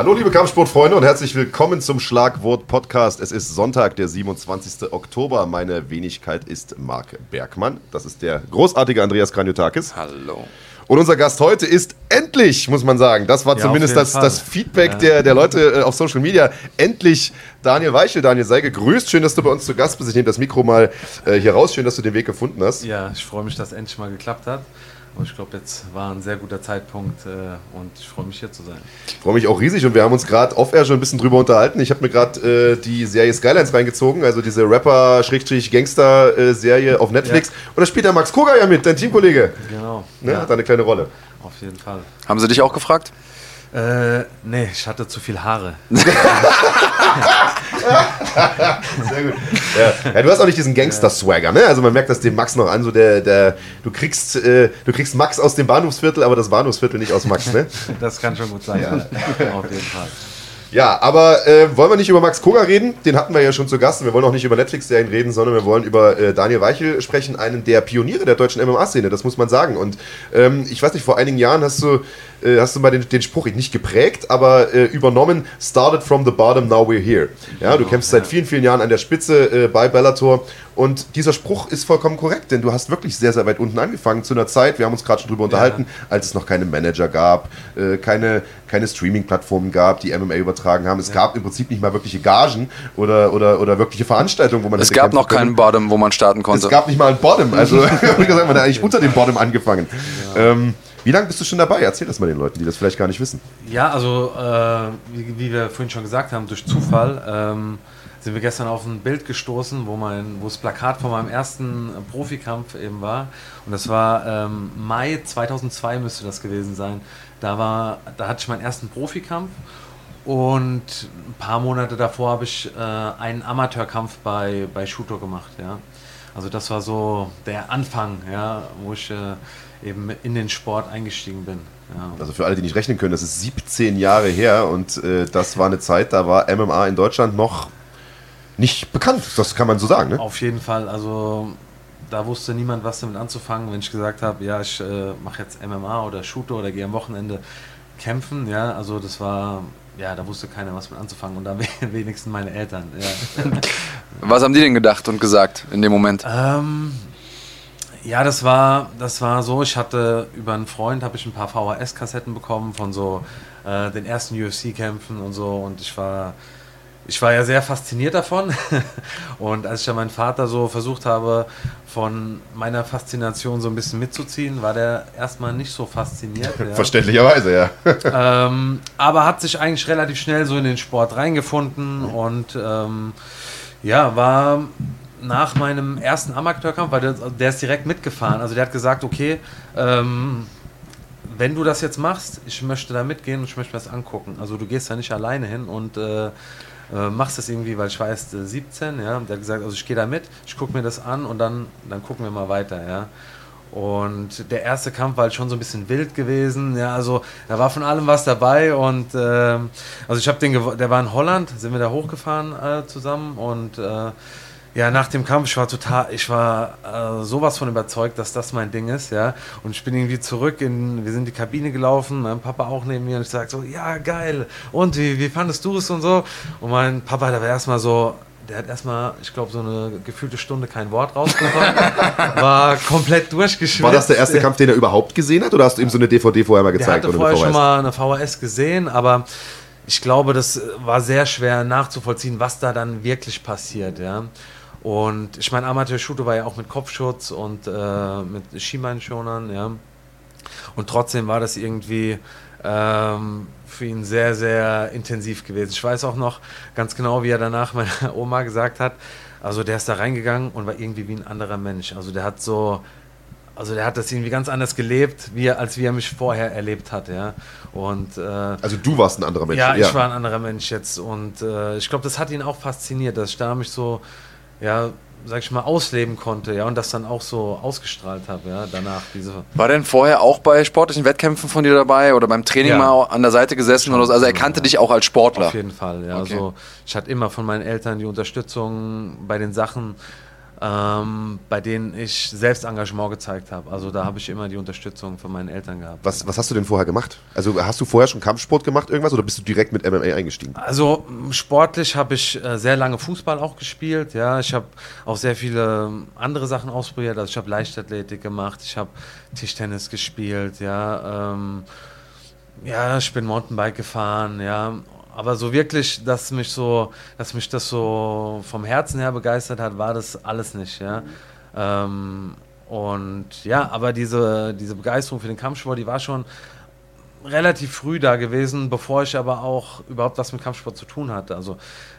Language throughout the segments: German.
Hallo liebe Kampfsportfreunde und herzlich willkommen zum Schlagwort Podcast. Es ist Sonntag, der 27. Oktober. Meine Wenigkeit ist Marc Bergmann. Das ist der großartige Andreas Kranjotakis. Hallo. Und unser Gast heute ist endlich, muss man sagen, das war Ja, zumindest das, das. Feedback Ja. der, der Leute äh, auf Social Media, endlich Daniel Weichel. Daniel, sei gegrüßt. Schön, dass du bei uns zu Gast bist. Ich nehme das Mikro mal äh, hier raus. Schön, dass du den Weg gefunden hast. Ja, ich freue mich, dass es endlich mal geklappt hat. Und ich glaube, jetzt war ein sehr guter Zeitpunkt äh, und ich freue mich hier zu sein. Ich freue mich auch riesig und wir haben uns gerade off-air schon ein bisschen drüber unterhalten. Ich habe mir gerade äh, die Serie Skylines reingezogen, also diese Rapper-Gangster-Serie auf Netflix. Und da spielt der Max Koga ja mit, dein Teamkollege. Genau. Ne? Ja, Hat da eine kleine Rolle. auf jeden Fall. Haben sie dich auch gefragt? Äh, nee, ich hatte zu viel Haare. Sehr gut. Ja. ja, du hast auch nicht diesen Gangster-Swagger, ne? Also man merkt das dem Max noch an, so der, der du kriegst, äh, du kriegst Max aus dem Bahnhofsviertel, aber das Bahnhofsviertel nicht aus Max, ne? Das kann schon gut sein. Auf jeden Fall. Ja, aber äh, wollen wir nicht über Max Koga reden? Den hatten wir ja schon zu Gast. Und wir wollen auch nicht über Netflix-Serien reden, sondern wir wollen über äh, Daniel Weichel sprechen, einen der Pioniere der deutschen MMA-Szene, das muss man sagen. Und ähm, ich weiß nicht, vor einigen Jahren hast du, äh, hast du mal den, den Spruch nicht geprägt, aber äh, übernommen, started from the bottom, now we're here. Ja, du kämpfst seit vielen, vielen Jahren an der Spitze äh, bei Bellator. Und dieser Spruch ist vollkommen korrekt, denn du hast wirklich sehr, sehr weit unten angefangen zu einer Zeit, wir haben uns gerade schon drüber unterhalten, als es noch keine Manager gab, äh, keine, keine Streaming-Plattformen gab, die MMA übertragen haben. Es gab im Prinzip nicht mal wirkliche Gagen oder, oder, oder wirkliche Veranstaltungen, wo man Es gab noch keinen können. Bottom, wo man starten konnte. Es gab nicht mal einen Bottom. Also, wie gesagt, man hat eigentlich unter dem Bottom angefangen. Ähm, wie lange bist du schon dabei? Erzähl das mal den Leuten, die das vielleicht gar nicht wissen. Ja, also äh, wie, wie wir vorhin schon gesagt haben, durch Zufall ähm, sind wir gestern auf ein Bild gestoßen, wo mein, wo das Plakat von meinem ersten Profikampf eben war. Und das war ähm, Mai 2002 müsste das gewesen sein. Da war, da hatte ich meinen ersten Profikampf und ein paar Monate davor habe ich äh, einen Amateurkampf bei, bei Shooto gemacht, ja. Also das war so der Anfang, ja, wo ich äh, eben in den Sport eingestiegen bin. Ja. Also für alle, die nicht rechnen können, das ist 17 Jahre her und äh, das war eine Zeit, da war MMA in Deutschland noch nicht bekannt. Das kann man so sagen, ne? Auf jeden Fall, also da wusste niemand, was damit anzufangen, wenn ich gesagt habe, ja, ich äh, mache jetzt MMA oder Shooter oder gehe am Wochenende kämpfen, ja, also das war, ja, da wusste keiner, was mit anzufangen und da wenigstens meine Eltern, ja. Was haben die denn gedacht und gesagt in dem Moment? ähm, ja, das war, das war so, ich hatte über einen Freund, habe ich ein paar VHS-Kassetten bekommen von so äh, den ersten UFC-Kämpfen und so und ich war ich war ja sehr fasziniert davon. Und als ich dann meinen Vater so versucht habe, von meiner Faszination so ein bisschen mitzuziehen, war der erstmal nicht so fasziniert. Ja. Verständlicherweise, ja. ähm, aber hat sich eigentlich relativ schnell so in den Sport reingefunden und ähm, ja, war nach meinem ersten Amateurkampf, weil der, der ist direkt mitgefahren. Also der hat gesagt, okay, ähm, wenn du das jetzt machst, ich möchte da mitgehen und ich möchte mir das angucken. Also du gehst da nicht alleine hin und äh, äh, machst das irgendwie, weil ich weiß, äh, 17, ja, der hat gesagt, also ich gehe da mit, ich gucke mir das an und dann, dann gucken wir mal weiter, ja. Und der erste Kampf war halt schon so ein bisschen wild gewesen, ja, also da war von allem was dabei und ähm, also ich habe den, der war in Holland, sind wir da hochgefahren äh, zusammen und äh, ja, nach dem Kampf, ich war total, ich war äh, sowas von überzeugt, dass das mein Ding ist, ja. Und ich bin irgendwie zurück in, wir sind in die Kabine gelaufen, mein Papa auch neben mir und ich sag so, ja, geil. Und wie, wie fandest du es und so? Und mein Papa, der war erstmal so, der hat erstmal, ich glaube, so eine gefühlte Stunde kein Wort rausgekommen. war komplett durchgeschwitzt. War das der erste Kampf, den er überhaupt gesehen hat oder hast du ihm so eine DVD vorher mal gezeigt? hatte oder vorher schon mal eine VHS gesehen, aber ich glaube, das war sehr schwer nachzuvollziehen, was da dann wirklich passiert, ja. Und ich meine, Amateur-Shooter war ja auch mit Kopfschutz und äh, mit Schienbeinschonern, ja. Und trotzdem war das irgendwie ähm, für ihn sehr, sehr intensiv gewesen. Ich weiß auch noch ganz genau, wie er danach meiner Oma gesagt hat, also der ist da reingegangen und war irgendwie wie ein anderer Mensch. Also der hat so, also der hat das irgendwie ganz anders gelebt, wie er, als wie er mich vorher erlebt hat, ja. Und äh, Also du warst ein anderer Mensch. ja, ich war ein anderer Mensch jetzt und äh, ich glaube, das hat ihn auch fasziniert, dass ich da mich so, ja, sag ich mal, ausleben konnte, ja, und das dann auch so ausgestrahlt habe, ja, danach diese. War denn vorher auch bei sportlichen Wettkämpfen von dir dabei oder beim Training Ja. mal an der Seite gesessen oder so? Also er kannte dich auch als Sportler. Auf jeden Fall, ja. Okay. Also ich hatte immer von meinen Eltern die Unterstützung bei den Sachen, ähm, bei denen ich selbst Engagement gezeigt habe. Also da habe ich immer die Unterstützung von meinen Eltern gehabt. Was, was hast du denn vorher gemacht? Also hast du vorher schon Kampfsport gemacht, irgendwas, oder bist du direkt mit MMA eingestiegen? Also sportlich habe ich äh, sehr lange Fußball auch gespielt. Ja, ich habe auch sehr viele ähm, andere Sachen ausprobiert. Also ich habe Leichtathletik gemacht, ich habe Tischtennis gespielt. Ja, ähm, ja, ich bin Mountainbike gefahren. Ja, aber so wirklich, dass mich so, dass mich das so vom Herzen her begeistert hat, war das alles nicht, ja. Ähm, und ja, aber diese, diese Begeisterung für den Kampfsport, die war schon relativ früh da gewesen, bevor ich aber auch überhaupt was mit Kampfsport zu tun hatte. Also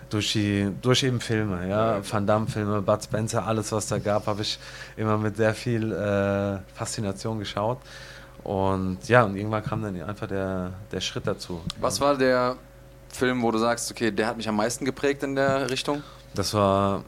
durch die, durch eben Filme, ja, Van Damme-Filme, Bud Spencer, alles was da gab, habe ich immer mit sehr viel äh, Faszination geschaut. Und ja, und irgendwann kam dann einfach der, der Schritt dazu. Was war der Film, wo du sagst, okay, der hat mich am meisten geprägt in der Richtung? Das war,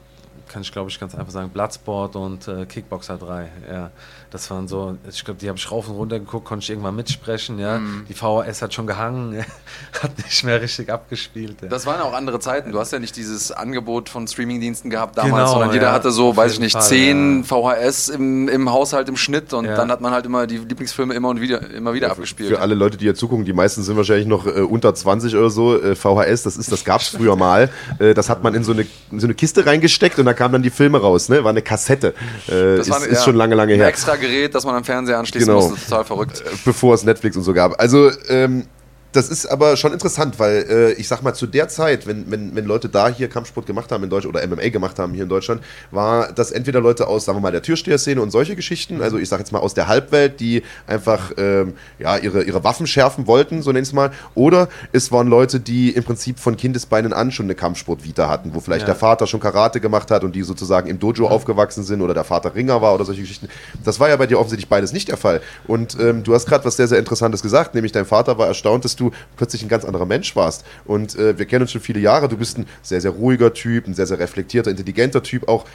kann ich glaube ich ganz einfach sagen, Bloodsport und äh, Kickboxer 3. Ja. Das waren so, ich glaube, die habe ich rauf und runter geguckt, konnte ich irgendwann mitsprechen. Ja. Mhm. Die VHS hat schon gehangen, ja. hat nicht mehr richtig abgespielt. Ja. Das waren auch andere Zeiten. Du hast ja nicht dieses Angebot von Streamingdiensten gehabt damals, Genau, sondern jeder ja. hatte so, weiß ich nicht, Fall, zehn VHS im, im Haushalt im Schnitt und Ja. dann hat man halt immer die Lieblingsfilme immer und wieder, immer wieder abgespielt. Für alle Leute, die hier zugucken, die meisten sind wahrscheinlich noch äh, unter 20 oder so. Äh, VHS, das ist, das gab es früher mal. Äh, das hat man in so, eine, in so eine Kiste reingesteckt und da kamen dann die Filme raus. Ne? War eine Kassette. Äh, Das ist, war, ist ja, schon lange, lange her. extra Gerät, das man am Fernseher anschließen Genau. musste. Total verrückt. Äh, bevor es Netflix und so gab. Also, ähm, das ist aber schon interessant, weil äh, ich sag mal, zu der Zeit, wenn, wenn, wenn Leute da hier Kampfsport gemacht haben in Deutschland oder MMA gemacht haben hier in Deutschland, war das entweder Leute aus, sagen wir mal, der Türsteher-Szene und solche Geschichten, also ich sag jetzt mal aus der Halbwelt, die einfach ähm, ja, ihre, ihre Waffen schärfen wollten, so nenn ich es mal, oder es waren Leute, die im Prinzip von Kindesbeinen an schon eine Kampfsport-Vita hatten, wo vielleicht Ja. der Vater schon Karate gemacht hat und die sozusagen im Dojo aufgewachsen sind oder der Vater Ringer war oder solche Geschichten. Das war ja bei dir offensichtlich beides nicht der Fall. Und ähm, du hast gerade was sehr, sehr Interessantes gesagt, nämlich dein Vater war erstaunt, dass du plötzlich ein ganz anderer Mensch warst. Und äh, wir kennen uns schon viele Jahre, du bist ein sehr, sehr ruhiger Typ, ein sehr, sehr reflektierter, intelligenter Typ auch.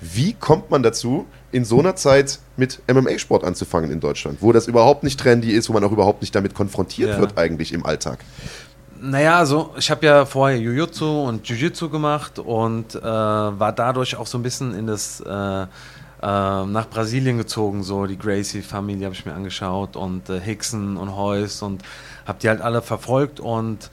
Wie kommt man dazu, in so einer Zeit mit MMA-Sport anzufangen in Deutschland, wo das überhaupt nicht trendy ist, wo man auch überhaupt nicht damit konfrontiert Ja. wird eigentlich im Alltag? Naja, also ich habe ja vorher Jujutsu und Jiu-Jitsu gemacht und äh, war dadurch auch so ein bisschen in das äh, äh, nach Brasilien gezogen, so die Gracie-Familie habe ich mir angeschaut und äh, Hickson und Heus und habe die halt alle verfolgt und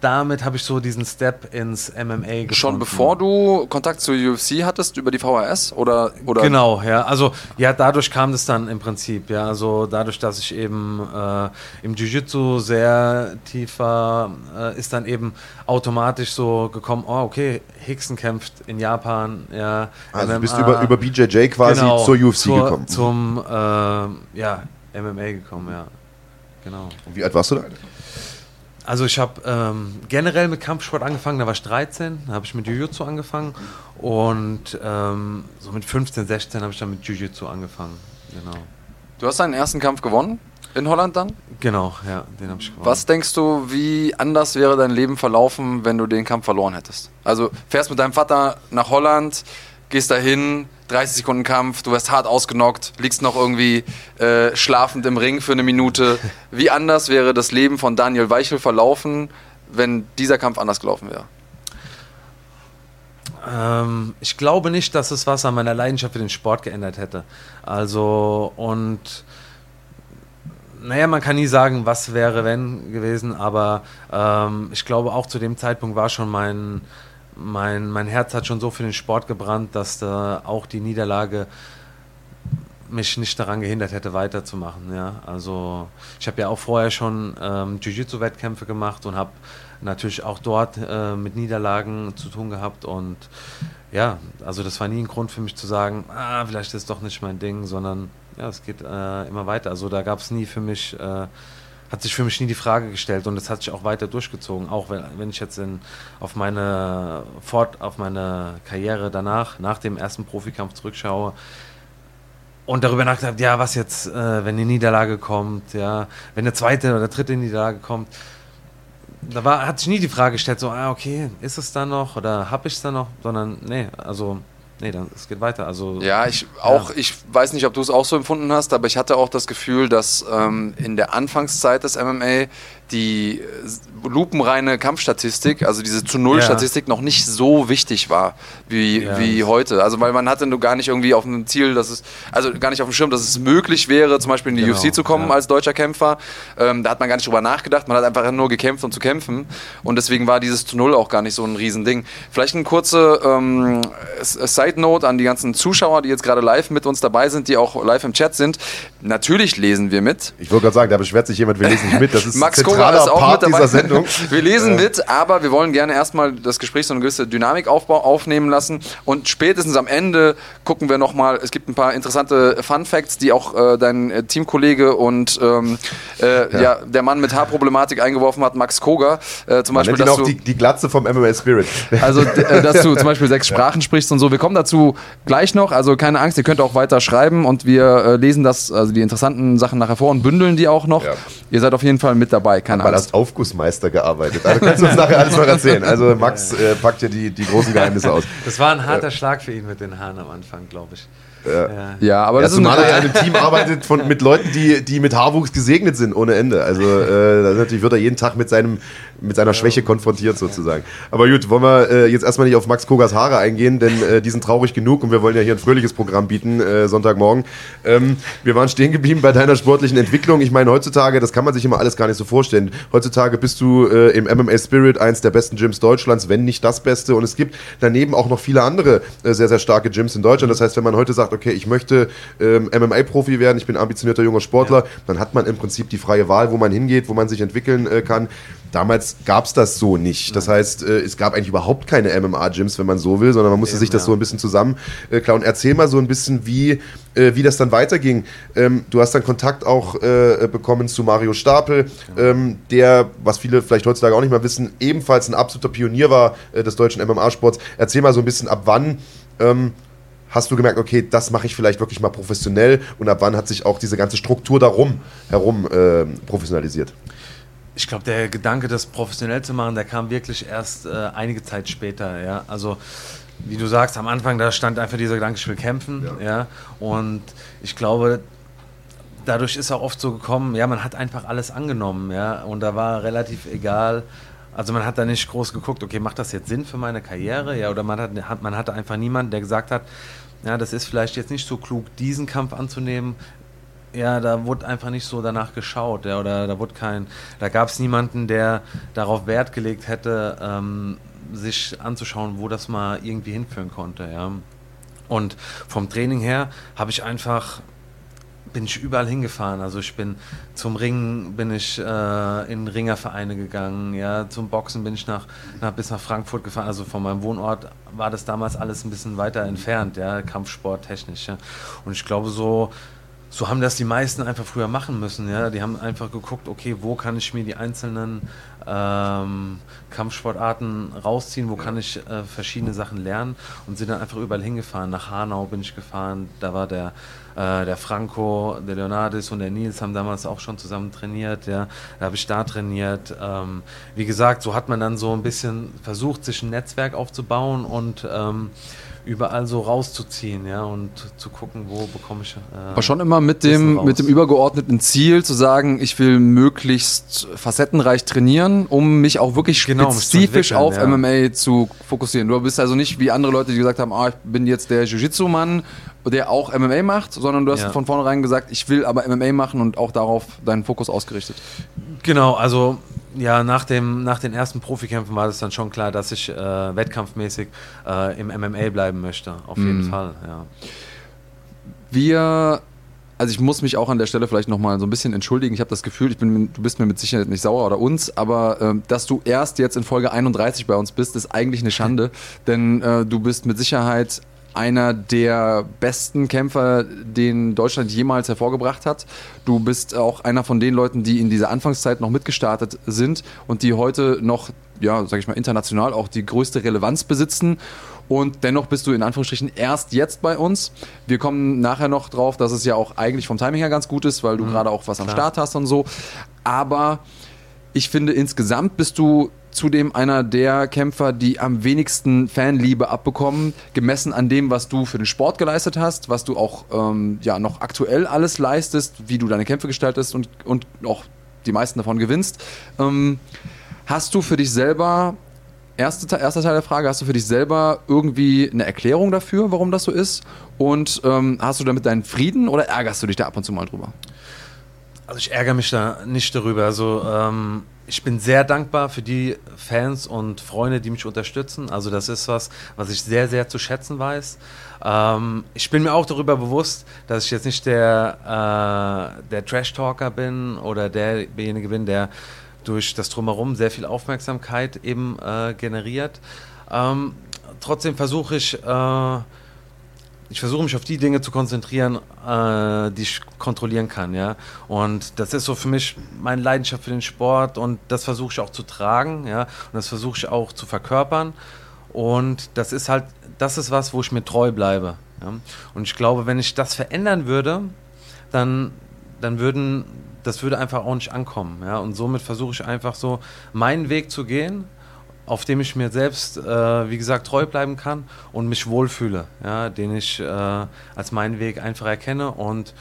damit habe ich so diesen Step ins MMA gefunden. Schon bevor du Kontakt zur UFC hattest über die VHS? Oder, oder Genau, ja. Also ja, dadurch kam das dann im Prinzip, ja. Also dadurch, dass ich eben äh, im Jiu-Jitsu sehr tief war, äh, ist dann eben automatisch so gekommen, oh, okay, Hickson kämpft in Japan, ja. Also du bist MMA. über, über BJJ quasi Genau, zur UFC zur, gekommen. Zum, äh, ja, MMA gekommen, ja. Genau. Wie alt warst du da? Also ich habe ähm, generell mit Kampfsport angefangen, da war ich 13, da habe ich mit Jiu-Jitsu angefangen und ähm, so mit 15, 16 habe ich dann mit Jiu-Jitsu angefangen. Genau. du hast deinen ersten Kampf gewonnen in Holland dann? Genau, ja, den habe ich gewonnen. Was denkst du, wie anders wäre dein Leben verlaufen, wenn du den Kampf verloren hättest? Also fährst mit deinem Vater nach Holland, gehst dahin, 30 Sekunden Kampf, du wirst hart ausgenockt, liegst noch irgendwie äh, schlafend im Ring für eine Minute. Wie anders wäre das Leben von Daniel Weichel verlaufen, wenn dieser Kampf anders gelaufen wäre? Ähm, ich glaube nicht, dass es was an meiner Leidenschaft für den Sport geändert hätte. Also, und naja, man kann nie sagen, was wäre, wenn gewesen, aber ähm, ich glaube auch zu dem Zeitpunkt war schon mein, mein, mein Herz hat schon so für den Sport gebrannt, dass da auch die Niederlage mich nicht daran gehindert hätte, weiterzumachen. Ja? Also ich habe ja auch vorher schon ähm, Jiu-Jitsu-Wettkämpfe gemacht und habe natürlich auch dort äh, mit Niederlagen zu tun gehabt und ja, also das war nie ein Grund für mich zu sagen, ah, vielleicht ist doch nicht mein Ding, sondern ja, es geht äh, immer weiter. Also da gab es nie für mich, äh, hat sich für mich nie die Frage gestellt und es hat sich auch weiter durchgezogen, auch wenn, wenn ich jetzt in, auf meine fort auf meine Karriere danach, nach dem ersten Profikampf zurückschaue, und darüber nachgedacht, ja, was jetzt, äh, wenn die Niederlage kommt, ja, wenn eine zweite oder dritte Niederlage kommt. Da war, hat sich nie die Frage gestellt, so, ah, okay, ist es da noch oder hab ich es da noch? Sondern, nee, also, nee, dann, es geht weiter. Also, Ja, ich auch, ich weiß nicht, ob du es auch so empfunden hast, aber ich hatte auch das Gefühl, dass ähm, in der Anfangszeit des MMA die äh, lupenreine Kampfstatistik, also diese zu Null Statistik, noch nicht so wichtig war wie, Ja. wie heute. Also weil man hatte nur gar nicht irgendwie auf dem Ziel, dass es, also gar nicht auf dem Schirm, dass es möglich wäre, zum Beispiel in die Genau, UFC zu kommen ja. als deutscher Kämpfer. Ähm, da hat man gar nicht drüber nachgedacht, man hat einfach nur gekämpft, um zu kämpfen. Und deswegen war dieses zu Null auch gar nicht so ein Riesending. Vielleicht eine kurze ähm, Side-Note an die ganzen Zuschauer, die jetzt gerade live mit uns dabei sind, die auch live im Chat sind. Natürlich lesen wir mit. Ich wollte gerade sagen, da beschwert sich jemand, wir lesen nicht mit. Das ist Max zentraler ist auch Part mit dabei. dieser Sendung. Wir lesen mit, aber wir wollen gerne erstmal das Gespräch so eine gewisse Dynamik aufbau, aufnehmen lassen. Und spätestens am Ende gucken wir nochmal, es gibt ein paar interessante Fun Facts, die auch äh, dein äh, Teamkollege und ähm, äh, ja. der Mann mit Haarproblematik eingeworfen hat, Max Koga. Äh, zum Man Beispiel, dass auch du, die, die Glatze vom MMA Spirit. also, äh, dass du zum Beispiel sechs Sprachen sprichst und so. Wir kommen dazu gleich noch. Also keine Angst, ihr könnt auch weiter schreiben und wir äh, lesen das, also die interessanten Sachen nachher vor und bündeln die auch noch. Ja. Ihr seid auf jeden Fall mit dabei, keine Angst. als Aufgussmeister gearbeitet. Also kannst du uns nachher alles noch erzählen. Also Max äh, packt ja die, die großen Geheimnisse aus. Das war ein harter Schlag für ihn mit den Haaren am Anfang, glaube ich. Ja. Ja, aber Ja, das ist zumal er ja ein, in einem Team arbeitet von, mit Leuten, die, die mit Haarwuchs gesegnet sind, ohne Ende. Also äh, natürlich wird er jeden Tag mit, seinem, mit seiner Schwäche konfrontiert sozusagen. Aber gut, wollen wir äh, jetzt erstmal nicht auf Max Kogas Haare eingehen, denn äh, die sind traurig genug und wir wollen ja hier ein fröhliches Programm bieten, äh, Sonntagmorgen. Ähm, wir waren stehen geblieben bei deiner sportlichen Entwicklung. Ich meine, heutzutage, das kann man sich immer alles gar nicht so vorstellen. Heutzutage bist du äh, im MMA Spirit eins der besten Gyms Deutschlands, wenn nicht das Beste. Und es gibt daneben auch noch viele andere äh, sehr, sehr starke Gyms in Deutschland. Das heißt, wenn man heute sagt, okay, ich möchte ähm, MMA-Profi werden, ich bin ambitionierter junger Sportler, dann hat man im Prinzip die freie Wahl, wo man hingeht, wo man sich entwickeln äh, kann. Damals gab es das so nicht. Das heißt, äh, es gab eigentlich überhaupt keine MMA-Gyms, wenn man so will, sondern man musste Eben, sich das ja. so ein bisschen zusammen äh. Erzähl mal so ein bisschen, wie, äh, wie das dann weiterging. Ähm, du hast dann Kontakt auch äh, bekommen zu Mario Stapel, ähm, der, was viele vielleicht heutzutage auch nicht mehr wissen, ebenfalls ein absoluter Pionier war äh, des deutschen MMA-Sports. Erzähl mal so ein bisschen, ab wann ähm, hast du gemerkt, okay, das mache ich vielleicht wirklich mal professionell und ab wann hat sich auch diese ganze Struktur darum herum ähm, professionalisiert? Ich glaube, der Gedanke, das professionell zu machen, der kam wirklich erst äh, einige Zeit später. Ja? Also, wie du sagst, am Anfang, da stand einfach dieser Gedanke, ich will kämpfen. Ja. Und ich glaube, dadurch ist auch oft so gekommen, ja, man hat einfach alles angenommen. Ja? Und da war relativ egal. Also man hat da nicht groß geguckt, okay, macht das jetzt Sinn für meine Karriere? Ja, oder man, hat, hat, man hatte einfach niemanden, der gesagt hat, ja, das ist vielleicht jetzt nicht so klug, diesen Kampf anzunehmen. Ja, da wurde einfach nicht so danach geschaut, ja, oder da wurde kein, da gab es niemanden, der darauf Wert gelegt hätte, ähm, sich anzuschauen, wo das mal irgendwie hinführen konnte, ja. Und vom Training her habe ich einfach bin ich überall hingefahren. Also ich bin zum Ringen bin ich äh, in Ringervereine gegangen, ja, zum Boxen bin ich nach, nach bis nach Frankfurt gefahren. Also von meinem Wohnort war das damals alles ein bisschen weiter entfernt, ja, Kampfsport technisch, ja. Und ich glaube so so haben das die meisten einfach früher machen müssen, ja. Die haben einfach geguckt, okay, wo kann ich mir die einzelnen ähm, Kampfsportarten rausziehen, wo kann ich äh, verschiedene Sachen lernen und sind dann einfach überall hingefahren. Nach Hanau bin ich gefahren, da war der, äh, der Franco, der Leonardis und der Nils haben damals auch schon zusammen trainiert, ja. Da habe ich da trainiert. Ähm, wie gesagt, so hat man dann so ein bisschen versucht, sich ein Netzwerk aufzubauen und ähm, überall so rauszuziehen, ja, und zu gucken, wo bekomme ich. Äh, Aber schon immer mit dem, mit dem übergeordneten Ziel zu sagen, ich will möglichst facettenreich trainieren, um mich auch wirklich Genau, spezifisch auf ja. MMA zu fokussieren. Du bist also nicht wie andere Leute, die gesagt haben, ah, ich bin jetzt der Jiu-Jitsu-Mann, der auch MMA macht, sondern du hast Ja. von vornherein gesagt, ich will aber MMA machen und auch darauf deinen Fokus ausgerichtet. Genau, also ja, nach, dem, nach den ersten Profikämpfen war das dann schon klar, dass ich äh, wettkampfmäßig äh, im MMA bleiben möchte. Auf jeden Mhm. Fall, ja. Wir, also ich muss mich auch an der Stelle vielleicht nochmal so ein bisschen entschuldigen. Ich habe das Gefühl, ich bin, du bist mir mit Sicherheit nicht sauer oder uns, aber ähm, dass du erst jetzt in Folge 31 bei uns bist, ist eigentlich eine Schande, denn äh, du bist mit Sicherheit einer der besten Kämpfer, den Deutschland jemals hervorgebracht hat. Du bist auch einer von den Leuten, die in dieser Anfangszeit noch mitgestartet sind und die heute noch, ja, sag ich mal, international auch die größte Relevanz besitzen. Und dennoch bist du in Anführungsstrichen erst jetzt bei uns. Wir kommen nachher noch drauf, dass es ja auch eigentlich vom Timing her ganz gut ist, weil du gerade auch was am klar. Start hast und so. Aber ich finde, insgesamt bist du zudem einer der Kämpfer, die am wenigsten Fanliebe abbekommen, gemessen an dem, was du für den Sport geleistet hast, was du auch ähm, ja, noch aktuell alles leistest, wie du deine Kämpfe gestaltest und, und auch die meisten davon gewinnst. Ähm, hast du für dich selber, erste, erster Teil der Frage, hast du für dich selber irgendwie eine Erklärung dafür, warum das so ist? Und ähm, hast du damit deinen Frieden oder ärgerst du dich da ab und zu mal drüber? Also ich ärgere mich da nicht darüber. Also ähm, ich bin sehr dankbar für die Fans und Freunde, die mich unterstützen. Also das ist was, was ich sehr, sehr zu schätzen weiß. Ähm, ich bin mir auch darüber bewusst, dass ich jetzt nicht der, äh, der Trash-Talker bin oder derjenige bin, der durch das Drumherum sehr viel Aufmerksamkeit eben äh, generiert. Ähm, trotzdem versuche ich... Äh, ich versuche mich auf die Dinge zu konzentrieren, äh, die ich kontrollieren kann, ja. Und das ist so für mich meine Leidenschaft für den Sport und das versuche ich auch zu tragen, ja. Und das versuche ich auch zu verkörpern. Und das ist halt, das ist was, wo ich mir treu bleibe. Ja? Und ich glaube, wenn ich das verändern würde, dann, dann würden, das würde einfach auch nicht ankommen, ja. Und somit versuche ich einfach so meinen Weg zu gehen auf dem ich mir selbst, äh, wie gesagt, treu bleiben kann und mich wohlfühle, ja, den ich äh, als meinen Weg einfach erkenne und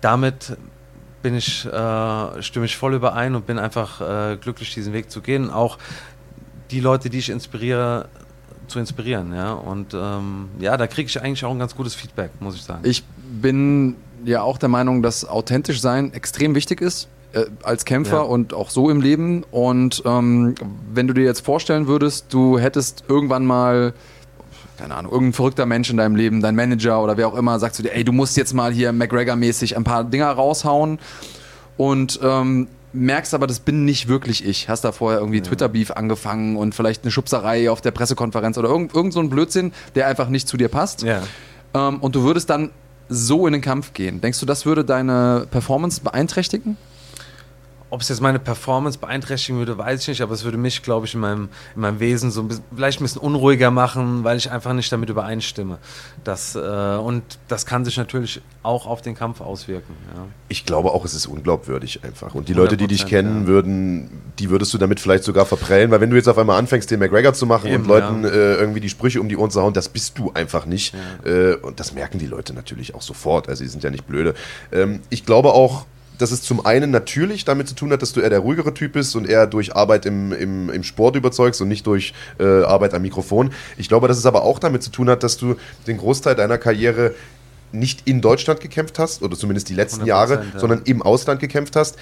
damit bin ich, äh, stimme ich voll überein und bin einfach äh, glücklich, diesen Weg zu gehen. Auch die Leute, die ich inspiriere, zu inspirieren, ja. Und ähm, ja, da kriege ich eigentlich auch ein ganz gutes Feedback, muss ich sagen. Ich bin ja auch der Meinung, dass authentisch sein extrem wichtig ist äh, als Kämpfer ja. und auch so im Leben. Und ähm, wenn du dir jetzt vorstellen würdest, du hättest irgendwann mal keine Ahnung, irgendein verrückter Mensch in deinem Leben, dein Manager oder wer auch immer, sagst du dir, ey, du musst jetzt mal hier McGregor-mäßig ein paar Dinger raushauen und ähm, merkst aber, das bin nicht wirklich ich. Hast da vorher irgendwie ja. Twitter-Beef angefangen und vielleicht eine Schubserei auf der Pressekonferenz oder irgend, irgend so ein Blödsinn, der einfach nicht zu dir passt. Ja. Ähm, und du würdest dann so in den Kampf gehen. Denkst du, das würde deine Performance beeinträchtigen? Ob es jetzt meine Performance beeinträchtigen würde, weiß ich nicht, aber es würde mich, glaube ich, in meinem, in meinem Wesen so ein bisschen, vielleicht ein bisschen unruhiger machen, weil ich einfach nicht damit übereinstimme. Das, äh, und das kann sich natürlich auch auf den Kampf auswirken. Ja. Ich glaube auch, es ist unglaubwürdig einfach. Und die Leute, die dich kennen, ja. würden, die würdest du damit vielleicht sogar verprellen, weil wenn du jetzt auf einmal anfängst, den McGregor zu machen Eben, und Leuten ja. äh, irgendwie die Sprüche um die Ohren zu hauen, das bist du einfach nicht. Äh, und das merken die Leute natürlich auch sofort. Also, sie sind ja nicht blöde. Ähm, ich glaube auch, dass es zum einen natürlich damit zu tun hat, dass du eher der ruhigere Typ bist und eher durch Arbeit im, im, im Sport überzeugst und nicht durch äh, Arbeit am Mikrofon. Ich glaube, dass es aber auch damit zu tun hat, dass du den Großteil deiner Karriere nicht in Deutschland gekämpft hast, oder zumindest die letzten Jahre, ja. sondern im Ausland gekämpft hast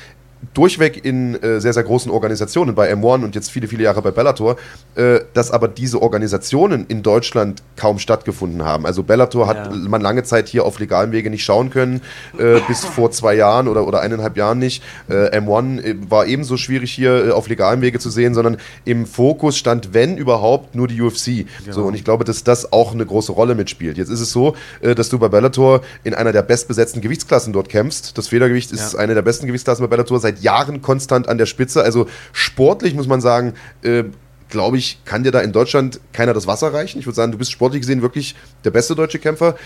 durchweg in äh, sehr, sehr großen Organisationen, bei M1 und jetzt viele, viele Jahre bei Bellator, äh, dass aber diese Organisationen in Deutschland kaum stattgefunden haben. Also Bellator hat ja. man lange Zeit hier auf legalem Wege nicht schauen können, äh, bis vor zwei Jahren oder, oder eineinhalb Jahren nicht. Äh, M1 äh, war ebenso schwierig hier äh, auf legalem Wege zu sehen, sondern im Fokus stand, wenn überhaupt, nur die UFC. Genau. So, und ich glaube, dass das auch eine große Rolle mitspielt. Jetzt ist es so, dass du bei Bellator in einer der bestbesetzten Gewichtsklassen dort kämpfst. Das Federgewicht ist ja. eine der besten Gewichtsklassen bei Bellator seit seit Jahren konstant an der Spitze. Also sportlich muss man sagen, äh, glaube ich, kann dir da in Deutschland keiner das Wasser reichen. Ich würde sagen, du bist sportlich gesehen wirklich der beste deutsche Kämpfer.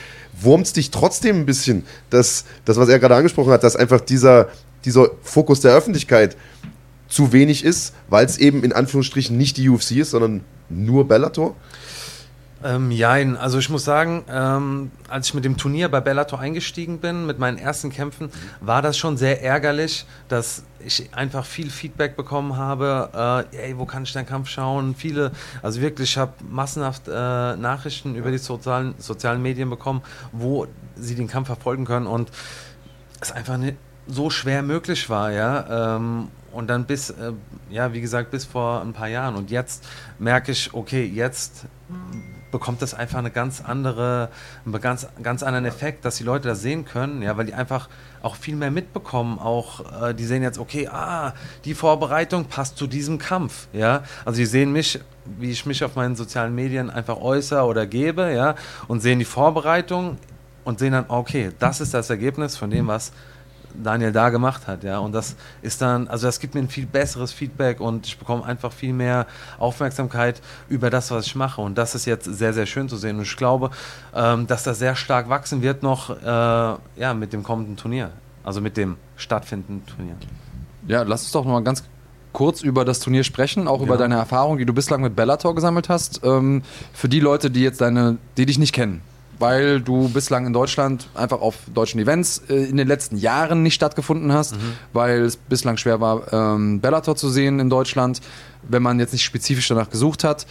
Wurmt es dich trotzdem ein bisschen, dass das, was er gerade angesprochen hat, dass einfach dieser, dieser Fokus der Öffentlichkeit zu wenig ist, weil es eben in Anführungsstrichen nicht die UFC ist, sondern nur Bellator? Ähm, jein, also ich muss sagen, ähm, als ich mit dem Turnier bei Bellator eingestiegen bin, mit meinen ersten Kämpfen, war das schon sehr ärgerlich, dass ich einfach viel Feedback bekommen habe, äh, ey, wo kann ich deinen Kampf schauen? Viele, also wirklich, ich habe massenhaft äh, Nachrichten über die sozialen, sozialen Medien bekommen, wo sie den Kampf verfolgen können und es einfach nicht so schwer möglich war, ja. Ähm, und dann bis, äh, ja, wie gesagt, bis vor ein paar Jahren. Und jetzt merke ich, okay, jetzt bekommt das einfach eine ganz andere, einen ganz, ganz anderen Effekt, dass die Leute das sehen können, ja, weil die einfach auch viel mehr mitbekommen. Auch äh, die sehen jetzt, okay, ah, die Vorbereitung passt zu diesem Kampf, ja. Also die sehen mich, wie ich mich auf meinen sozialen Medien einfach äußere oder gebe, ja, und sehen die Vorbereitung und sehen dann, okay, das ist das Ergebnis von dem, was Daniel da gemacht hat, ja. Und das ist dann, also das gibt mir ein viel besseres Feedback und ich bekomme einfach viel mehr Aufmerksamkeit über das, was ich mache. Und das ist jetzt sehr, sehr schön zu sehen. Und ich glaube, ähm, dass das sehr stark wachsen wird noch, äh, ja, mit dem kommenden Turnier. Also mit dem stattfindenden Turnier. Ja, lass uns doch noch mal ganz kurz über das Turnier sprechen, auch ja. über deine Erfahrung, die du bislang mit Bellator gesammelt hast. Ähm, für die Leute, die jetzt deine, die dich nicht kennen, weil du bislang in Deutschland einfach auf deutschen Events äh, in den letzten Jahren nicht stattgefunden hast, mhm. weil es bislang schwer war, ähm, Bellator zu sehen in Deutschland, wenn man jetzt nicht spezifisch danach gesucht hat.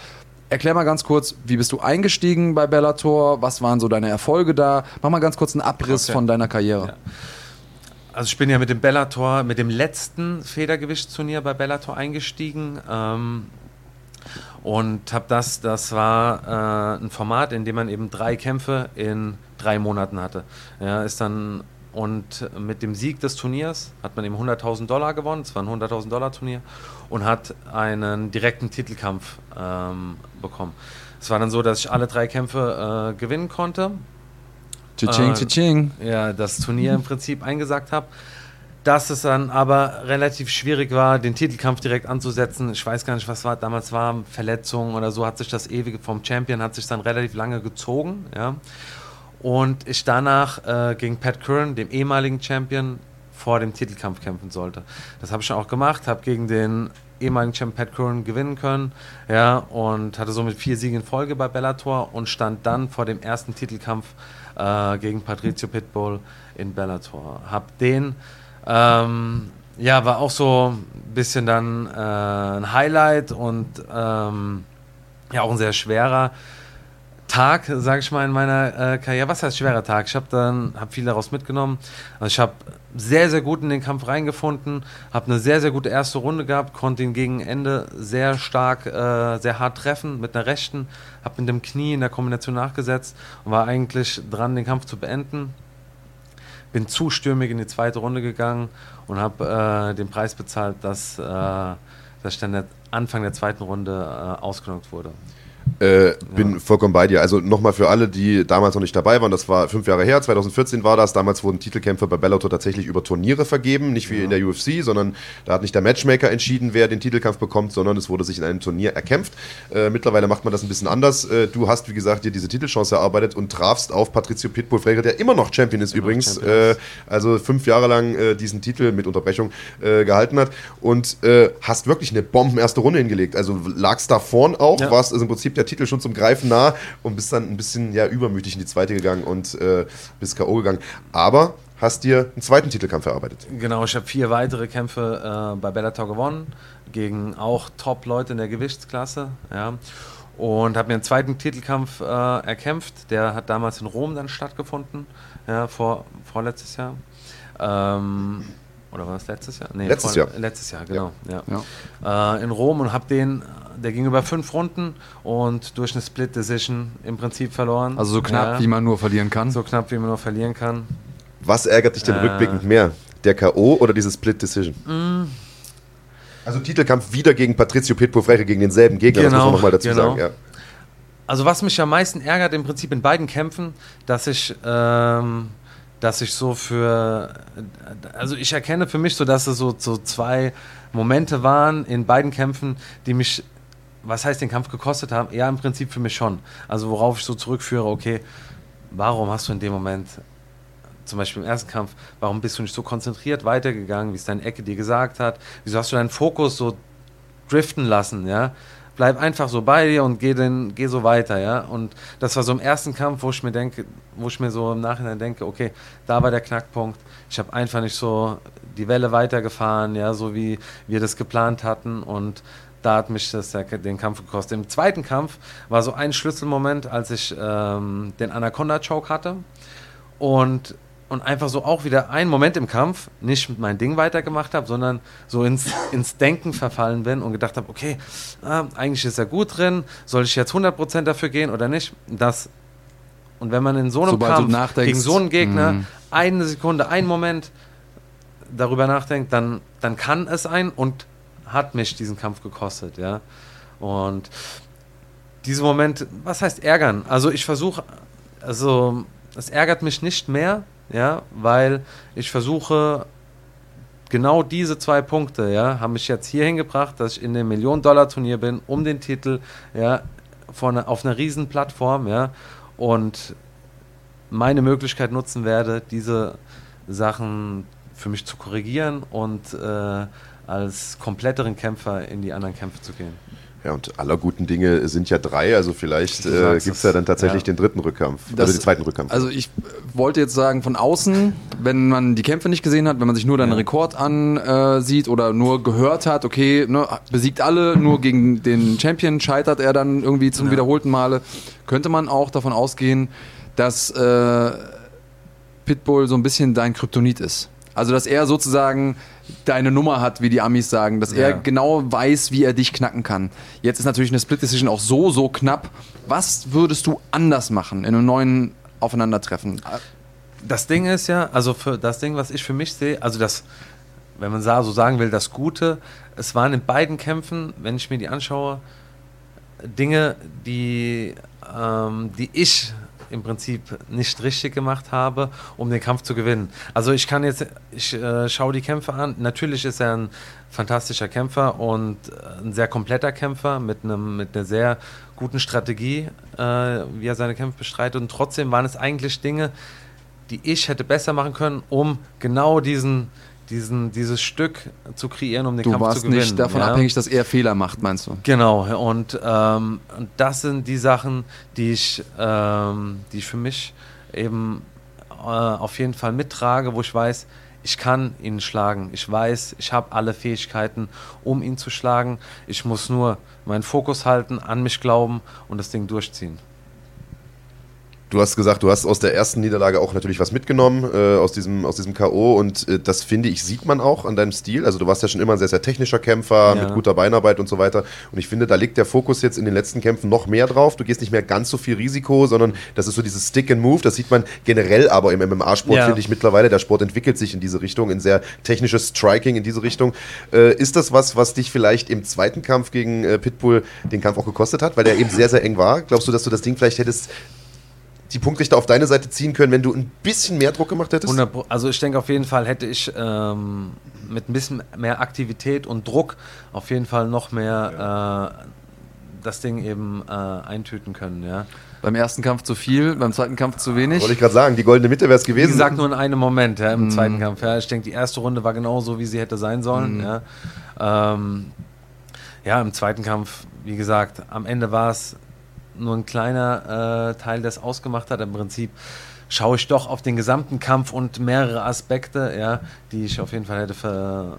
Erklär mal ganz kurz, wie bist du eingestiegen bei Bellator? Was waren so deine Erfolge da? Mach mal ganz kurz einen Abriss okay. von deiner Karriere. Ja. Also ich bin ja mit dem Bellator, mit dem letzten Federgewichtsturnier bei Bellator eingestiegen. Ähm, und habe das, das war äh, ein Format, in dem man eben drei Kämpfe in drei Monaten hatte. Ja, ist dann und mit dem Sieg des Turniers hat man eben 100.000 Dollar gewonnen, es war ein 100.000 Dollar Turnier und hat einen direkten Titelkampf ähm, bekommen. Es war dann so, dass ich alle drei Kämpfe äh, gewinnen konnte. Tsching, äh, Ja, das Turnier im Prinzip eingesagt habe dass es dann aber relativ schwierig war, den Titelkampf direkt anzusetzen. Ich weiß gar nicht, was war damals war, Verletzungen oder so, hat sich das ewige vom Champion hat sich dann relativ lange gezogen, ja. Und ich danach äh, gegen Pat Curran, dem ehemaligen Champion, vor dem Titelkampf kämpfen sollte. Das habe ich schon auch gemacht, habe gegen den ehemaligen Champion Pat Curran gewinnen können, ja, und hatte somit vier Siege in Folge bei Bellator und stand dann vor dem ersten Titelkampf äh, gegen Patricio Pitbull in Bellator. Hab den ähm, ja, war auch so ein bisschen dann äh, ein Highlight und ähm, ja auch ein sehr schwerer Tag, sage ich mal, in meiner äh, Karriere. Was heißt schwerer Tag? Ich habe dann hab viel daraus mitgenommen. Also ich habe sehr, sehr gut in den Kampf reingefunden, habe eine sehr, sehr gute erste Runde gehabt, konnte ihn gegen Ende sehr stark, äh, sehr hart treffen mit einer rechten, habe mit dem Knie in der Kombination nachgesetzt und war eigentlich dran, den Kampf zu beenden bin zu stürmig in die zweite Runde gegangen und habe äh, den Preis bezahlt, dass, äh, dass ich dann Anfang der zweiten Runde äh, ausgenockt wurde. Äh, bin ja. vollkommen bei dir. Also nochmal für alle, die damals noch nicht dabei waren, das war fünf Jahre her, 2014 war das. Damals wurden Titelkämpfe bei Bellator tatsächlich über Turniere vergeben, nicht wie ja. in der UFC, sondern da hat nicht der Matchmaker entschieden, wer den Titelkampf bekommt, sondern es wurde sich in einem Turnier erkämpft. Äh, mittlerweile macht man das ein bisschen anders. Äh, du hast, wie gesagt, dir diese Titelchance erarbeitet und trafst auf Patricio Pitbull Freire, der immer noch Champion ist immer übrigens. Champion. Äh, also fünf Jahre lang äh, diesen Titel mit Unterbrechung äh, gehalten hat und hast wirklich eine Bomben erste Runde hingelegt. Also lagst da vorn auch, ja. warst also im Prinzip der Titel schon zum Greifen nah und bist dann ein bisschen ja, übermütig in die zweite gegangen und äh, bist K.O. gegangen. Aber hast dir einen zweiten Titelkampf erarbeitet. Genau, ich habe vier weitere Kämpfe äh, bei Bellator gewonnen, gegen auch Top-Leute in der Gewichtsklasse. Ja. Und habe mir einen zweiten Titelkampf äh, erkämpft. Der hat damals in Rom dann stattgefunden, ja, vor, vorletztes Jahr. Ähm, oder war das letztes Jahr? Nee, letztes vor, Jahr. Letztes Jahr, genau. Ja. ja. Äh, in Rom und habe den, der ging über fünf Runden und durch eine Split Decision im Prinzip verloren. Also so knapp, ja. wie man nur verlieren kann. So knapp, wie man nur verlieren kann. Was ärgert dich denn äh, rückblickend mehr? Der K.O. oder diese Split Decision? Mm. Also Titelkampf wieder gegen Patricio Pitbull Freire, gegen denselben Gegner, genau, das muss man nochmal dazu genau. sagen. Ja. Also was mich am meisten ärgert im Prinzip in beiden Kämpfen, dass ich... Ähm, dass ich so für, also ich erkenne für mich so, dass es so, so zwei Momente waren in beiden Kämpfen, die mich, was heißt den Kampf gekostet haben? Ja, im Prinzip für mich schon. Also worauf ich so zurückführe, okay, warum hast du in dem Moment, zum Beispiel im ersten Kampf, warum bist du nicht so konzentriert weitergegangen, wie es deine Ecke dir gesagt hat? Wieso hast du deinen Fokus so driften lassen, ja? bleib einfach so bei dir und geh, den, geh so weiter, ja. Und das war so im ersten Kampf, wo ich mir denke, wo ich mir so im Nachhinein denke, okay, da war der Knackpunkt. Ich habe einfach nicht so die Welle weitergefahren, ja, so wie wir das geplant hatten und da hat mich das den Kampf gekostet. Im zweiten Kampf war so ein Schlüsselmoment, als ich ähm, den Anaconda Choke hatte und und einfach so auch wieder einen Moment im Kampf nicht mein Ding weitergemacht habe, sondern so ins, ins Denken verfallen bin und gedacht habe, okay, äh, eigentlich ist er gut drin, soll ich jetzt 100% dafür gehen oder nicht? Das und wenn man in so einem Sobald Kampf gegen so einen Gegner mm. eine Sekunde, einen Moment darüber nachdenkt, dann, dann kann es ein und hat mich diesen Kampf gekostet, ja. Und diese Moment, was heißt ärgern? Also ich versuche, also es ärgert mich nicht mehr, ja, weil ich versuche, genau diese zwei Punkte, ja, haben mich jetzt hier hingebracht, dass ich in dem Millionen-Dollar-Turnier bin, um den Titel, ja, von, auf einer riesen Plattform, ja, und meine Möglichkeit nutzen werde, diese Sachen für mich zu korrigieren und äh, als kompletteren Kämpfer in die anderen Kämpfe zu gehen. Ja, und aller guten Dinge sind ja drei, also vielleicht äh, gibt es ja dann tatsächlich Ja. den dritten Rückkampf, Das- also den zweiten Rückkampf. Also ich wollte jetzt sagen, von außen, wenn man die Kämpfe nicht gesehen hat, wenn man sich nur deinen Rekord ansieht oder nur gehört hat, okay, ne, besiegt alle, nur gegen den Champion scheitert er dann irgendwie zum wiederholten Male, könnte man auch davon ausgehen, dass äh, Pitbull so ein bisschen dein Kryptonit ist. Also dass er sozusagen deine Nummer hat, wie die Amis sagen, dass er Ja. genau weiß, wie er dich knacken kann. Jetzt ist natürlich eine Split Decision auch so, so knapp. Was würdest du anders machen in einem neuen Aufeinandertreffen? Das Ding ist ja, also für das Ding, was ich für mich sehe, also das, wenn man so sagen will, das Gute, es waren in beiden Kämpfen, wenn ich mir die anschaue, Dinge, die, ähm, die ich im Prinzip nicht richtig gemacht habe, um den Kampf zu gewinnen. Also ich kann jetzt, ich äh, schaue die Kämpfe an. Natürlich ist er ein fantastischer Kämpfer und äh, ein sehr kompletter Kämpfer mit einem mit einer sehr guten Strategie, äh, wie er seine Kämpfe bestreitet. Und trotzdem waren es eigentlich Dinge, die ich hätte besser machen können, um genau diesen, diesen, dieses Stück zu kreieren, um den Du Kampf zu warst gewinnen. nicht davon ja? abhängig, dass er Fehler macht, meinst du? Genau, und, ähm, und das sind die Sachen, die ich, ähm, die ich für mich eben äh, auf jeden Fall mittrage, wo ich weiß, ich kann ihn schlagen. Ich weiß, ich habe alle Fähigkeiten, um ihn zu schlagen. Ich muss nur meinen Fokus halten, an mich glauben und das Ding durchziehen. Du hast gesagt, du hast aus der ersten Niederlage auch natürlich was mitgenommen, äh, aus, diesem, aus diesem K.O. Und äh, das finde ich, sieht man auch an deinem Stil. Also du warst ja schon immer ein sehr, sehr technischer Kämpfer Ja. mit guter Beinarbeit und so weiter. Und ich finde, da liegt der Fokus jetzt in den letzten Kämpfen noch mehr drauf. Du gehst nicht mehr ganz so viel Risiko, sondern das ist so dieses Stick and Move. Das sieht man generell aber im MMA-Sport, Ja. finde ich mittlerweile. Der Sport entwickelt sich in diese Richtung, in sehr technisches Striking in diese Richtung. Äh, ist das was, was dich vielleicht im zweiten Kampf gegen äh, Pitbull den Kampf auch gekostet hat, weil der eben sehr, sehr eng war? Glaubst du, dass du das Ding vielleicht hättest die Punktrichter auf deine Seite ziehen können, wenn du ein bisschen mehr Druck gemacht hättest? 100 Pro- also ich denke auf jeden Fall hätte ich ähm, mit ein bisschen mehr Aktivität und Druck auf jeden Fall noch mehr äh, das Ding eben äh, eintüten können, ja. Beim ersten Kampf zu viel, beim zweiten Kampf zu wenig. Wollte ich gerade sagen, die goldene Mitte wäre es Wie gewesen. gesagt, nur in einem Moment, ja, im zweiten Kampf. Ja. Ich denke, die erste Runde war genauso, wie sie hätte sein sollen. Ja. Ähm, ja, im zweiten Kampf, wie gesagt, am Ende war es nur ein kleiner äh, Teil, es ausgemacht hat. Im Prinzip schaue ich doch auf den gesamten Kampf und mehrere Aspekte, ja, die ich auf jeden Fall hätte ver,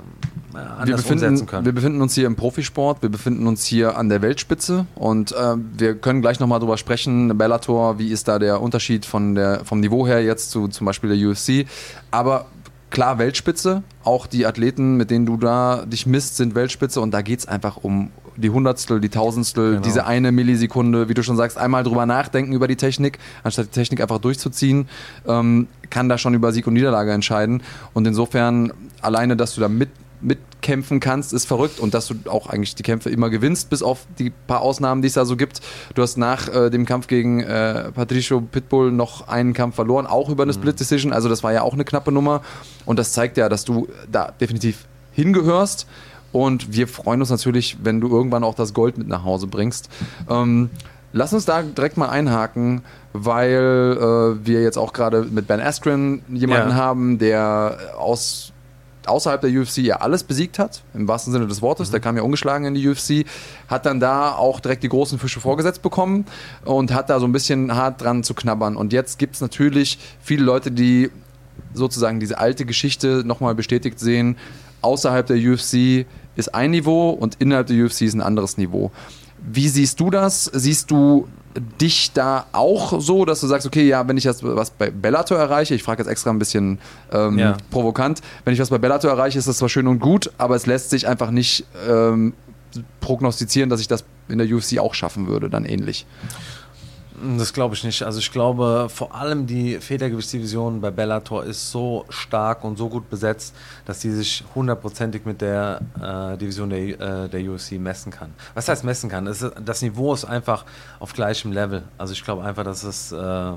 wir anders umsetzen befinden, können. wir befinden uns hier im Profisport, wir befinden uns hier an der Weltspitze und äh, wir können gleich nochmal drüber sprechen, Bellator, wie ist da der Unterschied von der, vom Niveau her jetzt zu zum Beispiel der UFC. Aber klar, Weltspitze, auch die Athleten, mit denen du da dich misst, sind Weltspitze und da geht es einfach um die Hundertstel, die Tausendstel, Genau. diese eine Millisekunde, wie du schon sagst, einmal drüber nachdenken über die Technik, anstatt die Technik einfach durchzuziehen, ähm, kann da schon über Sieg und Niederlage entscheiden. Und insofern, alleine, dass du da mit, mitkämpfen kannst, ist verrückt und dass du auch eigentlich die Kämpfe immer gewinnst, bis auf die paar Ausnahmen, die es da so gibt. Du hast nach äh, dem Kampf gegen äh, Patricio Pitbull noch einen Kampf verloren, auch über eine Split Decision, also das war ja auch eine knappe Nummer und das zeigt ja, dass du da definitiv hingehörst. Und wir freuen uns natürlich, wenn du irgendwann auch das Gold mit nach Hause bringst. Ähm, lass uns da direkt mal einhaken, weil äh, wir jetzt auch gerade mit Ben Askren jemanden Ja. haben, der aus außerhalb der UFC ja alles besiegt hat, im wahrsten Sinne des Wortes. Der kam ja ungeschlagen in die UFC, hat dann da auch direkt die großen Fische vorgesetzt bekommen und hat da so ein bisschen hart dran zu knabbern. Und jetzt gibt es natürlich viele Leute, die sozusagen diese alte Geschichte nochmal bestätigt sehen. Außerhalb der UFC ist ein Niveau und innerhalb der UFC ist ein anderes Niveau. Wie siehst du das? Siehst du dich da auch so, dass du sagst, okay, ja, wenn ich jetzt was bei Bellator erreiche, ich frage jetzt extra ein bisschen ähm, Ja. provokant, wenn ich was bei Bellator erreiche, ist das zwar schön und gut, aber es lässt sich einfach nicht ähm, prognostizieren, dass ich das in der UFC auch schaffen würde, dann ähnlich. Das glaube ich nicht. Also ich glaube, vor allem die Federgewichtsdivision bei Bellator ist so stark und so gut besetzt, dass sie sich hundertprozentig mit der äh, Division der, äh, der UFC messen kann. Was heißt messen kann? Ist, das Niveau ist einfach auf gleichem Level. Also ich glaube einfach, dass es äh,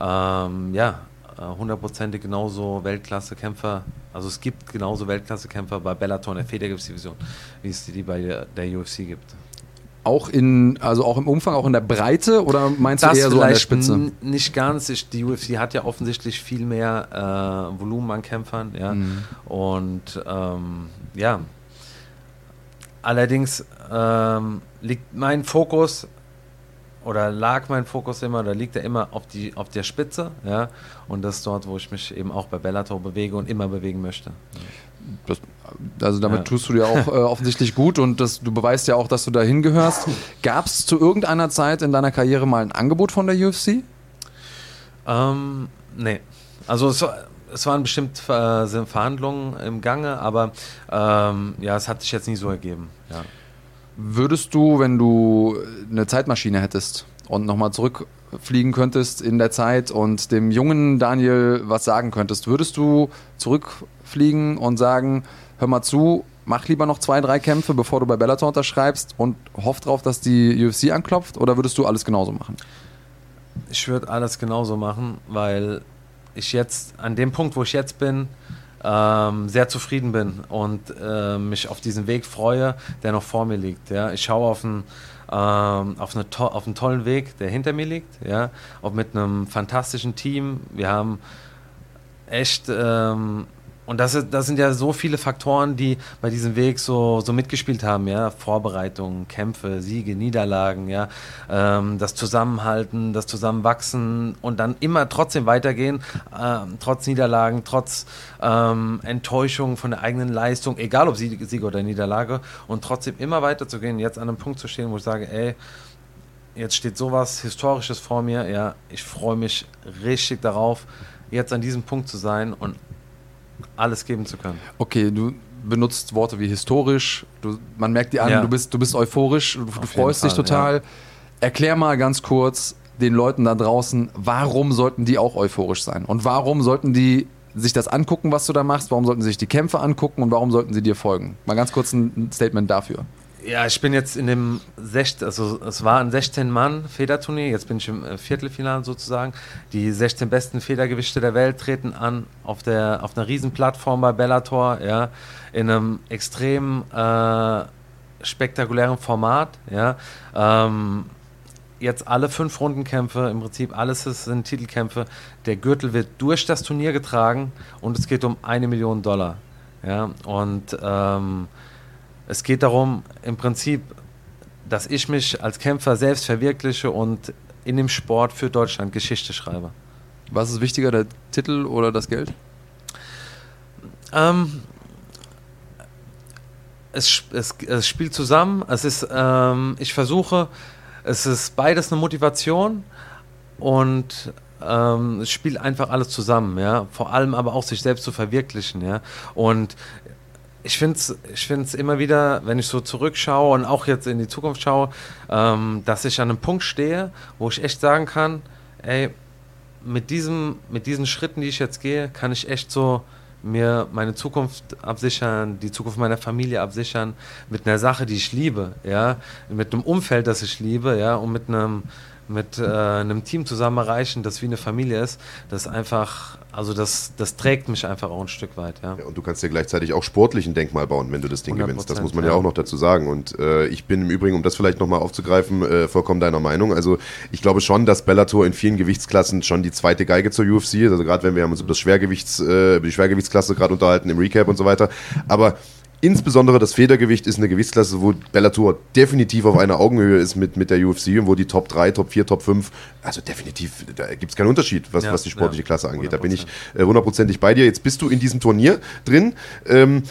ähm, ja hundertprozentig genauso Weltklasse-Kämpfer, also es gibt genauso Weltklasse-Kämpfer bei Bellator in der Federgewichtsdivision, wie es die bei der UFC gibt. Auch in, also auch im Umfang, auch in der Breite oder meinst du Das eher so an der Spitze? nicht ganz. Ich, die UFC hat ja offensichtlich viel mehr äh, Volumen an Kämpfern. Ja? Mhm. Und ähm, ja, allerdings, ähm, liegt mein Fokus oder lag mein Fokus immer oder liegt er immer auf, die, auf der Spitze. Ja? Und das ist dort, wo ich mich eben auch bei Bellator bewege und immer bewegen möchte. Das, also damit Ja. tust du dir auch äh, offensichtlich gut und das, du beweist ja auch, dass du da hingehörst. Gab es zu irgendeiner Zeit in deiner Karriere mal ein Angebot von der UFC? Ähm, nee. Also es, es waren bestimmt äh, sind Verhandlungen im Gange, aber ähm, ja, es hat sich jetzt nicht so ergeben. Ja. Würdest du, wenn du eine Zeitmaschine hättest und nochmal zurückfliegen könntest in der Zeit und dem jungen Daniel was sagen könntest, würdest du zurückfliegen und sagen, hör mal zu, mach lieber noch zwei, drei Kämpfe, bevor du bei Bellator unterschreibst und hoff drauf, dass die UFC anklopft? Oder würdest du alles genauso machen? Ich würde alles genauso machen, weil ich jetzt an dem Punkt, wo ich jetzt bin, ähm, sehr zufrieden bin und äh, mich auf diesen Weg freue, der noch vor mir liegt. Ja? Ich schaue auf einen, ähm, auf, eine to auf einen tollen Weg, der hinter mir liegt, ja? auch mit einem fantastischen Team. Wir haben echt, ähm, und das, das sind ja so viele Faktoren, die bei diesem Weg so, so mitgespielt haben, ja, Vorbereitungen, Kämpfe, Siege, Niederlagen, ja, ähm, das Zusammenhalten, das Zusammenwachsen und dann immer trotzdem weitergehen, ähm, trotz Niederlagen, trotz ähm, Enttäuschung von der eigenen Leistung, egal ob Sieg, Sieg oder Niederlage, und trotzdem immer weiterzugehen, jetzt an einem Punkt zu stehen, wo ich sage, ey, jetzt steht sowas Historisches vor mir, ja, ich freue mich richtig darauf, jetzt an diesem Punkt zu sein und alles geben zu können. Okay, du benutzt Worte wie historisch, du, man merkt dir an, Ja. du, bist, du bist euphorisch, du, du freust dich Fall, total. Erklär mal ganz kurz den Leuten da draußen, warum sollten die auch euphorisch sein? Und warum sollten die sich das angucken, was du da machst? Warum sollten sie sich die Kämpfe angucken und warum sollten sie dir folgen? Mal ganz kurz ein Statement dafür. Ja, ich bin jetzt in dem 16, also es war ein 16-Mann-Federturnier, jetzt bin ich im äh, Viertelfinale sozusagen. Die 16 besten Federgewichte der Welt treten an auf, der, auf einer riesen Plattform bei Bellator, ja, in einem extrem äh, spektakulären Format, ja. Ähm, jetzt alle fünf Rundenkämpfe, im Prinzip alles sind Titelkämpfe. Der Gürtel wird durch das Turnier getragen und es geht um eine Million Dollar. Ja, und ähm, es geht darum, im Prinzip, dass ich mich als Kämpfer selbst verwirkliche und in dem Sport für Deutschland Geschichte schreibe. Was ist wichtiger, der Titel oder das Geld? Ähm, es, es, es spielt zusammen. Es ist, ähm, ich versuche, es ist beides eine Motivation und ähm, es spielt einfach alles zusammen, ja. Vor allem aber auch sich selbst zu verwirklichen, ja. Und ich finde es ich find's immer wieder, wenn ich so zurückschaue und auch jetzt in die Zukunft schaue, ähm, dass ich an einem Punkt stehe, wo ich echt sagen kann, ey, mit, diesem, mit diesen Schritten, die ich jetzt gehe, kann ich echt so mir meine Zukunft absichern, die Zukunft meiner Familie absichern, mit einer Sache, die ich liebe, ja, mit einem Umfeld, das ich liebe, ja, und mit einem mit äh, einem Team zusammen erreichen, das wie eine Familie ist, das einfach, also das, das trägt mich einfach auch ein Stück weit, ja. Ja, und du kannst dir gleichzeitig auch sportlich ein Denkmal bauen, wenn du das Ding 100%, gewinnst. Das muss man ja. ja. auch noch dazu sagen. Und äh, ich bin im Übrigen, um das vielleicht nochmal aufzugreifen, äh, vollkommen deiner Meinung. Also ich glaube schon, dass Bellator in vielen Gewichtsklassen schon die zweite Geige zur UFC ist. Also gerade wenn wir haben uns über das Schwergewichts, äh, über die Schwergewichtsklasse gerade unterhalten im Recap und so weiter. Aber Insbesondere das Federgewicht ist eine Gewichtsklasse, wo Bellator definitiv auf einer Augenhöhe ist mit, mit der UFC und wo die Top 3, Top 4, Top 5, also definitiv, da gibt es keinen Unterschied, was, Ja, was die sportliche ja, Klasse angeht. Da bin ich 100%. äh, hundertprozentig bei dir. Jetzt bist du in diesem Turnier drin. Ähm,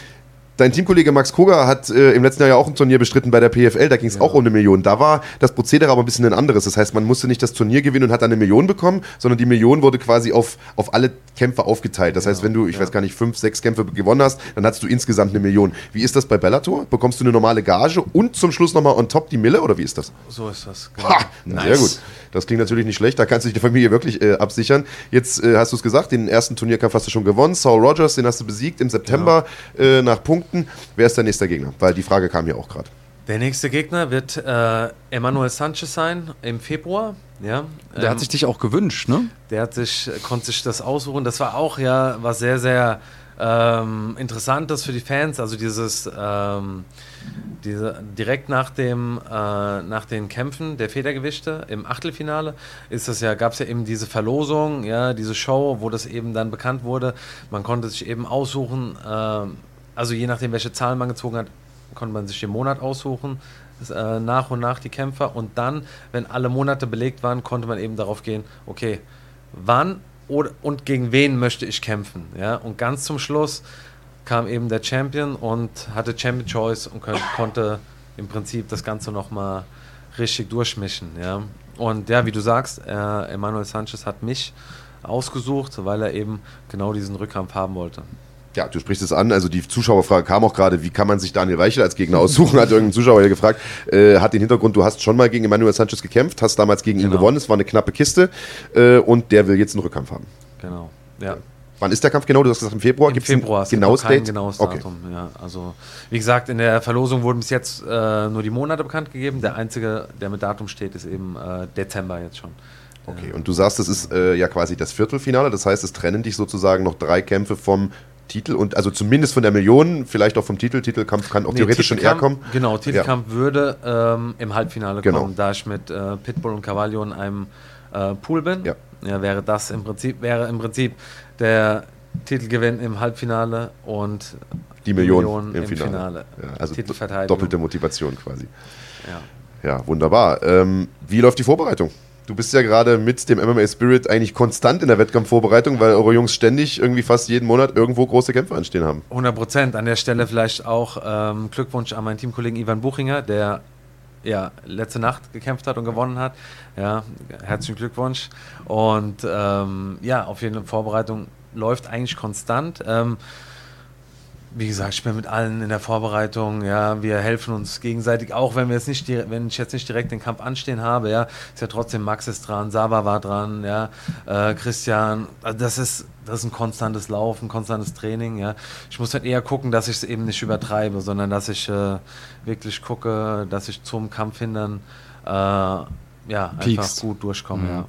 Dein Teamkollege Max Koga hat äh, im letzten Jahr ja auch ein Turnier bestritten bei der PFL, da ging es auch um eine Million. Da war das Prozedere aber ein bisschen ein anderes. Das heißt, man musste nicht das Turnier gewinnen und hat dann eine Million bekommen, sondern die Million wurde quasi auf, auf alle Kämpfe aufgeteilt. Das heißt, wenn du, ich weiß gar nicht, fünf, sechs Kämpfe gewonnen hast, dann hattest du insgesamt eine Million. Wie ist das bei Bellator? Bekommst du eine normale Gage und zum Schluss nochmal on top die Mille oder wie ist das? So ist das. Ha, Sehr gut. Das klingt natürlich nicht schlecht. Da kannst du dich die Familie wirklich äh, absichern. Jetzt äh, hast du es gesagt, den ersten Turnierkampf hast du schon gewonnen. Saul Rogers, den hast du besiegt im September äh, nach Punkten. Wer ist dein nächster Gegner? Weil die Frage kam hier auch gerade. Der nächste Gegner wird äh, Emmanuel Sanchez sein im Februar. Ja, Der Ähm, hat sich dich auch gewünscht, ne? Der hat sich, konnte sich das aussuchen. Das war auch ja was sehr, sehr ähm, Interessantes für die Fans. Also dieses ähm, diese, direkt nach dem äh, nach den Kämpfen der Federgewichte im Achtelfinale ist das ja gab es ja eben diese Verlosung, ja diese Show, wo das eben dann bekannt wurde. Man konnte sich eben aussuchen, ähm, also je nachdem welche Zahlen man gezogen hat, konnte man sich den Monat aussuchen. äh, nach und nach die Kämpfer und dann, wenn alle Monate belegt waren, konnte man eben darauf gehen, okay, wann oder, und gegen wen möchte ich kämpfen. Ja? Und ganz zum Schluss kam eben der Champion und hatte Champion Choice und konnte im Prinzip das Ganze nochmal richtig durchmischen. Ja? Und ja, wie du sagst, äh, Emmanuel Sanchez hat mich ausgesucht, weil er eben genau diesen Rückkampf haben wollte. Ja, du sprichst es an. Also die Zuschauerfrage kam auch gerade, wie kann man sich Daniel Weichel als Gegner aussuchen? Hat irgendein Zuschauer ja gefragt. Äh, hat den Hintergrund, du hast schon mal gegen Emmanuel Sanchez gekämpft, hast damals gegen genau. ihn gewonnen. Es war eine knappe Kiste äh, und der will jetzt einen Rückkampf haben. Genau, ja. Wann ist der Kampf genau? Du hast gesagt im Februar. Im Februar. Ein genaues Date? genaues Datum. Okay. Ja, also wie gesagt, in der Verlosung wurden bis jetzt äh, nur die Monate bekannt gegeben. Der einzige, der mit Datum steht, ist eben äh, Dezember jetzt schon. Okay, und du sagst, das ist äh, ja quasi das Viertelfinale. Das heißt, es trennen dich sozusagen noch drei Kämpfe vom Titel und also zumindest von der Million, vielleicht auch vom Titel. Titelkampf kann auch nee, theoretisch schon eher kommen. Genau, Titelkampf ja. würde ähm, im Halbfinale genau. kommen, da ich mit äh, Pitbull und Cavallio in einem äh, Pool bin. Ja. ja. wäre das im Prinzip, wäre im Prinzip der Titelgewinn im Halbfinale und die Million, Million im, im, Finale. Finale. Ja, also doppelte Motivation quasi. Ja, ja wunderbar. Ähm, wie läuft die Vorbereitung? Du bist ja gerade mit dem MMA Spirit eigentlich konstant in der Wettkampfvorbereitung, weil eure Jungs ständig irgendwie fast jeden Monat irgendwo große Kämpfe anstehen haben. 100 Prozent. An der Stelle vielleicht auch ähm, Glückwunsch an meinen Teamkollegen Ivan Buchinger, der ja letzte Nacht gekämpft hat und gewonnen hat. Ja, herzlichen Glückwunsch. Und ähm, ja, auf jeden Fall Vorbereitung läuft eigentlich konstant. Ähm, wie gesagt, ich bin mit allen in der Vorbereitung, ja, wir helfen uns gegenseitig, auch wenn wir jetzt nicht, wenn ich jetzt nicht direkt den Kampf anstehen habe, ja, ist ja trotzdem Max ist dran, Saba war dran, ja, äh, Christian, also das ist, das ist ein konstantes Laufen, ein konstantes Training, ja. Ich muss halt eher gucken, dass ich es eben nicht übertreibe, sondern dass ich äh, wirklich gucke, dass ich zum Kampf hindern, äh, ja, einfach Peaks. gut durchkomme, mhm. ja.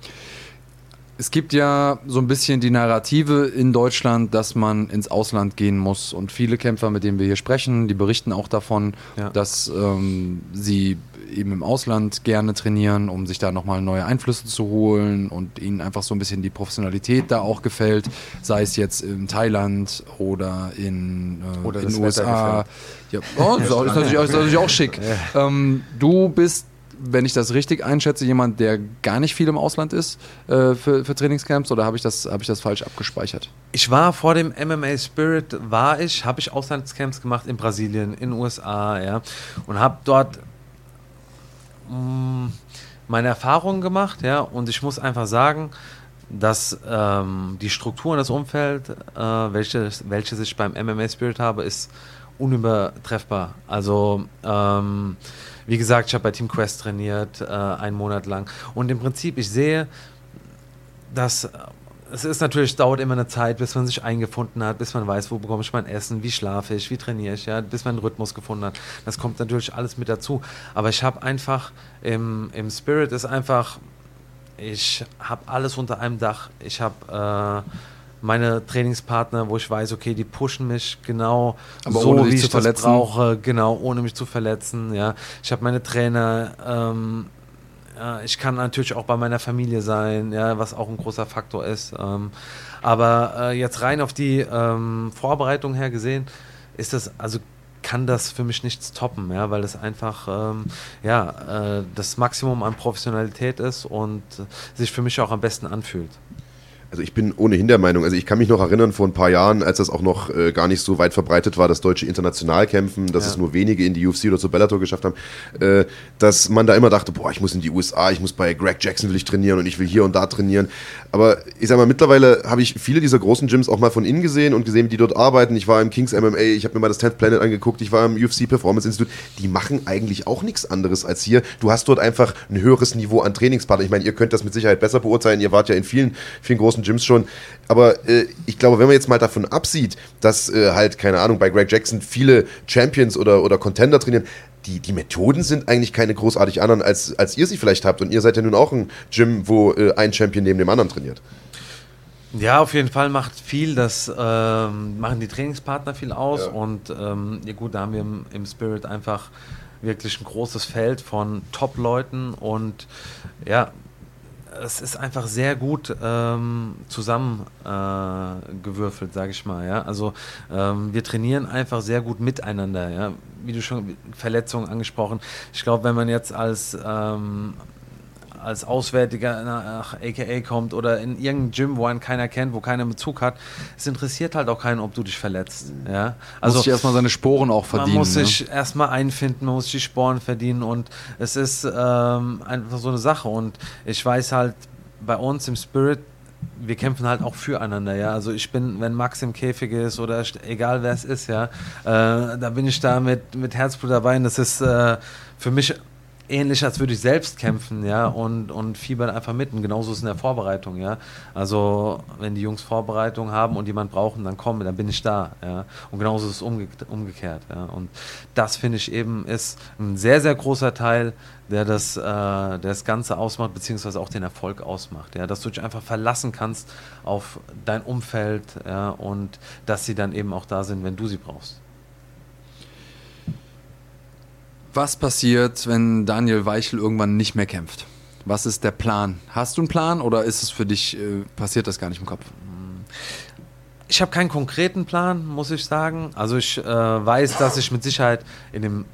Es gibt ja so ein bisschen die Narrative in Deutschland, dass man ins Ausland gehen muss. Und viele Kämpfer, mit denen wir hier sprechen, die berichten auch davon, ja. dass ähm, sie eben im Ausland gerne trainieren, um sich da nochmal neue Einflüsse zu holen und ihnen einfach so ein bisschen die Professionalität da auch gefällt, sei es jetzt in Thailand oder in äh, den USA. Ja, oh, das, ist natürlich, ist natürlich auch schick. Ähm, du bist wenn ich das richtig einschätze, jemand, der gar nicht viel im Ausland ist äh, für, für Trainingscamps oder habe ich, das, hab ich das falsch abgespeichert? Ich war vor dem MMA Spirit, war ich, habe ich Auslandscamps gemacht in Brasilien, in den USA, ja, und habe dort mh, mm, meine Erfahrungen gemacht, ja, und ich muss einfach sagen, dass ähm, die Struktur und das Umfeld, äh, welche, welches ich beim MMA Spirit habe, ist unübertreffbar. Also ähm, wie gesagt, ich habe bei Team Quest trainiert, äh, einen Monat lang. Und im Prinzip, ich sehe, dass äh, es ist natürlich, dauert immer eine Zeit, bis man sich eingefunden hat, bis man weiß, wo bekomme ich mein Essen, wie schlafe ich, wie trainiere ich, ja, bis man einen Rhythmus gefunden hat. Das kommt natürlich alles mit dazu. Aber ich habe einfach, im, im Spirit ist einfach, ich habe alles unter einem Dach. Ich habe äh, meine Trainingspartner, wo ich weiß, okay, die pushen mich genau Aber so, wie ich das brauche, genau, ohne mich zu verletzen. Ja, ich habe meine Trainer. Ähm, ja, ich kann natürlich auch bei meiner Familie sein, ja, was auch ein großer Faktor ist. Ähm, aber äh, jetzt rein auf die ähm, Vorbereitung her gesehen, ist das also kann das für mich nichts toppen, ja, weil es einfach ähm, ja, äh, das Maximum an Professionalität ist und äh, sich für mich auch am besten anfühlt. Also ich bin ohnehin der Meinung, also ich kann mich noch erinnern vor ein paar Jahren, als das auch noch äh, gar nicht so weit verbreitet war, das deutsche Internationalkämpfen, dass ja. es nur wenige in die UFC oder zu Bellator geschafft haben, äh, dass man da immer dachte, boah, ich muss in die USA, ich muss bei Greg Jackson will ich trainieren und ich will hier und da trainieren. Aber ich sag mal, mittlerweile habe ich viele dieser großen Gyms auch mal von innen gesehen und gesehen, wie die dort arbeiten. Ich war im Kings MMA, ich habe mir mal das 10th Planet angeguckt, ich war im UFC Performance Institute. Die machen eigentlich auch nichts anderes als hier. Du hast dort einfach ein höheres Niveau an Trainingspartnern. Ich meine, ihr könnt das mit Sicherheit besser beurteilen. Ihr wart ja in vielen, vielen großen Gyms schon. Aber äh, ich glaube, wenn man jetzt mal davon absieht, dass äh, halt, keine Ahnung, bei Greg Jackson viele Champions oder, oder Contender trainieren, die, die Methoden sind eigentlich keine großartig anderen, als, als ihr sie vielleicht habt. Und ihr seid ja nun auch ein Gym, wo äh, ein Champion neben dem anderen trainiert. Ja, auf jeden Fall macht viel, das ähm, machen die Trainingspartner viel aus. Ja. Und ähm, ja gut, da haben wir im, im Spirit einfach wirklich ein großes Feld von Top-Leuten und ja, es ist einfach sehr gut ähm, zusammengewürfelt, äh, sage ich mal. Ja? Also ähm, wir trainieren einfach sehr gut miteinander. Ja? Wie du schon Verletzungen angesprochen. Ich glaube, wenn man jetzt als ähm, als Auswärtiger nach AKA kommt oder in irgendein Gym, wo einen keiner kennt, wo keiner Bezug hat, es interessiert halt auch keinen, ob du dich verletzt. Ja? Also muss sich erstmal seine Sporen auch verdienen. Man muss ne? sich erstmal einfinden, man muss die Sporen verdienen und es ist ähm, einfach so eine Sache und ich weiß halt bei uns im Spirit, wir kämpfen halt auch füreinander, ja. Also ich bin, wenn Max im Käfig ist oder egal wer es ist, ja, äh, da bin ich da mit, mit Herzblut dabei und das ist äh, für mich ähnlich, als würde ich selbst kämpfen, ja, und, und fiebern einfach mit. Und genauso ist es in der Vorbereitung, ja. Also, wenn die Jungs Vorbereitung haben und jemand brauchen, dann kommen, dann bin ich da, ja. Und genauso ist es umge umgekehrt, ja. Und das finde ich eben ist ein sehr, sehr großer Teil, der das, äh, der das Ganze ausmacht, beziehungsweise auch den Erfolg ausmacht, ja. Dass du dich einfach verlassen kannst auf dein Umfeld, ja, und dass sie dann eben auch da sind, wenn du sie brauchst. Was passiert, wenn Daniel Weichel irgendwann nicht mehr kämpft? Was ist der Plan? Hast du einen Plan oder ist es für dich, äh, passiert das gar nicht im Kopf? Ich habe keinen konkreten Plan, muss ich sagen. Also ich äh, weiß, dass ich mit Sicherheit in dem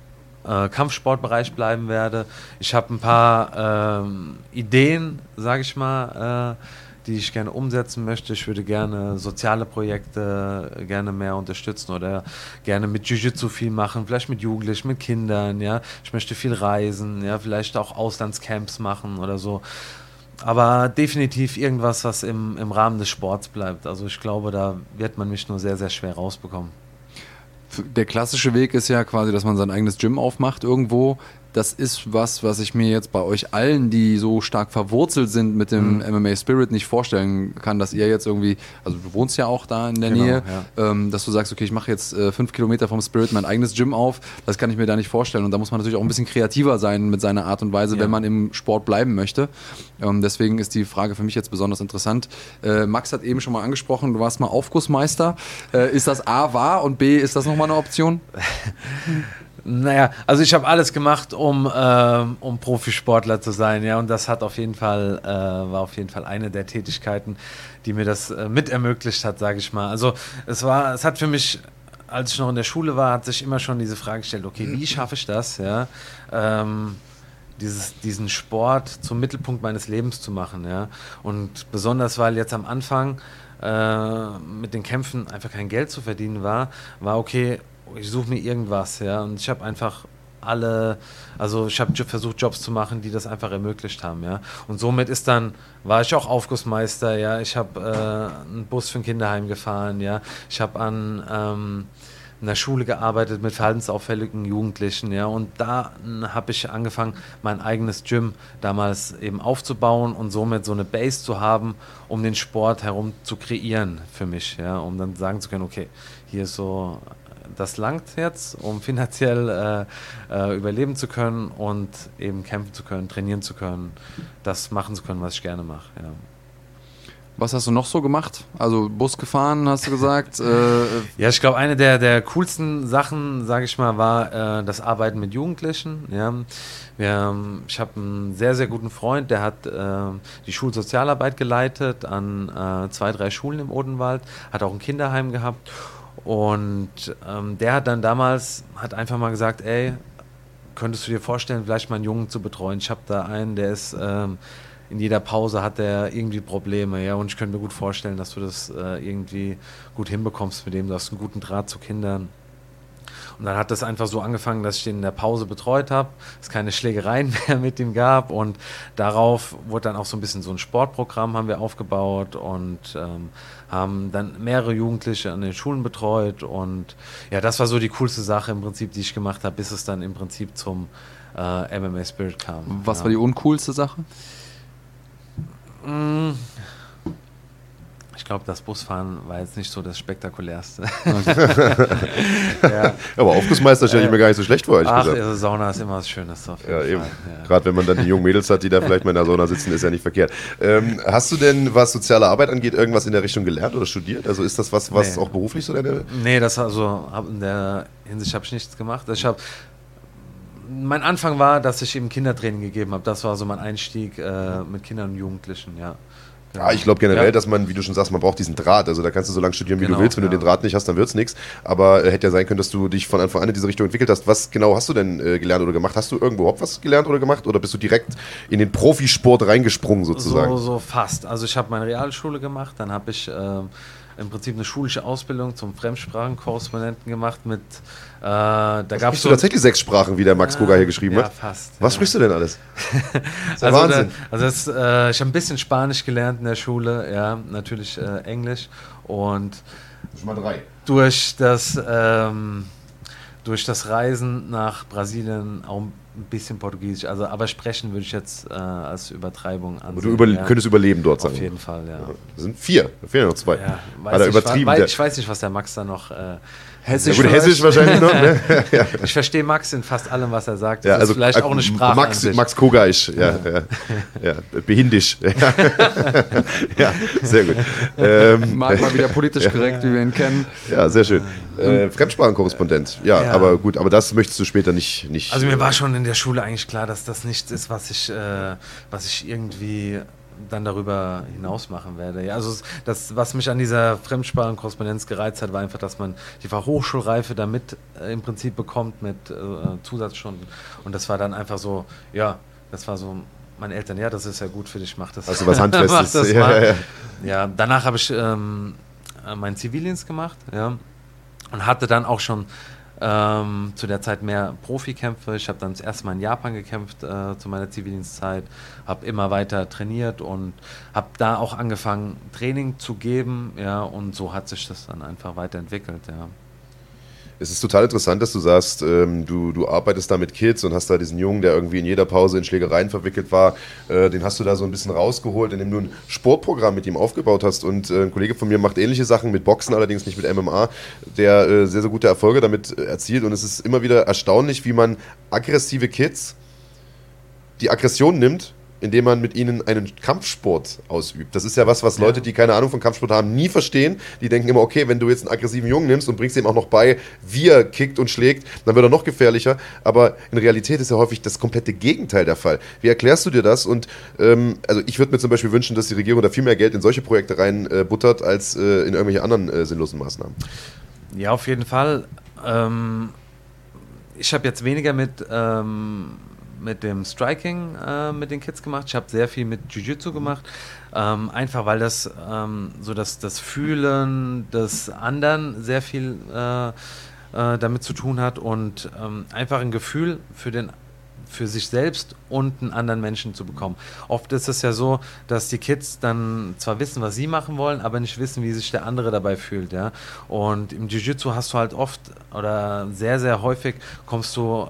äh, Kampfsportbereich bleiben werde. Ich habe ein paar ähm, Ideen, sage ich mal, äh, die ich gerne umsetzen möchte. Ich würde gerne soziale Projekte gerne mehr unterstützen oder gerne mit Jiu-Jitsu viel machen, vielleicht mit Jugendlichen, mit Kindern, ja. Ich möchte viel reisen, ja, vielleicht auch Auslandscamps machen oder so. Aber definitiv irgendwas, was im, im Rahmen des Sports bleibt. Also ich glaube, da wird man mich nur sehr, sehr schwer rausbekommen. Der klassische Weg ist ja quasi, dass man sein eigenes Gym aufmacht irgendwo das ist was, was ich mir jetzt bei euch allen, die so stark verwurzelt sind mit dem mhm. MMA Spirit, nicht vorstellen kann, dass ihr jetzt irgendwie, also du wohnst ja auch da in der genau, Nähe, ja. ähm, dass du sagst, okay, ich mache jetzt äh, fünf Kilometer vom Spirit mein eigenes Gym auf. Das kann ich mir da nicht vorstellen. Und da muss man natürlich auch ein bisschen kreativer sein mit seiner Art und Weise, ja. wenn man im Sport bleiben möchte. Ähm, deswegen ist die Frage für mich jetzt besonders interessant. Äh, Max hat eben schon mal angesprochen, du warst mal Aufgussmeister. Äh, ist das A wahr und B, ist das nochmal eine Option? Naja, also ich habe alles gemacht, um, äh, um Profisportler zu sein, ja, und das hat auf jeden Fall, äh, war auf jeden Fall eine der Tätigkeiten, die mir das äh, mit ermöglicht hat, sage ich mal. Also es war, es hat für mich, als ich noch in der Schule war, hat sich immer schon diese Frage gestellt, okay, wie schaffe ich das, ja, ähm, dieses, diesen Sport zum Mittelpunkt meines Lebens zu machen, ja, und besonders, weil jetzt am Anfang äh, mit den Kämpfen einfach kein Geld zu verdienen war, war okay, ich suche mir irgendwas, ja. Und ich habe einfach alle, also ich habe versucht, Jobs zu machen, die das einfach ermöglicht haben, ja. Und somit ist dann, war ich auch Aufgussmeister, ja. Ich habe äh, einen Bus für ein Kinderheim gefahren, ja. Ich habe an ähm, in der Schule gearbeitet mit verhaltensauffälligen Jugendlichen, ja, und da habe ich angefangen, mein eigenes Gym damals eben aufzubauen und somit so eine Base zu haben, um den Sport herum zu kreieren für mich, ja, um dann sagen zu können, okay, hier ist so das langt jetzt, um finanziell äh, äh, überleben zu können und eben kämpfen zu können, trainieren zu können, das machen zu können, was ich gerne mache. Ja. Was hast du noch so gemacht? Also Bus gefahren, hast du gesagt? äh, ja, ich glaube, eine der, der coolsten Sachen, sage ich mal, war äh, das Arbeiten mit Jugendlichen. Ja. Wir, ich habe einen sehr, sehr guten Freund, der hat äh, die Schulsozialarbeit geleitet an äh, zwei, drei Schulen im Odenwald, hat auch ein Kinderheim gehabt und ähm, der hat dann damals, hat einfach mal gesagt, ey, könntest du dir vorstellen, vielleicht mal einen Jungen zu betreuen? Ich habe da einen, der ist ähm, in jeder Pause hat der irgendwie Probleme, ja, und ich könnte mir gut vorstellen, dass du das äh, irgendwie gut hinbekommst mit dem, du hast einen guten Draht zu Kindern. Und dann hat das einfach so angefangen, dass ich den in der Pause betreut habe, es keine Schlägereien mehr mit ihm gab und darauf wurde dann auch so ein bisschen so ein Sportprogramm haben wir aufgebaut und ähm, haben dann mehrere Jugendliche an den Schulen betreut und ja, das war so die coolste Sache im Prinzip, die ich gemacht habe, bis es dann im Prinzip zum äh, MMA Spirit kam. Was ja. war die uncoolste Sache? Mmh ich glaube, das Busfahren war jetzt nicht so das spektakulärste. ja. Aber Aufgussmeister stelle ich mir gar nicht so schlecht vor, ehrlich Ach, gesagt. Also Sauna ist immer was Schönes. ja, eben. Ja. Gerade wenn man dann die jungen Mädels hat, die da vielleicht mal in der Sauna sitzen, ist ja nicht verkehrt. Ähm, hast du denn, was soziale Arbeit angeht, irgendwas in der Richtung gelernt oder studiert? Also ist das was, was nee. auch beruflich so deine... Nee, das also in der Hinsicht habe ich nichts gemacht. Ich habe mein Anfang war, dass ich ihm Kindertraining gegeben habe. Das war so mein Einstieg äh, mit Kindern und Jugendlichen, ja. Ja, ich glaube generell, Ja. dass man, wie du schon sagst, man braucht diesen Draht. Also da kannst du so lange studieren, wie Genau, du willst. Wenn du ja. den Draht nicht hast, dann wird's nichts. Aber äh, hätte ja sein können, dass du dich von Anfang an in diese Richtung entwickelt hast. Was genau hast du denn äh, gelernt oder gemacht? Hast du irgendwo überhaupt was gelernt oder gemacht? Oder bist du direkt in den Profisport reingesprungen sozusagen? So, so fast. Also ich habe meine Realschule gemacht, dann habe ich ähm, im Prinzip eine schulische Ausbildung zum Fremdsprachenkorrespondenten gemacht mit, äh, da gab es du tatsächlich sechs Sprachen, wie der Max Koga hier geschrieben ja, hat? fast. Was ja. sprichst du denn alles? Das ist ja Also, Wahnsinn. Da, also das, äh, ich habe ein bisschen Spanisch gelernt in der Schule, ja, natürlich äh, Englisch und Schon mal drei. durch das, ähm, durch das Reisen nach Brasilien auch ein bisschen Portugiesisch. Also, aber sprechen würde ich jetzt äh, als Übertreibung ansehen. Du über, ja. könntest überleben dort, Auf sagen wir. jeden Fall, ja. Das sind vier. Da fehlen noch zwei. ja weiß ich, übertrieben. Weil, ich weiß nicht, was der Max da noch. Äh, ja, Hessisch. gut? Hessisch wahrscheinlich noch. Ne? ja, ich verstehe Max in fast allem, was er sagt. Das ja, also ist vielleicht auch eine äh, Sprache. Max. Max Kogaisch, ja, ja. ja, behindisch. Ja. sehr gut. Ähm, Marc mal wieder politisch korrekt, wie wir ihn kennen. ja, sehr schön. Äh, Fremdsprachenkorrespondent. Ja, Ja. aber gut, aber das möchtest du später nicht. nicht Also mir war schon in der Schule eigentlich klar, dass das nichts ist, was ich, äh, was ich irgendwie dann darüber hinaus machen werde. Ja, also das, was mich an dieser Fremdsprachenkorrespondenz gereizt hat, war einfach, dass man die Fachhochschulreife damit äh, im Prinzip bekommt mit äh, Zusatzstunden. Und das war dann einfach so, ja, das war so, meine Eltern, ja, das ist ja gut für dich, mach das. Also was Handfestes. das ja, ja, ja. Ja, danach habe ich ähm, äh, meinen Zivildienst gemacht, ja, und hatte dann auch schon ähm, zu der Zeit mehr Profikämpfe. Ich habe dann das erste Mal in Japan gekämpft äh, zu meiner Zivildienstzeit, habe immer weiter trainiert und habe da auch angefangen, Training zu geben, ja, und so hat sich das dann einfach weiterentwickelt, ja. Es ist total interessant, dass du sagst, ähm, du, du arbeitest da mit Kids und hast da diesen Jungen, der irgendwie in jeder Pause in Schlägereien verwickelt war, äh, den hast du da so ein bisschen rausgeholt, indem du ein Sportprogramm mit ihm aufgebaut hast. Und äh, ein Kollege von mir macht ähnliche Sachen mit Boxen, allerdings nicht mit MMA, der äh, sehr, sehr gute Erfolge damit äh, erzielt. Und es ist immer wieder erstaunlich, wie man aggressive Kids die Aggression nimmt, indem man mit ihnen einen Kampfsport ausübt. Das ist ja was, was Leute, die keine Ahnung von Kampfsport haben, nie verstehen. Die denken immer, okay, wenn du jetzt einen aggressiven Jungen nimmst und bringst ihm auch noch bei, wie er kickt und schlägt, dann wird er noch gefährlicher. Aber in Realität ist ja häufig das komplette Gegenteil der Fall. Wie erklärst du dir das? Und ähm, also ich würde mir zum Beispiel wünschen, dass die Regierung da viel mehr Geld in solche Projekte rein äh, als äh, in irgendwelche anderen äh, sinnlosen Maßnahmen. Ja, auf jeden Fall. Ähm, ich habe jetzt weniger mit, ähm, mit dem Striking äh, mit den Kids gemacht. Ich habe sehr viel mit Jiu-Jitsu gemacht. Ähm, einfach weil das ähm, so das, das Fühlen des anderen sehr viel äh, äh, damit zu tun hat und ähm, einfach ein Gefühl für den für sich selbst und einen anderen Menschen zu bekommen. Oft ist es ja so, dass die Kids dann zwar wissen, was sie machen wollen, aber nicht wissen, wie sich der andere dabei fühlt, ja. Und im Jiu-Jitsu hast du halt oft oder sehr, sehr häufig kommst du,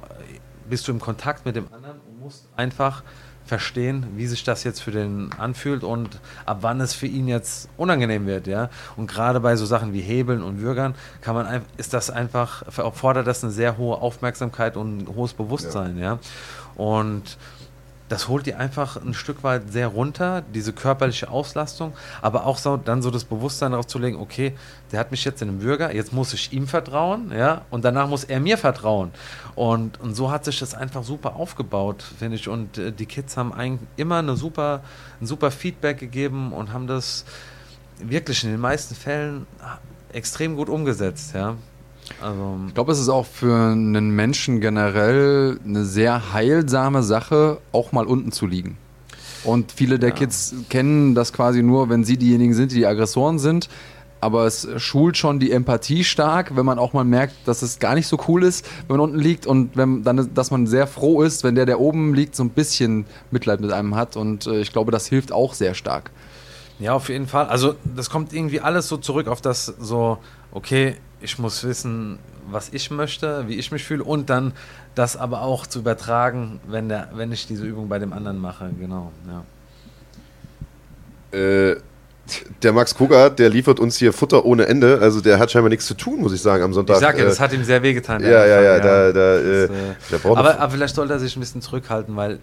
bist du im Kontakt mit dem anderen musst einfach verstehen, wie sich das jetzt für den anfühlt und ab wann es für ihn jetzt unangenehm wird, ja. Und gerade bei so Sachen wie Hebeln und Würgern kann man einfach, ist das einfach, erfordert das eine sehr hohe Aufmerksamkeit und ein hohes Bewusstsein, ja. Und das holt die einfach ein Stück weit sehr runter, diese körperliche Auslastung, aber auch so, dann so das Bewusstsein darauf zu legen, okay, der hat mich jetzt in einem Bürger, jetzt muss ich ihm vertrauen, ja, und danach muss er mir vertrauen. Und, und so hat sich das einfach super aufgebaut, finde ich. Und äh, die Kids haben eigentlich immer eine super, ein super Feedback gegeben und haben das wirklich in den meisten Fällen extrem gut umgesetzt, ja. Also, Ich glaube, es ist auch für einen Menschen generell eine sehr heilsame Sache, auch mal unten zu liegen. Und viele der Ja. Kids kennen das quasi nur, wenn sie diejenigen sind, die die Aggressoren sind. Aber es schult schon die Empathie stark, wenn man auch mal merkt, dass es gar nicht so cool ist, wenn man unten liegt und wenn dann, dass man sehr froh ist, wenn der, der oben liegt, so ein bisschen Mitleid mit einem hat. Und äh, ich glaube, das hilft auch sehr stark. Ja, auf jeden Fall. Also das kommt irgendwie alles so zurück auf das so, okay, ich muss wissen, was ich möchte, wie ich mich fühle und dann das aber auch zu übertragen, wenn, der, wenn ich diese Übung bei dem anderen mache. Genau, ja. Äh, der Max Koga, der liefert uns hier Futter ohne Ende. Also der hat scheinbar nichts zu tun, muss ich sagen, am Sonntag. Ich sag ja, Äh, das hat ihm sehr wehgetan. ja, ja, ja, da, da, äh, Das, äh, der braucht aber, aber vielleicht sollte er sich ein bisschen zurückhalten, weil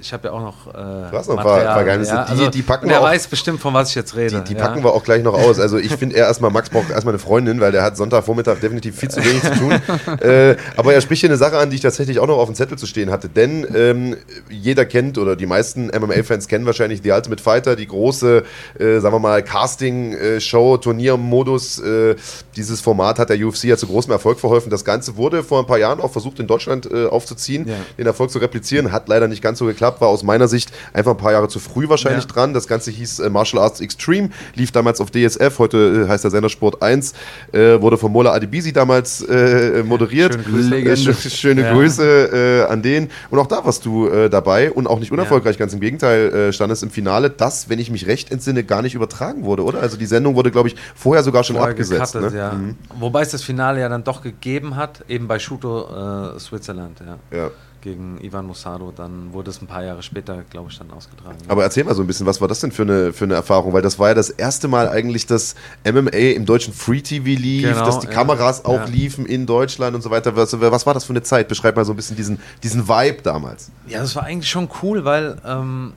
ich habe ja auch noch. Äh, du hast noch ein paar, paar Geheimnisse. Ja? Also, die, die packen der auch, weiß bestimmt, von was ich jetzt rede. Die, die ja? packen wir auch gleich noch aus. Also ich finde, er erstmal, Max braucht erstmal eine Freundin, weil der hat Sonntagvormittag definitiv viel zu wenig zu tun. äh, aber er spricht hier eine Sache an, die ich tatsächlich auch noch auf dem Zettel zu stehen hatte. Denn ähm, jeder kennt oder die meisten MMA-Fans kennen wahrscheinlich The Ultimate Fighter, die große, äh, sagen wir mal, Casting-Show, Turniermodus. Äh, dieses Format hat der UFC ja zu großem Erfolg verholfen. Das Ganze wurde vor ein paar Jahren auch versucht, in Deutschland äh, aufzuziehen, Ja. den Erfolg zu replizieren. Hat leider nicht ganz so geklappt, war aus meiner Sicht einfach ein paar Jahre zu früh wahrscheinlich Ja. dran. Das Ganze hieß äh, Martial Arts Extreme, lief damals auf DSF, heute äh, heißt der Sender Sport 1, äh, wurde von Mola Adebisi damals äh, moderiert. Schöne Grüße. Äh, schö- schöne Ja. Grüße äh, an den. Und auch da warst du äh, dabei und auch nicht unerfolgreich, ganz im Gegenteil, äh, standest im Finale, das, wenn ich mich recht entsinne, gar nicht übertragen wurde, oder? Also die Sendung wurde, glaube ich, vorher sogar schon Vorher abgesetzt. gecuttet, ne? ja. Mhm. Wobei es das Finale ja dann doch gegeben hat, eben bei Shuto äh, Switzerland, ja. Gegen Ivan Musado. Dann wurde es ein paar Jahre später, glaube ich, dann ausgetragen. Aber erzähl mal so ein bisschen, was war das denn für eine, für eine Erfahrung? Weil das war ja das erste Mal eigentlich, dass MMA im deutschen Free TV lief, Genau, dass die ja. Kameras auch Ja. liefen in Deutschland und so weiter. Was, was war das für eine Zeit? Beschreib mal so ein bisschen diesen, diesen Vibe damals. Ja, das war eigentlich schon cool, weil ähm,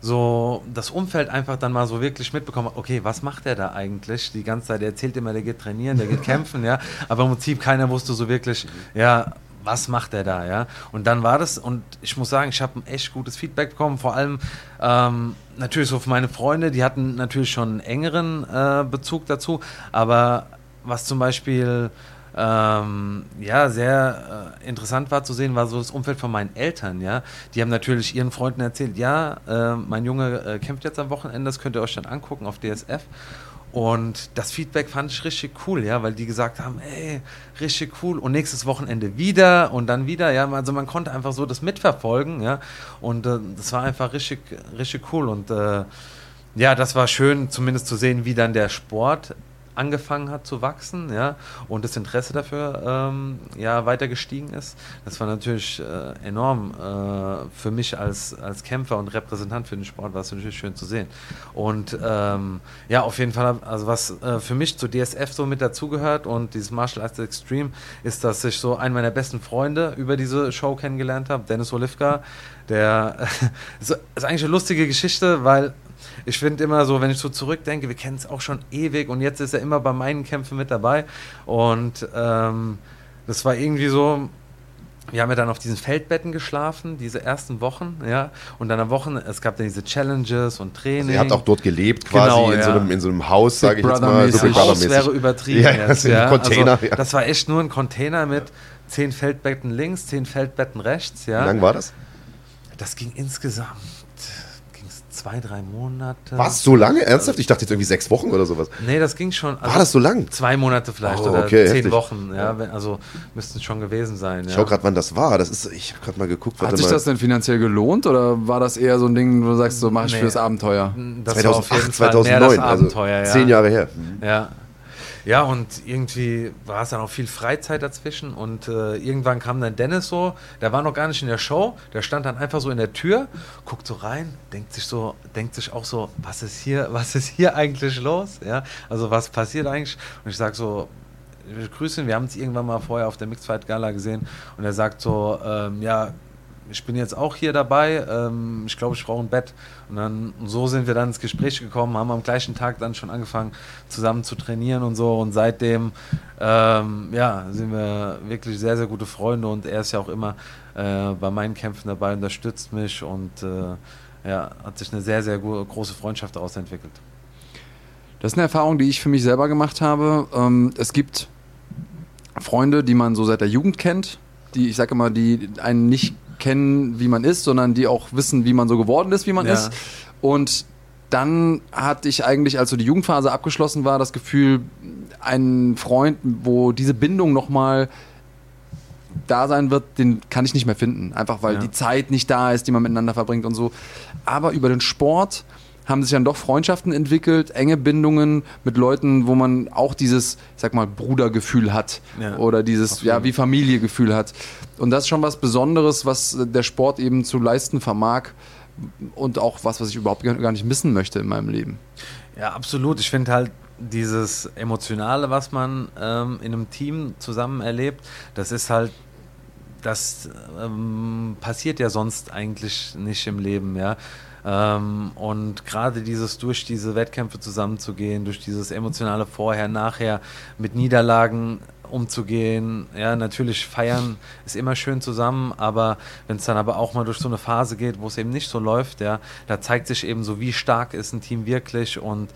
so das Umfeld einfach dann mal so wirklich mitbekommen, hat, okay, was macht der da eigentlich? Die ganze Zeit, der erzählt immer, der geht trainieren, der geht kämpfen, ja. Aber im Prinzip keiner wusste so wirklich, ja, was macht der da, ja? Und dann war das, und ich muss sagen, ich habe ein echt gutes Feedback bekommen, vor allem ähm, natürlich so für meine Freunde, die hatten natürlich schon einen engeren äh, Bezug dazu, aber was zum Beispiel ähm, ja, sehr äh, interessant war zu sehen, war so das Umfeld von meinen Eltern, ja. Die haben natürlich ihren Freunden erzählt, ja, äh, mein Junge äh, kämpft jetzt am Wochenende, das könnt ihr euch dann angucken auf DSF. Und das Feedback fand ich richtig cool, ja, weil die gesagt haben, ey, richtig cool. Und nächstes Wochenende wieder und dann wieder, ja, also man konnte einfach so das mitverfolgen, ja, und äh, das war einfach richtig, richtig cool. Und äh, ja, das war schön, zumindest zu sehen, wie dann der Sport angefangen hat zu wachsen, ja, und das Interesse dafür ähm, ja weiter gestiegen ist. Das war natürlich äh, enorm äh, für mich als, als Kämpfer und Repräsentant für den Sport, war es natürlich schön zu sehen. Und ähm, ja, auf jeden Fall, also was äh, für mich zu DSF so mit dazugehört und dieses Martial Arts Extreme ist, dass ich so einen meiner besten Freunde über diese Show kennengelernt habe, Dennis Olivka, der ist ist eigentlich eine lustige Geschichte, weil ich finde immer so, wenn ich so zurückdenke, wir kennen es auch schon ewig und jetzt ist er immer bei meinen Kämpfen mit dabei. Und ähm, das war irgendwie so, wir haben ja dann auf diesen Feldbetten geschlafen, diese ersten Wochen, ja. Und dann am Wochen, es gab dann diese Challenges und Training. Also ihr habt auch dort gelebt, quasi Genau, in, so ja. einem, in so einem Haus, sage ich jetzt mal. So Haus wäre übertrieben Ja, jetzt, das ja. Container, also, ja. Das war echt nur ein Container mit zehn Feldbetten links, zehn Feldbetten rechts, ja. Wie lang war das? Das ging insgesamt zwei, drei Monate. Was? So lange? Ernsthaft? Ich dachte jetzt irgendwie sechs Wochen oder sowas. Nee, das ging schon. also War das so lang? Zwei Monate vielleicht Oh, oder okay, zehn heftig. Wochen, ja, wenn, also müssten es schon gewesen sein. Ich ja. schau gerade, wann das war. Das ist, ich habe gerade mal geguckt. Hat sich mal. das denn finanziell gelohnt oder war das eher so ein Ding, wo du sagst, so mache ich Nee. fürs Abenteuer? Das war auf 2008, jeden Fall mehr 2009, das Abenteuer, also ja. zehn Jahre her. Ja. Ja, und irgendwie war es dann auch viel Freizeit dazwischen und äh, irgendwann kam dann Dennis so, der war noch gar nicht in der Show, der stand dann einfach so in der Tür, guckt so rein, denkt sich so, denkt sich auch so, was ist hier, was ist hier eigentlich los? Ja, also was passiert eigentlich? Und ich sag so, ich grüße ihn, wir haben uns irgendwann mal vorher auf der Mixed Fight Gala gesehen und er sagt so, ähm, ja, ich bin jetzt auch hier dabei, ähm, ich glaube, ich brauche ein Bett. Und dann und so sind wir dann ins Gespräch gekommen, haben am gleichen Tag dann schon angefangen, zusammen zu trainieren und so. Und seitdem ähm, ja, sind wir wirklich sehr, sehr gute Freunde und er ist ja auch immer äh, bei meinen Kämpfen dabei, unterstützt mich und äh, ja, hat sich eine sehr, sehr große Freundschaft daraus entwickelt. Das ist eine Erfahrung, die ich für mich selber gemacht habe. Ähm, es gibt Freunde, die man so seit der Jugend kennt, die, ich sage immer, die einen nicht kennen, wie man ist, sondern die auch wissen, wie man so geworden ist, wie man Ja. ist. Und dann hatte ich eigentlich, als so die Jugendphase abgeschlossen war, das Gefühl, einen Freund, wo diese Bindung nochmal da sein wird, den kann ich nicht mehr finden. Einfach weil Ja. die Zeit nicht da ist, die man miteinander verbringt und so. Aber über den Sport haben sich dann doch Freundschaften entwickelt, enge Bindungen mit Leuten, wo man auch dieses, ich sag mal, Brudergefühl hat Ja, oder dieses, ja, wie Familiegefühl hat. Und das ist schon was Besonderes, was äh, der Sport eben zu leisten vermag und auch was, was ich überhaupt gar gar nicht missen möchte in meinem Leben. Ja, absolut. Ich finde halt dieses Emotionale, was man ähm, in einem Team zusammen erlebt, das ist halt das ähm, passiert ja sonst eigentlich nicht im Leben, ja. Ähm, und gerade dieses durch diese Wettkämpfe zusammenzugehen, durch dieses emotionale Vorher, Nachher mit Niederlagen umzugehen. Ja, natürlich feiern ist immer schön zusammen, aber wenn es dann aber auch mal durch so eine Phase geht, wo es eben nicht so läuft, ja, da zeigt sich eben so, wie stark ist ein Team wirklich und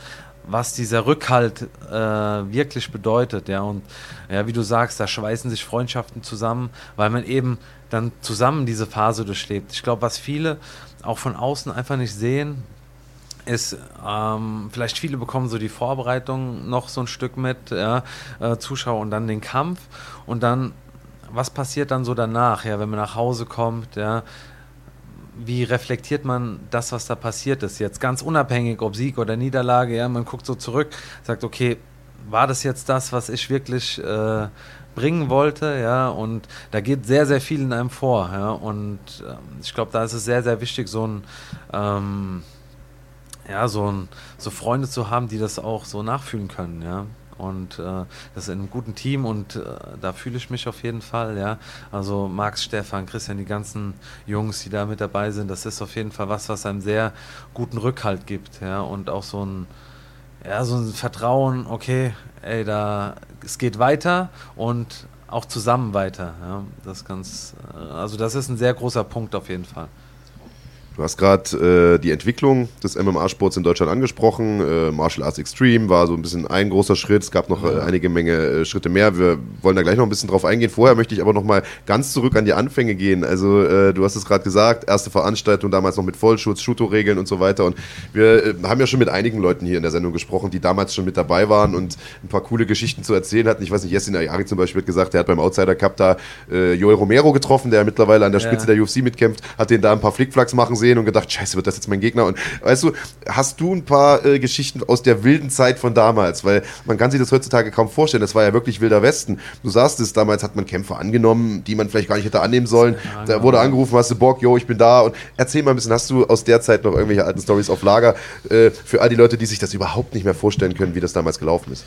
was dieser Rückhalt äh, wirklich bedeutet, ja. Und ja, wie du sagst, da schweißen sich Freundschaften zusammen, weil man eben dann zusammen diese Phase durchlebt. Ich glaube, was viele auch von außen einfach nicht sehen, ist, ähm, vielleicht viele bekommen so die Vorbereitung noch so ein Stück mit, ja, äh, Zuschauer und dann den Kampf und dann, was passiert dann so danach, ja, wenn man nach Hause kommt, ja, wie reflektiert man das, was da passiert ist? Jetzt? Ganz unabhängig, ob Sieg oder Niederlage, ja, man guckt so zurück, sagt, okay, war das jetzt das, was ich wirklich äh, bringen wollte, ja, und da geht sehr, sehr viel in einem vor, ja, und ähm, ich glaube, da ist es sehr, sehr wichtig, so ein, ähm, ja, so, ein, so Freunde zu haben, die das auch so nachfühlen können, ja, und äh, das ist in einem guten Team und äh, da fühle ich mich auf jeden Fall, ja. Also Max, Stefan, Christian, die ganzen Jungs, die da mit dabei sind, das ist auf jeden Fall was, was einem sehr guten Rückhalt gibt, ja. Und auch so ein, ja, so ein Vertrauen, okay, ey, da, es geht weiter und auch zusammen weiter, ja. Das ganz, äh, also das ist ein sehr großer Punkt auf jeden Fall. Du hast gerade äh, die Entwicklung des MMA-Sports in Deutschland angesprochen. Äh, Martial Arts Extreme war so ein bisschen ein großer Schritt. Es gab noch äh, einige Menge äh, Schritte mehr. Wir wollen da gleich noch ein bisschen drauf eingehen. Vorher möchte ich aber noch mal ganz zurück an die Anfänge gehen. Also äh, du hast es gerade gesagt, erste Veranstaltung damals noch mit Vollschutz, Schuto-Regeln und so weiter. Und wir äh, haben ja schon mit einigen Leuten hier in der Sendung gesprochen, die damals schon mit dabei waren und ein paar coole Geschichten zu erzählen hatten. Ich weiß nicht, Jessin Ayari zum Beispiel hat gesagt, der hat beim Outsider Cup da Joel Romero getroffen, der mittlerweile an der Spitze ja. der UFC mitkämpft, hat den da ein paar Flickflacks machen sehen und gedacht, scheiße, wird das jetzt mein Gegner? Und weißt du, hast du ein paar äh, Geschichten aus der wilden Zeit von damals? Weil man kann sich das heutzutage kaum vorstellen. Das war ja wirklich wilder Westen. Du sagst es, damals hat man Kämpfer angenommen, die man vielleicht gar nicht hätte annehmen sollen. Da wurde angerufen, hast du Bock, yo, ich bin da. Und erzähl mal ein bisschen, hast du aus der Zeit noch irgendwelche alten Stories auf Lager äh, für all die Leute, die sich das überhaupt nicht mehr vorstellen können, wie das damals gelaufen ist?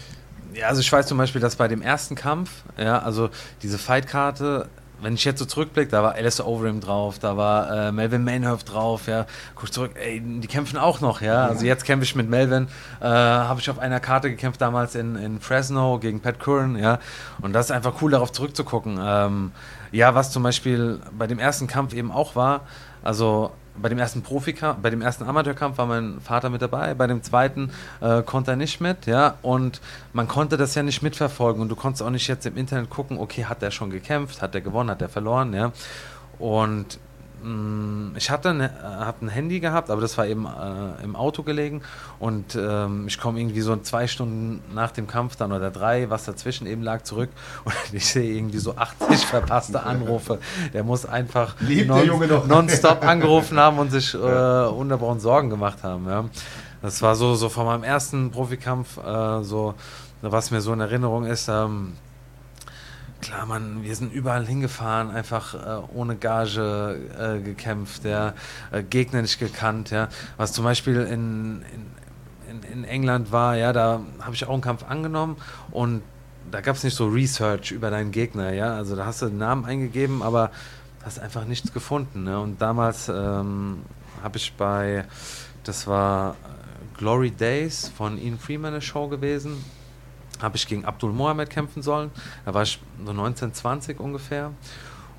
Ja, also ich weiß zum Beispiel, dass bei dem ersten Kampf, ja, also diese Fightkarte, wenn ich jetzt so zurückblicke, da war Alistair Overeem drauf, da war äh, Melvin Mainhoff drauf, ja, guck zurück, ey, die kämpfen auch noch, ja, also jetzt kämpfe ich mit Melvin, äh, habe ich auf einer Karte gekämpft damals in, in Fresno gegen Pat Curran, ja, und das ist einfach cool, darauf zurückzugucken. Ähm, ja, was zum Beispiel bei dem ersten Kampf eben auch war, also bei dem ersten Profikampf, bei dem ersten Amateurkampf war mein Vater mit dabei, bei dem zweiten äh, konnte er nicht mit, ja, und man konnte das ja nicht mitverfolgen und du konntest auch nicht jetzt im Internet gucken, okay, hat er schon gekämpft, hat er gewonnen, hat er verloren, ja, und ich hatte ein, äh, hab ein Handy gehabt, aber das war eben äh, im Auto gelegen und ähm, ich komme irgendwie so zwei Stunden nach dem Kampf dann oder drei, was dazwischen eben lag, zurück und ich sehe irgendwie so 80 verpasste Anrufe. Der muss einfach non, nonstop angerufen haben und sich äh, unterbrochen Sorgen gemacht haben. Ja. Das war so, so von meinem ersten Profikampf, äh, so, was mir so in Erinnerung ist. Ähm, klar, man, wir sind überall hingefahren, einfach äh, ohne Gage äh, gekämpft, ja, äh, Gegner nicht gekannt, ja. Was zum Beispiel in, in, in England war, ja, da habe ich auch einen Kampf angenommen und da gab es nicht so Research über deinen Gegner, ja. Also da hast du den Namen eingegeben, aber hast einfach nichts gefunden. Ne? Und damals ähm, habe ich bei, das war äh, Glory Days von Ian Freeman eine Show gewesen habe ich gegen Abdul Mohammed kämpfen sollen. Da war ich so 19, 20 ungefähr.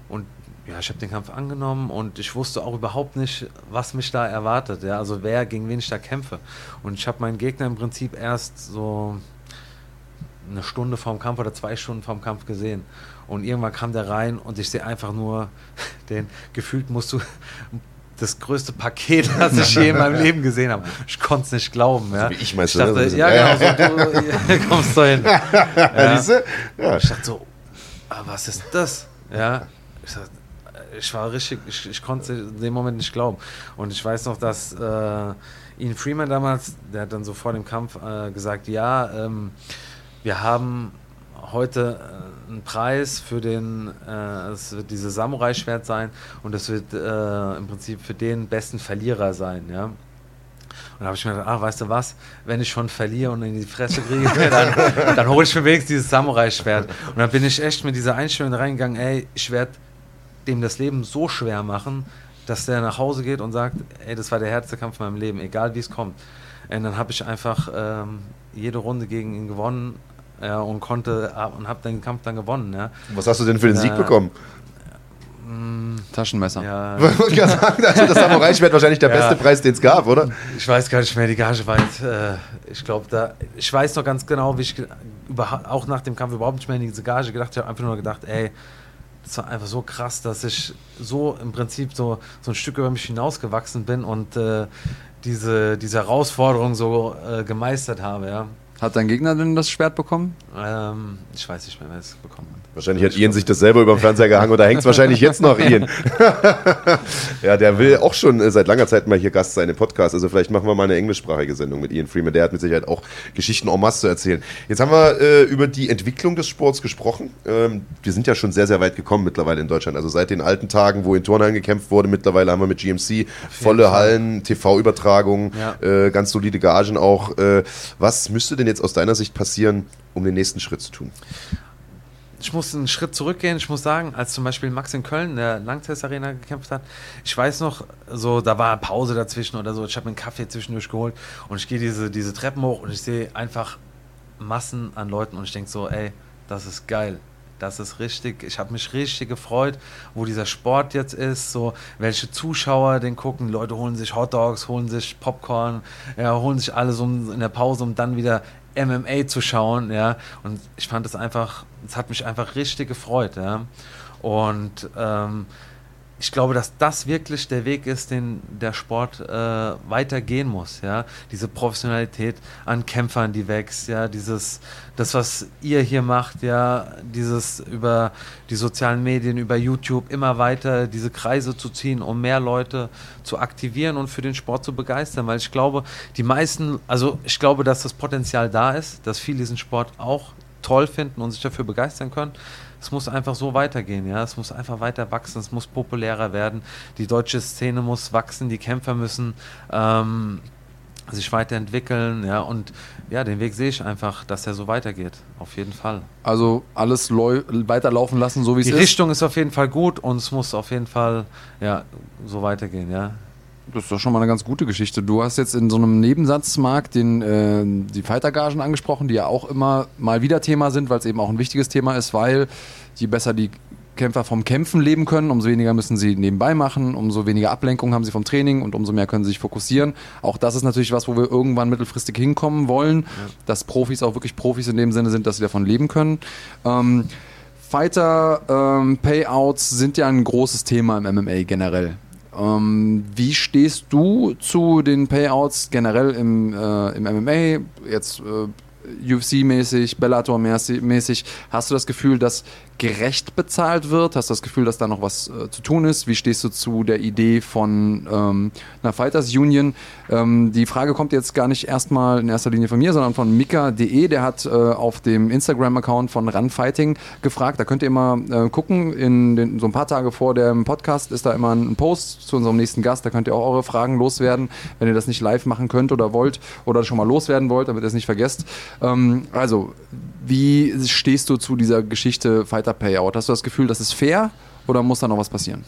Und ja, ich habe den Kampf angenommen und ich wusste auch überhaupt nicht, was mich da erwartet. Ja, also wer gegen wen ich da kämpfe. Und ich habe meinen Gegner im Prinzip erst so eine Stunde vorm Kampf oder zwei Stunden vorm Kampf gesehen. Und irgendwann kam der rein und ich sehe einfach nur den, gefühlt musst du das größte Paket, das ich je in meinem Leben gesehen habe. Ich konnte es nicht glauben. Ja. So wie ich meinst ich dachte, du? Ja, genau, so, du kommst da hin. Ja. ja. Ich dachte so, ah, was ist das? Ja. Ich, dachte, ich war richtig, ich, ich konnte in dem Moment nicht glauben. Und ich weiß noch, dass äh, Ian Freeman damals, der hat dann so vor dem Kampf äh, gesagt, ja, ähm, wir haben heute äh, einen Preis für den, äh, es wird dieses Samurai-Schwert sein und es wird äh, im Prinzip für den besten Verlierer sein, ja. Und da habe ich mir gedacht, ach, weißt du was, wenn ich schon verliere und in die Fresse kriege, dann, dann hole ich mir wenigstens dieses Samurai-Schwert. Und dann bin ich echt mit dieser Einstellung reingegangen, ey, ich werde dem das Leben so schwer machen, dass der nach Hause geht und sagt, ey, das war der härteste Kampf in meinem Leben, egal wie es kommt. Und dann habe ich einfach ähm, jede Runde gegen ihn gewonnen ja, und konnte und habe den Kampf dann gewonnen. Ja. Was hast du denn für den Sieg äh, bekommen? Taschenmesser. Ja. Ich sagen, also das Samurai-Schwert wahrscheinlich der ja. beste Preis, den es gab, oder? Ich weiß gar nicht mehr, die Gage war jetzt, äh, ich glaube, da, ich weiß noch ganz genau, wie ich auch nach dem Kampf überhaupt nicht mehr in diese Gage gedacht habe. Ich habe einfach nur gedacht, ey, das war einfach so krass, dass ich so im Prinzip so, so ein Stück über mich hinausgewachsen bin und äh, diese, diese Herausforderung so äh, gemeistert habe, ja. Hat dein Gegner denn das Schwert bekommen? Ähm, ich weiß nicht mehr, wer es bekommen hat. Wahrscheinlich hat Ian sich das selber über den Fernseher gehangen oder hängt es wahrscheinlich jetzt noch, Ian. ja, der will auch schon äh, seit langer Zeit mal hier Gast sein im Podcast. Also vielleicht machen wir mal eine englischsprachige Sendung mit Ian Freeman. Der hat mit Sicherheit auch Geschichten en masse zu erzählen. Jetzt haben wir äh, über die Entwicklung des Sports gesprochen. Ähm, wir sind ja schon sehr, sehr weit gekommen mittlerweile in Deutschland. Also seit den alten Tagen, wo in Turnhallen gekämpft wurde, mittlerweile haben wir mit GMC volle Hallen, TV-Übertragungen, ja. äh, ganz solide Gagen auch. Äh, was müsste denn jetzt aus deiner Sicht passieren, um den nächsten Schritt zu tun? Ich muss einen Schritt zurückgehen. Ich muss sagen, als zum Beispiel Max in Köln in der Langtest Arena gekämpft hat, ich weiß noch, so da war Pause dazwischen oder so. Ich habe einen Kaffee zwischendurch geholt und ich gehe diese, diese Treppen hoch und ich sehe einfach Massen an Leuten und ich denke so, ey, das ist geil. Das ist richtig. Ich habe mich richtig gefreut, wo dieser Sport jetzt ist, so welche Zuschauer den gucken. Leute holen sich Hotdogs, holen sich Popcorn, ja, holen sich alles um in der Pause, um dann wieder MMA zu schauen, ja. Und ich fand es einfach, es hat mich einfach richtig gefreut, ja. Und ähm, ich glaube, dass das wirklich der Weg ist, den der Sport äh, weitergehen muss. Ja, diese Professionalität an Kämpfern, die wächst. Ja, dieses, das was ihr hier macht. Ja, dieses über die sozialen Medien, über YouTube immer weiter diese Kreise zu ziehen, um mehr Leute zu aktivieren und für den Sport zu begeistern. Weil ich glaube, die meisten, also ich glaube, dass das Potenzial da ist, dass viele diesen Sport auch toll finden und sich dafür begeistern können es muss einfach so weitergehen, ja. Es muss einfach weiter wachsen, es muss populärer werden. Die deutsche Szene muss wachsen, die Kämpfer müssen ähm, sich weiterentwickeln, ja. Und ja, den Weg sehe ich einfach, dass er so weitergeht. Auf jeden Fall. Also alles weiterlaufen lassen, so wie es ist. Die Richtung ist auf jeden Fall gut und es muss auf jeden Fall ja, so weitergehen, ja. Das ist doch schon mal eine ganz gute Geschichte. Du hast jetzt in so einem Nebensatz, Marc, den, äh, die Fightergagen angesprochen, die ja auch immer mal wieder Thema sind, weil es eben auch ein wichtiges Thema ist, weil je besser die Kämpfer vom Kämpfen leben können, umso weniger müssen sie nebenbei machen, umso weniger Ablenkung haben sie vom Training und umso mehr können sie sich fokussieren. Auch das ist natürlich was, wo wir irgendwann mittelfristig hinkommen wollen, ja. dass Profis auch wirklich Profis in dem Sinne sind, dass sie davon leben können. Ähm, Fighter-Payouts ähm, sind ja ein großes Thema im MMA generell. Ähm, wie stehst du zu den Payouts generell im, äh, im MMA? Jetzt äh, UFC-mäßig, Bellator-mäßig. Hast du das Gefühl, dass gerecht bezahlt wird? Hast du das Gefühl, dass da noch was äh, zu tun ist? Wie stehst du zu der Idee von ähm, einer Fighters Union? Ähm, die Frage kommt jetzt gar nicht erstmal in erster Linie von mir, sondern von Mika.de. Der hat äh, auf dem Instagram-Account von Runfighting gefragt. Da könnt ihr immer äh, gucken. In den, so ein paar Tage vor dem Podcast ist da immer ein Post zu unserem nächsten Gast. Da könnt ihr auch eure Fragen loswerden, wenn ihr das nicht live machen könnt oder wollt oder schon mal loswerden wollt, damit ihr es nicht vergesst. Ähm, also, wie stehst du zu dieser Geschichte Fighter Payout? Hast du das Gefühl, das ist fair oder muss da noch was passieren?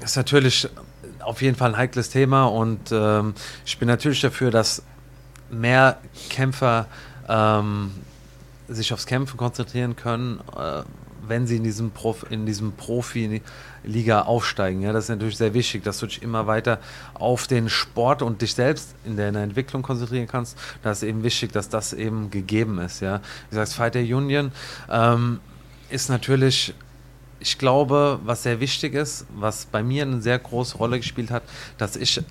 Das ist natürlich auf jeden Fall ein heikles Thema und ähm, ich bin natürlich dafür, dass mehr Kämpfer ähm, sich aufs Kämpfen konzentrieren können, äh, wenn sie in diesem, Prof in diesem Profi-Liga aufsteigen. Ja, das ist natürlich sehr wichtig, dass du dich immer weiter auf den Sport und dich selbst in deiner Entwicklung konzentrieren kannst. Da ist eben wichtig, dass das eben gegeben ist. Ja. Wie gesagt, Fighter Union ähm, ist natürlich ich glaube, was sehr wichtig ist, was bei mir eine sehr große Rolle gespielt hat, dass ich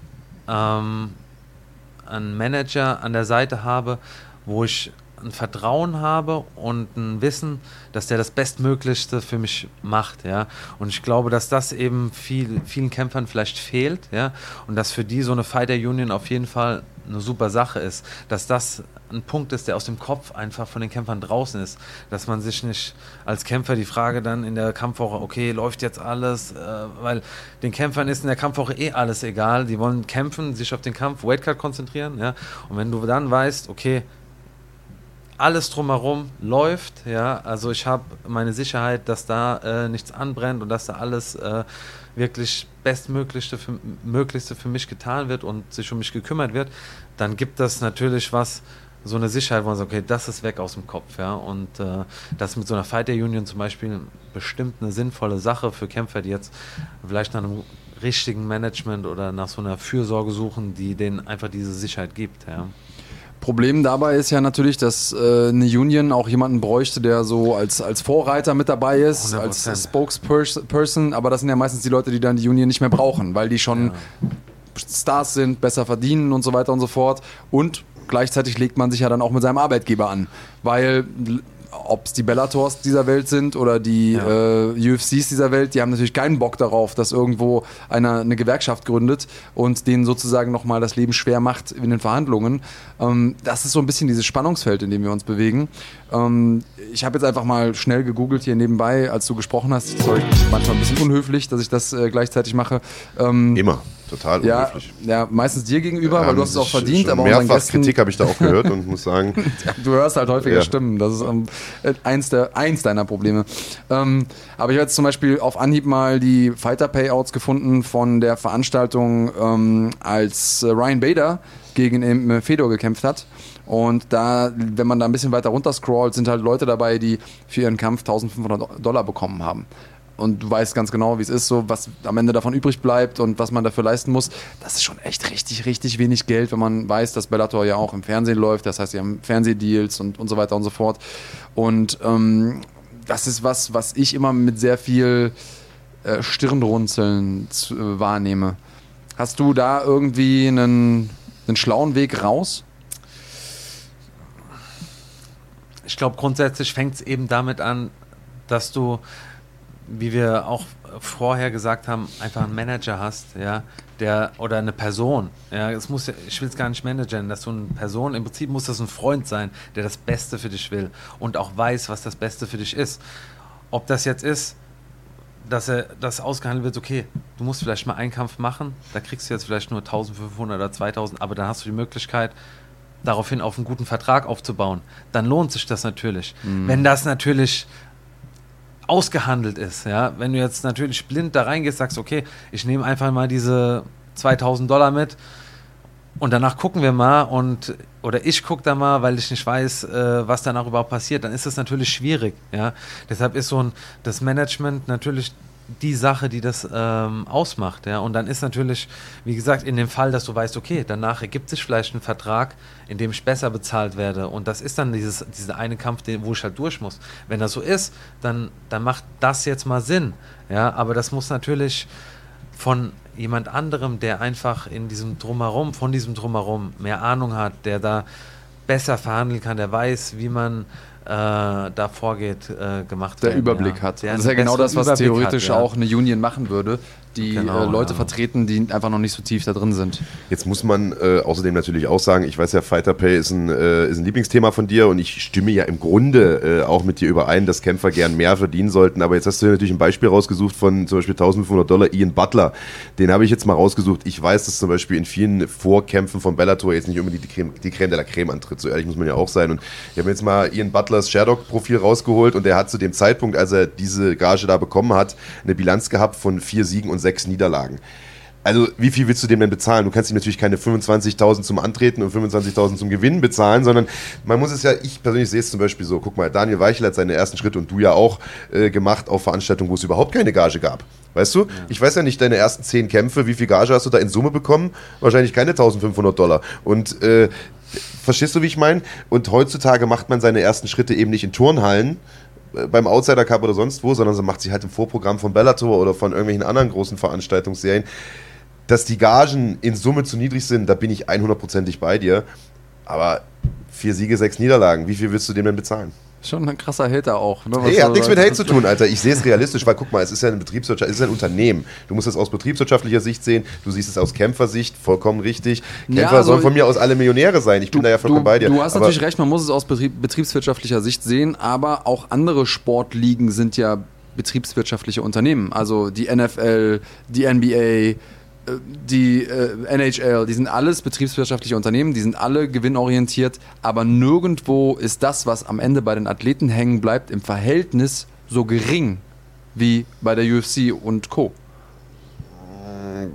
ähm, einen Manager an der Seite habe, wo ich ein Vertrauen habe und ein Wissen, dass der das Bestmöglichste für mich macht, ja. Und ich glaube, dass das eben viel, vielen Kämpfern vielleicht fehlt, ja. Und dass für die so eine Fighter Union auf jeden Fall eine super Sache ist, dass das ein Punkt ist, der aus dem Kopf einfach von den Kämpfern draußen ist, dass man sich nicht als Kämpfer die Frage dann in der Kampfwoche, okay, läuft jetzt alles, äh, weil den Kämpfern ist in der Kampfwoche eh alles egal, die wollen kämpfen, sich auf den Kampf, Weightcut konzentrieren, ja, und wenn du dann weißt, okay, alles drumherum läuft, ja, also ich habe meine Sicherheit, dass da äh, nichts anbrennt und dass da alles äh, wirklich bestmöglichste für, möglichste für mich getan wird und sich um mich gekümmert wird, dann gibt das natürlich was, so eine Sicherheit, wo man sagt, okay, das ist weg aus dem Kopf, ja. Und äh, das mit so einer Fighter Union zum Beispiel bestimmt eine sinnvolle Sache für Kämpfer, die jetzt vielleicht nach einem richtigen Management oder nach so einer Fürsorge suchen, die denen einfach diese Sicherheit gibt, ja. Problem dabei ist ja natürlich, dass äh, eine Union auch jemanden bräuchte, der so als, als Vorreiter mit dabei ist, 100%. als Spokesperson, aber das sind ja meistens die Leute, die dann die Union nicht mehr brauchen, weil die schon Stars sind, besser verdienen und so weiter und so fort. Und gleichzeitig legt man sich ja dann auch mit seinem Arbeitgeber an, weil ob es die Bellators dieser Welt sind oder die Ja. äh, UFCs dieser Welt, die haben natürlich keinen Bock darauf, dass irgendwo einer eine Gewerkschaft gründet und denen sozusagen nochmal das Leben schwer macht in den Verhandlungen. Ähm, das ist so ein bisschen dieses Spannungsfeld, in dem wir uns bewegen. Ähm, ich habe jetzt einfach mal schnell gegoogelt hier nebenbei, als du gesprochen hast. Sorry, manchmal ein bisschen unhöflich, dass ich das äh, gleichzeitig mache. Ähm, Immer. Total ja, unhöflich. ja, meistens dir gegenüber, weil Haben du hast es auch verdient, aber mehrfach Gästen, Kritik habe ich da auch gehört und muss sagen, Du hörst halt häufiger Ja. Stimmen. Das ist ähm, eins, der, eins deiner Probleme. Ähm, aber ich habe jetzt zum Beispiel auf Anhieb mal die Fighter-Payouts gefunden von der Veranstaltung, ähm, als äh, Ryan Bader gegen ähm, Fedor gekämpft hat. Und da, wenn man da ein bisschen weiter runter scrollt, sind halt Leute dabei, die für ihren Kampf 1500 Dollar bekommen haben. Und du weißt ganz genau, wie es ist, so was am Ende davon übrig bleibt und was man dafür leisten muss. Das ist schon echt richtig, richtig wenig Geld, wenn man weiß, dass Bellator ja auch im Fernsehen läuft. Das heißt, sie haben Fernsehdeals und, und so weiter und so fort. Und ähm, das ist was, was ich immer mit sehr viel äh, Stirnrunzeln zu, äh, wahrnehme. Hast du da irgendwie einen, einen schlauen Weg raus? ich glaube, grundsätzlich fängt es eben damit an, dass du, wie wir auch vorher gesagt haben, einfach einen Manager hast, ja, der oder eine Person. Ja, es muss, ich will es gar nicht managen, dass du eine Person, im Prinzip muss das ein Freund sein, der das Beste für dich will und auch weiß, was das Beste für dich ist. Ob das jetzt ist, dass er das ausgehandelt wird, okay, du musst vielleicht mal einen Kampf machen, da kriegst du jetzt vielleicht nur 1500 oder 2000, aber dann hast du die Möglichkeit, daraufhin auf einen guten Vertrag aufzubauen, dann lohnt sich das natürlich. Wenn das natürlich ausgehandelt ist, ja, wenn du jetzt natürlich blind da reingehst, sagst, okay, ich nehme einfach mal diese 2000 Dollar mit und danach gucken wir mal und oder ich gucke da mal, weil ich nicht weiß, äh, was danach überhaupt passiert, dann ist das natürlich schwierig, ja. Deshalb ist so ein das Management natürlich die Sache, die das ähm, ausmacht, ja. Und dann ist natürlich, wie gesagt, in dem Fall, dass du weißt, okay, danach ergibt sich vielleicht ein Vertrag, in dem ich besser bezahlt werde. Und das ist dann dieses, dieser eine Kampf, den, wo ich halt durch muss. Wenn das so ist, dann, dann macht das jetzt mal Sinn, ja. Aber das muss natürlich von jemand anderem, der einfach in diesem Drumherum, von diesem Drumherum mehr Ahnung hat, der da besser verhandeln kann, der weiß, wie man äh, da vorgeht, äh, gemacht der werden, Überblick ja. hat. Der das ist ja genau das, was Überblick theoretisch hat, ja. auch eine Union machen würde, die Genau, äh, Leute ja. vertreten, die einfach noch nicht so tief da drin sind. Jetzt muss man äh, außerdem natürlich auch sagen, ich weiß ja, Fighter Pay ist ein, äh, ist ein Lieblingsthema von dir und ich stimme ja im Grunde äh, auch mit dir überein, dass Kämpfer gern mehr verdienen sollten. Aber jetzt hast du natürlich ein Beispiel rausgesucht von zum Beispiel 1500 Dollar Ian Butler. Den habe ich jetzt mal rausgesucht. Ich weiß, dass zum Beispiel in vielen Vorkämpfen von Bellator jetzt nicht unbedingt die Creme, die Creme de la Creme antritt. So ehrlich muss man ja auch sein. Und ich habe mir jetzt mal Ian Butlers Sherdog-Profil rausgeholt und der hat zu dem Zeitpunkt, als er diese Gage da bekommen hat, eine Bilanz gehabt von vier Siegen und sechs Niederlagen. Also, wie viel willst du dem denn bezahlen? Du kannst ihm natürlich keine 25.000 zum Antreten und 25.000 zum Gewinnen bezahlen, sondern man muss es ja, ich persönlich sehe es zum Beispiel so, guck mal, Daniel Weichel hat seine ersten Schritte und du ja auch äh, gemacht auf Veranstaltungen, wo es überhaupt keine Gage gab. Weißt du? Ich weiß ja nicht, deine ersten zehn Kämpfe, wie viel Gage hast du da in Summe bekommen? Wahrscheinlich keine 1500 Dollar. Und äh, verstehst du, wie ich meine? Und heutzutage macht man seine ersten Schritte eben nicht in Turnhallen, beim Outsider Cup oder sonst wo, sondern sie macht sie halt im Vorprogramm von Bellator oder von irgendwelchen anderen großen Veranstaltungsserien. Dass die Gagen in Summe zu niedrig sind, da bin ich 100%ig bei dir. Aber vier Siege, sechs Niederlagen, wie viel willst du dem denn bezahlen? Schon ein krasser Hater auch. Ne, Hey, hat nichts mit. Hate zu tun, Alter. Ich sehe es realistisch, weil guck mal, es ist ja eine Betriebswirtschaft, es ist ein Unternehmen. Du musst es aus betriebswirtschaftlicher Sicht sehen, du siehst es aus Kämpfersicht, vollkommen richtig. Kämpfer Ja, also sollen von mir aus alle Millionäre sein. Ich bin da ja vollkommen du, bei dir. Du hast Aber- natürlich recht, man muss es aus betrieb, betriebswirtschaftlicher Sicht sehen, aber auch andere Sportligen sind ja betriebswirtschaftliche Unternehmen. Also die NFL, die NBA, die äh, NHL, die sind alles betriebswirtschaftliche Unternehmen, die sind alle gewinnorientiert, aber nirgendwo ist das, was am Ende bei den Athleten hängen bleibt, im Verhältnis so gering wie bei der UFC und Co.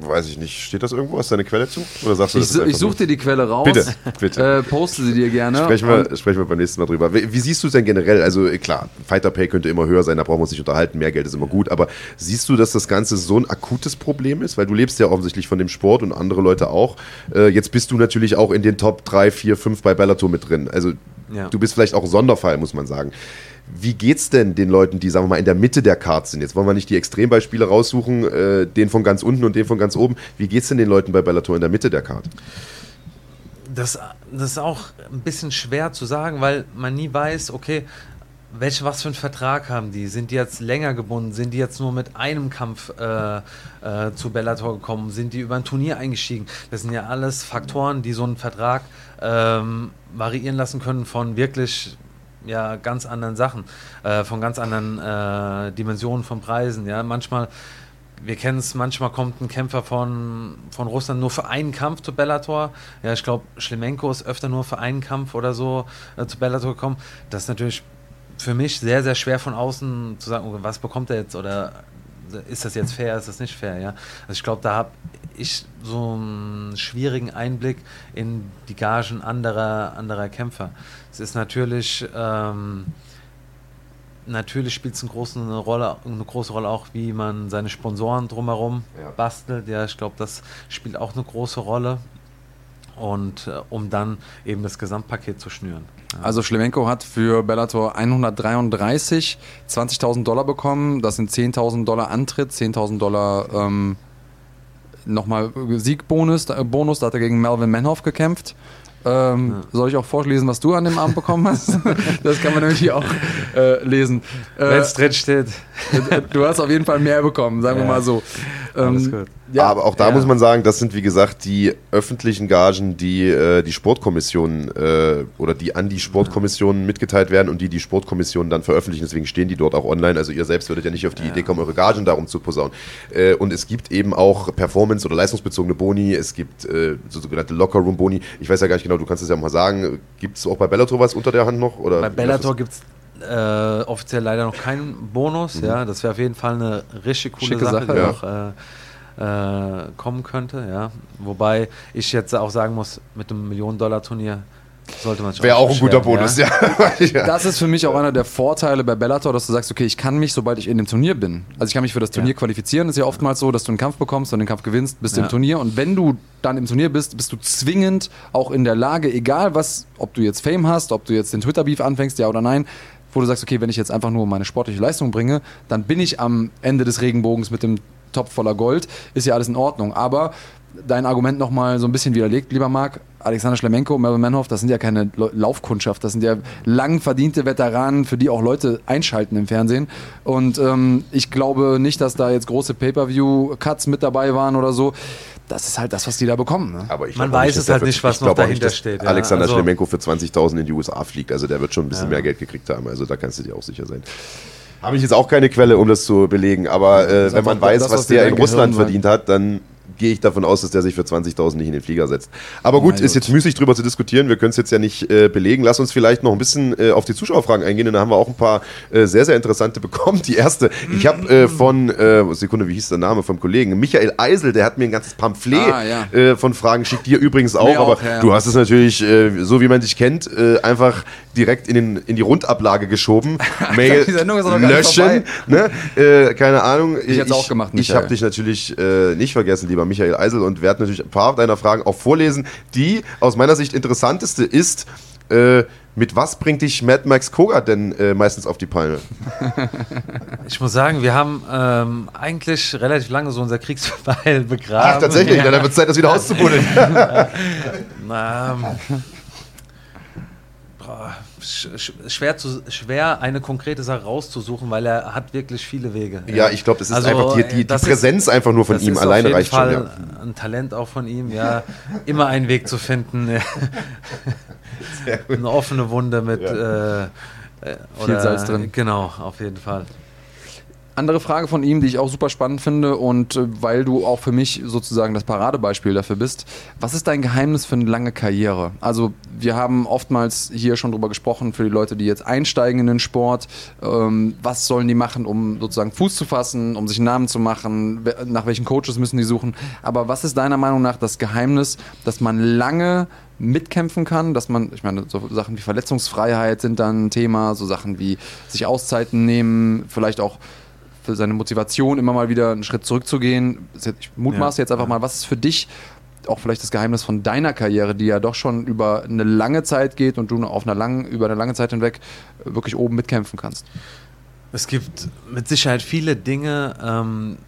Weiß ich nicht. Steht das irgendwo? Hast du eine Quelle zu? Oder sagst du Ich, das ich suche dir die Quelle raus. Bitte, bitte. Äh, poste sie dir gerne. Sprechen wir, sprechen wir beim nächsten Mal drüber. Wie, wie siehst du es denn generell? Also äh, klar, Fighter Pay könnte immer höher sein, da brauchen wir uns nicht unterhalten, mehr Geld ist immer gut, aber siehst du, dass das Ganze so ein akutes Problem ist? Weil du lebst ja offensichtlich von dem Sport und andere Leute auch. Äh, jetzt bist du natürlich auch in den Top 3, 4, 5 bei Bellator mit drin. Also Ja. du bist vielleicht auch Sonderfall, muss man sagen. Wie geht's denn den Leuten, die, sagen wir mal, in der Mitte der Cards sind? Jetzt wollen wir nicht die Extrembeispiele raussuchen, äh, den von ganz unten und den von ganz oben. Wie geht's denn den Leuten bei Bellator in der Mitte der Card? Das, das ist auch ein bisschen schwer zu sagen, weil man nie weiß, okay, welche, was für einen Vertrag haben die? Sind die jetzt länger gebunden? Sind die jetzt nur mit einem Kampf äh, äh, zu Bellator gekommen? Sind die über ein Turnier eingestiegen? Das sind ja alles Faktoren, die so einen Vertrag ähm, variieren lassen können von wirklich ja, ganz anderen Sachen, äh, von ganz anderen äh, Dimensionen von Preisen. Ja, manchmal wir kennen es, manchmal kommt ein Kämpfer von, von Russland nur für einen Kampf zu Bellator. Ja, ich glaube, Schlemenko ist öfter nur für einen Kampf oder so äh, zu Bellator gekommen. Das ist natürlich für mich sehr, sehr schwer von außen zu sagen, was bekommt er jetzt oder ist das jetzt fair, ist das nicht fair, ja. Also ich glaube, da habe ich so einen schwierigen Einblick in die Gagen anderer, anderer Kämpfer. Es ist natürlich, ähm, natürlich spielt es eine große Rolle, eine große Rolle auch, wie man seine Sponsoren drumherum Ja. bastelt. Ja, ich glaube, das spielt auch eine große Rolle. Und äh, um dann eben das Gesamtpaket zu schnüren. Ja. Also Schlemenko hat für Bellator 133 20.000 Dollar bekommen. Das sind 10.000 Dollar Antritt, 10.000 Dollar ähm, nochmal Siegbonus. Äh, Bonus, da hat er gegen Melvin Manhoff gekämpft. Ähm, Soll ich auch vorlesen, was du an dem Abend bekommen hast? das kann man nämlich hier auch äh, lesen. Wenn Äh, es drin steht. du hast auf jeden Fall mehr bekommen, sagen wir Ja. mal so. Alles Ähm, gut. Ja, aber auch da ja. muss man sagen, das sind wie gesagt die öffentlichen Gagen, die äh, die Sportkommission äh, oder die an die Sportkommission mitgeteilt werden und die die Sportkommission dann veröffentlichen. Deswegen stehen die dort auch online. Also ihr selbst würdet ja nicht auf die Idee kommen, eure Gagen darum zu posaunen. Äh, und es gibt eben auch Performance- oder leistungsbezogene Boni. Es gibt äh, so sogenannte Lockerroom-Boni. Ich weiß ja gar nicht genau, du kannst es ja mal sagen. Gibt es auch bei Bellator was unter der Hand noch? Oder Bei Bellator gibt es äh, offiziell leider noch keinen Bonus. Ja, das wäre auf jeden Fall eine richtig coole Schicke Sache, Sache, die ja. auch äh, äh, kommen könnte. Ja, wobei ich jetzt auch sagen muss, mit einem Millionen-Dollar-Turnier sollte man sich Wäre auch ein guter Bonus, ja. ja. Das ist für mich auch einer der Vorteile bei Bellator, dass du sagst, okay, ich kann mich, sobald ich in dem Turnier bin, also ich kann mich für das Turnier Ja. qualifizieren. Ist ja oftmals so, dass du einen Kampf bekommst und den Kampf gewinnst, bist Ja. im Turnier. Und wenn du dann im Turnier bist, bist du zwingend auch in der Lage, egal was, ob du jetzt Fame hast, ob du jetzt den Twitter-Beef anfängst, ja oder nein, wo du sagst, okay, wenn ich jetzt einfach nur meine sportliche Leistung bringe, dann bin ich am Ende des Regenbogens mit dem Topf voller Gold, ist ja alles in Ordnung. Aber dein Argument nochmal so ein bisschen widerlegt, lieber Marc. Alexander Schlemenko, Melvin Manhoff, das sind ja keine Lau- Laufkundschaft, das sind ja lang verdiente Veteranen, für die auch Leute einschalten im Fernsehen. Und ähm, ich glaube nicht, dass da jetzt große Pay-Per-View-Cuts mit dabei waren oder so. Das ist halt das, was die da bekommen. Ne? Aber ich Man weiß es halt nicht, was ich noch dahinter dass steht, ja. Alexander Also- Schlemenko für 20.000 in die USA fliegt. Also der wird schon ein bisschen Ja. mehr Geld gekriegt haben. Also da kannst du dir auch sicher sein. Habe ich jetzt auch keine Quelle, um das zu belegen. Aber äh, wenn man weiß, das, was was der in Russland verdient hat, dann gehe ich davon aus, dass der sich für 20.000 nicht in den Flieger setzt. Aber gut, Na ist jetzt müßig drüber zu diskutieren. Wir können es jetzt ja nicht äh, belegen. Lass uns vielleicht noch ein bisschen äh, auf die Zuschauerfragen eingehen. Und da haben wir auch ein paar äh, sehr, sehr interessante bekommen. Die erste, ich habe äh, von, äh, Sekunde, wie hieß der Name vom Kollegen? Michael Eisel, der hat mir ein ganzes Pamphlet Ah, ja. äh, von Fragen geschickt. Dir übrigens auch, Mir aber auch, ja, du hast es natürlich, so wie man dich kennt, einfach direkt in, den, in die Rundablage geschoben. Mail löschen. Ne? Keine Ahnung. Ich hätt's auch gemacht, Ich Michael. habe dich natürlich nicht vergessen, lieber Michael Eisel, und werde natürlich ein paar deiner Fragen auch vorlesen. Die aus meiner Sicht interessanteste ist, äh, mit was bringt dich Mad Max Koga denn äh, meistens auf die Palme? Ich muss sagen, wir haben ähm, eigentlich relativ lange so unser Kriegsbeil begraben. Ach, tatsächlich, Ja. dann wird es Zeit, das wieder auszubuddeln. Ähm, sch sch schwer, zu, schwer eine konkrete Sache rauszusuchen, weil er hat wirklich viele Wege. ja, ich glaube, das ist Also, einfach die, die, äh, die das ist- Präsenz einfach nur von das ihm ist alleine auf jeden reicht Fall schon. Ja. ein Talent auch von ihm, ja. Immer einen Weg zu finden. Eine offene Wunde mit äh, äh, Viel Salz drin. Genau, auf jeden Fall. Andere Frage von ihm, die ich auch super spannend finde und äh, weil du auch für mich sozusagen das Paradebeispiel dafür bist. Was ist dein Geheimnis für eine lange Karriere? Also wir haben oftmals hier schon drüber gesprochen für die Leute, die jetzt einsteigen in den Sport. Ähm, was sollen die machen, um sozusagen Fuß zu fassen, um sich einen Namen zu machen? Nach welchen Coaches müssen die suchen? Aber was ist deiner Meinung nach das Geheimnis, dass man lange mitkämpfen kann, dass man, ich meine, so Sachen wie Verletzungsfreiheit sind dann ein Thema, so Sachen wie sich Auszeiten nehmen, vielleicht auch für seine Motivation immer mal wieder einen Schritt zurückzugehen. Ich mutmaße Ja, jetzt einfach mal, was ist für dich auch vielleicht das Geheimnis von deiner Karriere, die ja doch schon über eine lange Zeit geht und du auf einer langen, über eine lange Zeit hinweg wirklich oben mitkämpfen kannst. Es gibt mit Sicherheit viele Dinge ähm,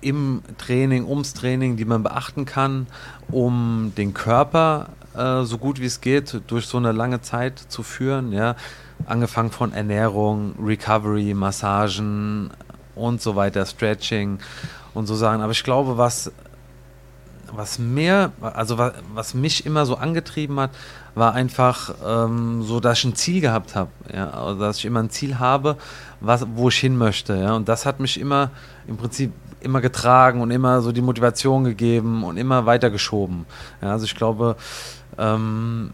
im Training, ums Training, die man beachten kann, um den Körper äh, so gut wie es geht durch so eine lange Zeit zu führen. Ja? Angefangen von Ernährung, Recovery, Massagen und so weiter, Stretching und so Sachen. Aber ich glaube, was was mir, also was, was mich immer so angetrieben hat, war einfach ähm, so, dass ich ein Ziel gehabt habe. Ja? Also, dass ich immer ein Ziel habe, was, wo ich hin möchte. Ja? Und das hat mich immer im Prinzip immer getragen und immer so die Motivation gegeben und immer weitergeschoben. Ja? Also ich glaube, ähm,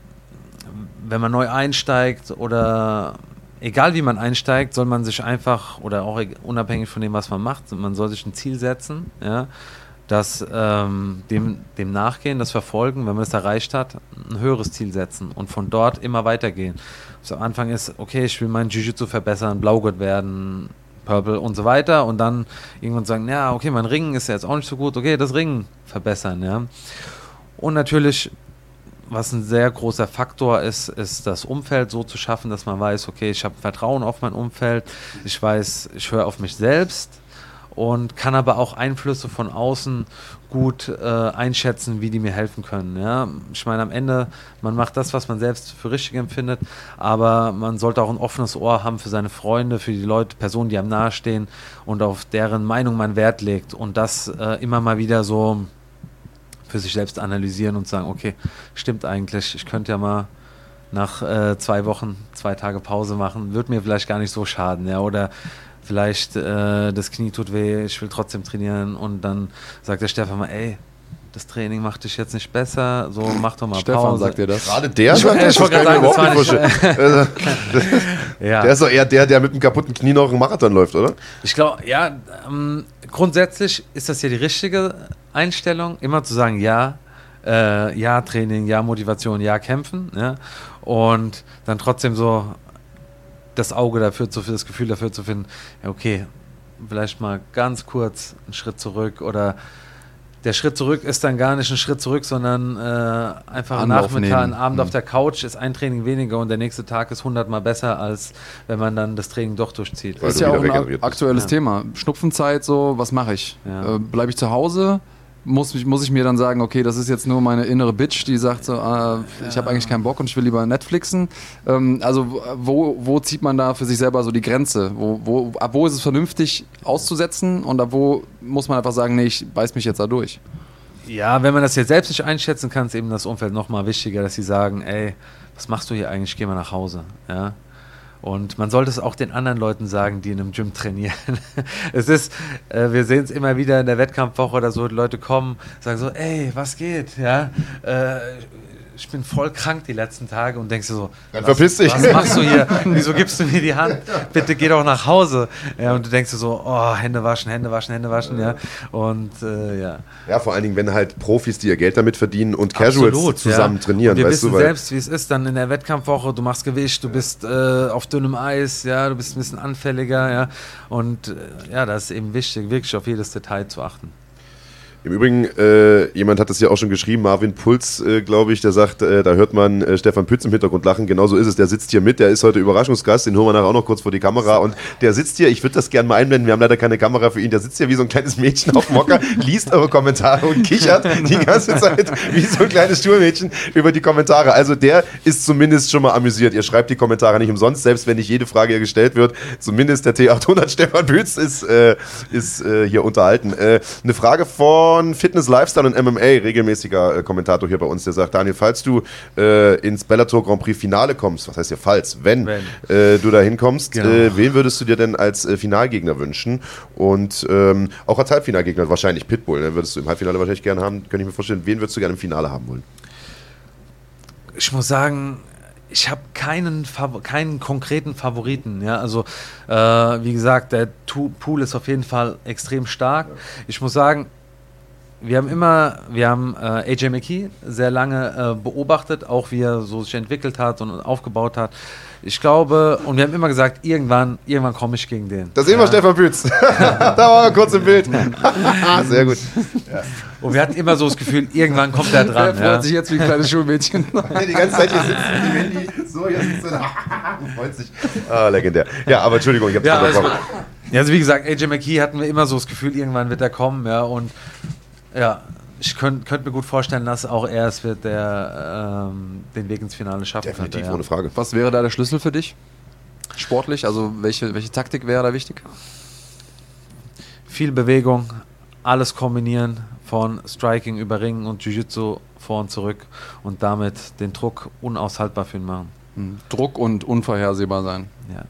wenn man neu einsteigt oder egal wie man einsteigt, soll man sich einfach oder auch e- unabhängig von dem, was man macht, man soll sich ein Ziel setzen, ja, das ähm, dem, dem nachgehen, das verfolgen, wenn man es erreicht hat, ein höheres Ziel setzen und von dort immer weitergehen. So am Anfang ist, okay, ich will mein Jiu-Jitsu verbessern, Blaugurt werden, Purple und so weiter und dann irgendwann sagen, ja, okay, mein Ringen ist ja jetzt auch nicht so gut, okay, das Ringen verbessern, ja. Und natürlich was ein sehr großer Faktor ist, ist das Umfeld so zu schaffen, dass man weiß, okay, ich habe Vertrauen auf mein Umfeld, ich weiß, ich höre auf mich selbst und kann aber auch Einflüsse von außen gut äh, einschätzen, wie die mir helfen können. Ja? Ich meine, am Ende, man macht das, was man selbst für richtig empfindet, aber man sollte auch ein offenes Ohr haben für seine Freunde, für die Leute, Personen, die einem nahestehen und auf deren Meinung man Wert legt und das äh, immer mal wieder so für sich selbst analysieren und sagen, okay, stimmt eigentlich, ich könnte ja mal nach äh, zwei Wochen zwei Tage Pause machen, wird mir vielleicht gar nicht so schaden, ja, oder vielleicht äh, das Knie tut weh, ich will trotzdem trainieren und dann sagt der Stefan mal, ey, das Training macht dich jetzt nicht besser, so mach doch mal Stefan Pause. sagt dir das. Gerade der Ich- sagt das, ich das wollte kann ich mir überhaupt nicht vorstellen. Also, Ja. Der ist doch eher der, der mit einem kaputten Knie noch einen Marathon läuft, oder? Ich glaube, ja, ähm, grundsätzlich ist das ja die richtige Einstellung, immer zu sagen, ja, äh, ja, Training, ja, Motivation, ja, kämpfen, ja, und dann trotzdem so das Auge dafür zu das Gefühl dafür zu finden, ja, okay, vielleicht mal ganz kurz einen Schritt zurück oder der Schritt zurück ist dann gar nicht ein Schritt zurück, sondern äh, einfach ein Anlauf Nachmittag, nehmen. ein Abend Mhm. auf der Couch ist ein Training weniger und der nächste Tag ist hundertmal besser, als wenn man dann das Training doch durchzieht. Weil Das ist ja auch ein bist. aktuelles Ja. Thema. Schnupfenzeit, so, was mache ich? Ja. Äh, Bleibe ich zu Hause? Muss, mich- muss ich mir dann sagen, okay, das ist jetzt nur meine innere Bitch, die sagt so, äh, ich habe eigentlich keinen Bock und ich will lieber Netflixen. Ähm, also wo, wo zieht man da für sich selber so die Grenze? Wo, wo, ab wo ist es vernünftig auszusetzen und ab wo muss man einfach sagen, nee, ich beiß mich jetzt da durch? Ja, wenn man das jetzt selbst nicht einschätzen kann, ist eben das Umfeld nochmal wichtiger, dass sie sagen, ey, was machst du hier eigentlich? Geh mal nach Hause. Ja. Und man sollte es auch den anderen Leuten sagen, die in einem Gym trainieren. es ist, äh, wir sehen es immer wieder in der Wettkampfwoche oder so, Leute kommen, sagen so, ey, was geht? Ja, äh, ich bin voll krank die letzten Tage und denkst dir so, Dann was, verpiss dich. was machst du hier? Wieso gibst du mir die Hand? Bitte geh doch nach Hause. Ja, und du denkst dir so, oh, Hände waschen, Hände waschen, Hände waschen, ja. Und äh, ja. Ja, vor allen Dingen, wenn halt Profis, die ihr Geld damit verdienen und Casuals Absolut, zusammen ja. trainieren, Und wir weißt wissen du, selbst, wie es ist dann in der Wettkampfwoche. Du machst Gewicht, du bist äh, auf dünnem Eis, ja, du bist ein bisschen anfälliger, ja. Und äh, ja, das ist eben wichtig, wirklich auf jedes Detail zu achten. Im Übrigen, äh, jemand hat das ja auch schon geschrieben, Marvin Puls, äh, glaube ich, der sagt, äh, da hört man äh, Stefan Pütz im Hintergrund lachen. Genauso ist es, der sitzt hier mit, der ist heute Überraschungsgast, den holen wir nachher auch noch kurz vor die Kamera. Und der sitzt hier, ich würde das gerne mal einblenden, wir haben leider keine Kamera für ihn, der sitzt hier wie so ein kleines Mädchen auf dem Mocker, liest eure Kommentare und kichert die ganze Zeit wie so ein kleines Stuhlmädchen über die Kommentare. Also der ist zumindest schon mal amüsiert. Ihr schreibt die Kommentare nicht umsonst, selbst wenn nicht jede Frage hier gestellt wird. Zumindest der T800 Stefan Pütz ist, äh, ist äh, hier unterhalten. Eine Frage von Fitness, Lifestyle und MMA, regelmäßiger äh, Kommentator hier bei uns, der sagt, Daniel, falls du äh, ins Bellator Grand Prix Finale kommst, was heißt hier falls, wenn, Wenn. Äh, du da hinkommst, Genau. äh, wen würdest du dir denn als äh, Finalgegner wünschen? Und ähm, auch als Halbfinalgegner, wahrscheinlich Pitbull, ne? würdest du im Halbfinale wahrscheinlich gerne haben, könnte ich mir vorstellen, wen würdest du gerne im Finale haben wollen? ich muss sagen, ich habe keinen, keinen konkreten Favoriten. Ja? Also, äh, wie gesagt, der Pool ist auf jeden Fall extrem stark. Ich muss sagen, wir haben immer, wir haben äh, AJ McKee sehr lange äh, beobachtet, auch wie er so sich entwickelt hat und aufgebaut hat. Ich glaube, und wir haben immer gesagt, irgendwann, irgendwann komme ich gegen den. Da sehen wir Ja. Stefan Bütz. da war er kurz im Bild. Sehr gut. Und wir hatten immer so das Gefühl, irgendwann kommt er dran. freut Ja. sich jetzt wie ein kleines Schulmädchen. Die ganze Zeit hier sitzen, die Mandy, so, hier sitzt er, freut sich. Ah, legendär. Ja, aber Entschuldigung, ich hab's Ja, Ja, also wie gesagt, AJ McKee hatten wir immer so das Gefühl, irgendwann wird er kommen, ja, und ja, ich könnte könnt mir gut vorstellen, dass auch er es wird, der ähm, den Weg ins Finale schaffen Definitiv, könnte. Ja. ohne Frage. Was wäre da der Schlüssel für dich? Sportlich? Also welche, welche Taktik wäre da wichtig? Viel Bewegung, alles kombinieren von Striking über Ringen und Jiu-Jitsu vor und zurück und damit den Druck unaushaltbar für ihn machen. Hm. Druck und unvorhersehbar sein. Ja.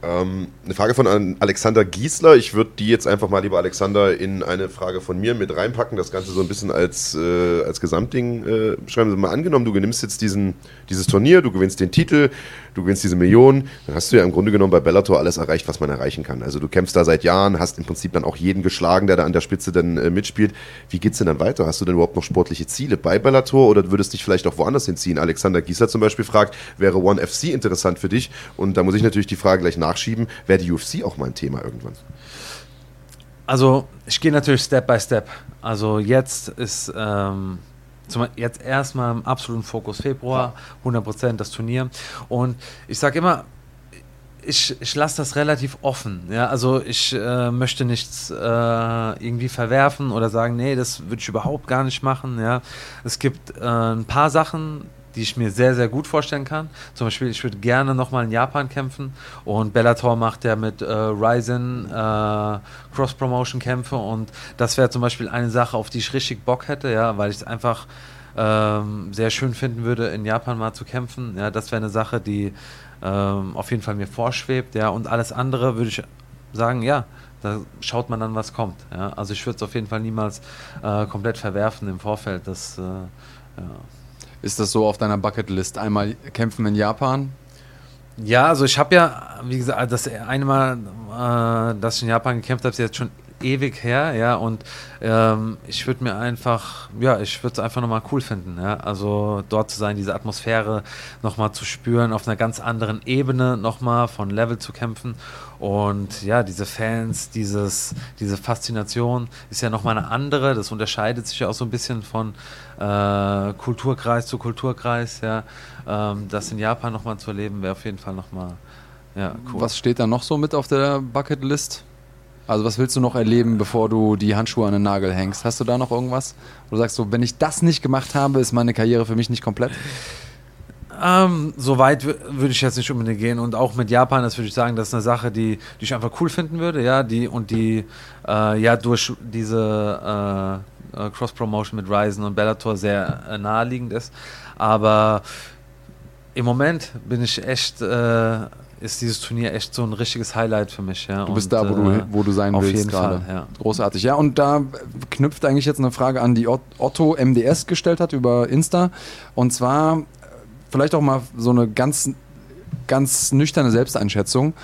Ähm, eine Frage von an Alexander Giesler. Ich würde die jetzt einfach mal, lieber Alexander, in eine Frage von mir mit reinpacken. Das Ganze so ein bisschen als, äh, als Gesamtding äh, schreiben. Sie mal angenommen, du gewinnst jetzt diesen, dieses Turnier, du gewinnst den Titel, du gewinnst diese Millionen. Dann hast du ja im Grunde genommen bei Bellator alles erreicht, was man erreichen kann. Also du kämpfst da seit Jahren, hast im Prinzip dann auch jeden geschlagen, der da an der Spitze dann äh, mitspielt. Wie geht's denn dann weiter? Hast du denn überhaupt noch sportliche Ziele bei Bellator oder würdest dich vielleicht auch woanders hinziehen? Alexander Giesler zum Beispiel fragt, wäre One FC interessant für dich? Und da muss ich natürlich die Frage gleich nachschieben, wäre die UFC auch mal ein Thema irgendwann? Also ich gehe natürlich Step by Step. Also jetzt ist ähm, zum, jetzt erstmal im absoluten Fokus Februar, 100% das Turnier. Und ich sage immer, ich, ich lasse das relativ offen. Ja? Also ich äh, möchte nichts äh, irgendwie verwerfen oder sagen, nee, das würde ich überhaupt gar nicht machen. Ja? Es gibt äh, ein paar Sachen, die ich mir sehr, sehr gut vorstellen kann. Zum Beispiel, ich würde gerne nochmal in Japan kämpfen und Bellator macht ja mit äh, Ryzen äh, Cross-Promotion-Kämpfe und das wäre zum Beispiel eine Sache, auf die ich richtig Bock hätte, ja, weil ich es einfach ähm, sehr schön finden würde, in Japan mal zu kämpfen. Ja, das wäre eine Sache, die ähm, auf jeden Fall mir vorschwebt, ja, und alles andere würde ich sagen, ja, da schaut man dann, was kommt. Ja. Also ich würde es auf jeden Fall niemals äh, komplett verwerfen im Vorfeld. Das, äh, ja. Ist das so auf deiner Bucketlist? Einmal kämpfen in Japan? Ja, also ich habe ja, wie gesagt, das eine Mal, äh, dass ich in Japan gekämpft habe, ist jetzt schon ewig her, ja, und ähm, ich würde mir einfach, ja, ich würde es einfach nochmal cool finden, ja, also dort zu sein, diese Atmosphäre nochmal zu spüren, auf einer ganz anderen Ebene nochmal von Level zu kämpfen und ja, diese Fans, dieses, diese Faszination ist ja nochmal eine andere, das unterscheidet sich ja auch so ein bisschen von äh, Kulturkreis zu Kulturkreis, ja, ähm, das in Japan nochmal zu erleben, wäre auf jeden Fall nochmal, ja, cool. Was steht da noch so mit auf der Bucketlist? Also was willst du noch erleben, bevor du die Handschuhe an den Nagel hängst? Hast du da noch irgendwas? Wo du sagst so, wenn ich das nicht gemacht habe, ist meine Karriere für mich nicht komplett? Ähm, so weit wü- würde ich jetzt nicht unbedingt gehen und auch mit Japan, das würde ich sagen, das ist eine Sache, die, die ich einfach cool finden würde, ja, die und die äh, ja durch diese äh, äh, Cross-Promotion mit Ryzen und Bellator sehr äh, naheliegend ist. Aber im Moment bin ich echt, äh, ist dieses Turnier echt so ein richtiges Highlight für mich, ja. Du bist und, da, wo, du, äh, wo du sein auf willst jeden gerade. Fall, ja. Großartig. Ja, und da knüpft eigentlich jetzt eine Frage an, die Ot- Otto MDS gestellt hat über Insta. Und zwar äh, vielleicht auch mal so eine ganz, ganz nüchterne Selbsteinschätzung.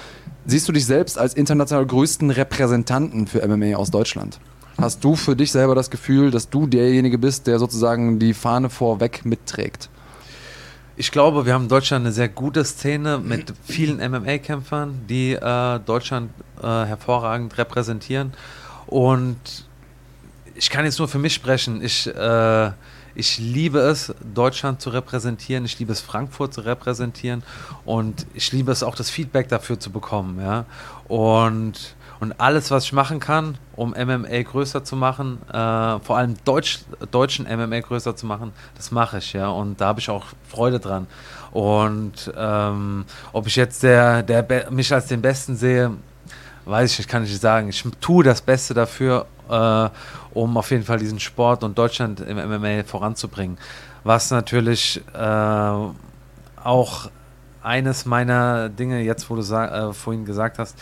Siehst du dich selbst als international größten Repräsentanten für MMA aus Deutschland? Hast du für dich selber das Gefühl, dass du derjenige bist, der sozusagen die Fahne vorweg mitträgt? Ich glaube, wir haben in Deutschland eine sehr gute Szene mit vielen MMA-Kämpfern, die äh, Deutschland äh, hervorragend repräsentieren. Und ich kann jetzt nur für mich sprechen. Ich, äh, ich liebe es, Deutschland zu repräsentieren. Ich liebe es, Frankfurt zu repräsentieren. Und ich liebe es auch, das Feedback dafür zu bekommen. Ja? Und, und alles, was ich machen kann, um MMA größer zu machen, äh, vor allem Deutsch, deutschen MMA größer zu machen, das mache ich. Ja? Und da habe ich auch Freude dran. Und ähm, ob ich jetzt der, der mich als den Besten sehe, weiß ich nicht, kann ich nicht sagen. Ich tue das Beste dafür, äh, um auf jeden Fall diesen Sport und Deutschland im MMA voranzubringen. Was natürlich äh, auch eines meiner Dinge, jetzt wo du äh, vorhin gesagt hast,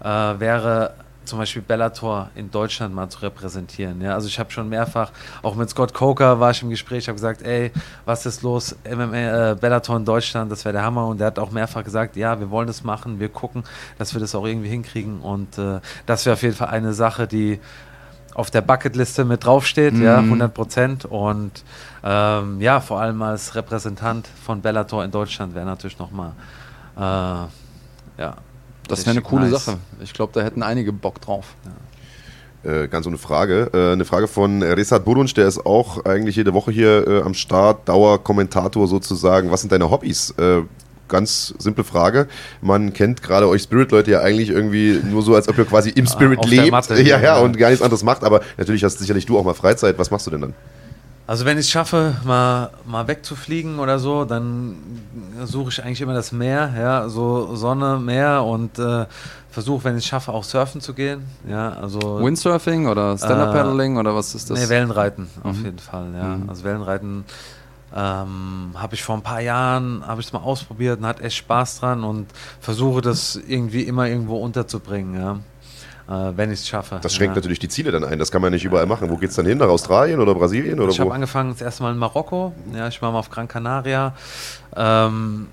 äh, wäre zum Beispiel Bellator in Deutschland mal zu repräsentieren. Ja, also ich habe schon mehrfach, auch mit Scott Coker war ich im Gespräch, habe gesagt, ey, was ist los, MMA, äh, Bellator in Deutschland, das wäre der Hammer. Und er hat auch mehrfach gesagt, ja, wir wollen das machen, wir gucken, dass wir das auch irgendwie hinkriegen. Und äh, das wäre auf jeden Fall eine Sache, die auf der Bucketliste mit draufsteht, mhm. ja, 100 Prozent. Und ähm, ja, vor allem als Repräsentant von Bellator in Deutschland wäre natürlich nochmal, äh, ja. Das wäre eine coole nice. Sache. Ich glaube, da hätten einige Bock drauf. Ja. Äh, ganz ohne Frage. Äh, eine Frage von Resat Burunc, der ist auch eigentlich jede Woche hier äh, am Start, Dauerkommentator sozusagen. Was sind deine Hobbys? Äh, ganz simple Frage. Man kennt gerade euch Spirit-Leute ja eigentlich irgendwie nur so, als ob ihr quasi im ah, Spirit lebt. Matte, ja, ja, und gar nichts anderes macht. Aber natürlich hast sicherlich du auch mal Freizeit. Was machst du denn dann? Also wenn ich es schaffe, mal, mal wegzufliegen oder so, dann suche ich eigentlich immer das Meer, ja, so Sonne, Meer und äh, versuche, wenn ich es schaffe, auch surfen zu gehen. Ja, also Windsurfing oder Stand-Up-Paddling äh, oder was ist das? Nee, Wellenreiten auf mhm. jeden Fall, ja. Mhm. Also Wellenreiten ähm, habe ich vor ein paar Jahren, habe ich es mal ausprobiert und hat echt Spaß dran und versuche das irgendwie immer irgendwo unterzubringen, ja. Äh, wenn ich es schaffe. Das schränkt ja. natürlich die Ziele dann ein, das kann man nicht überall machen. Wo geht es dann hin? Nach Australien oder Brasilien? Oder ich habe angefangen das erste Mal in Marokko, ja, ich war mal auf Gran Canaria. Ähm,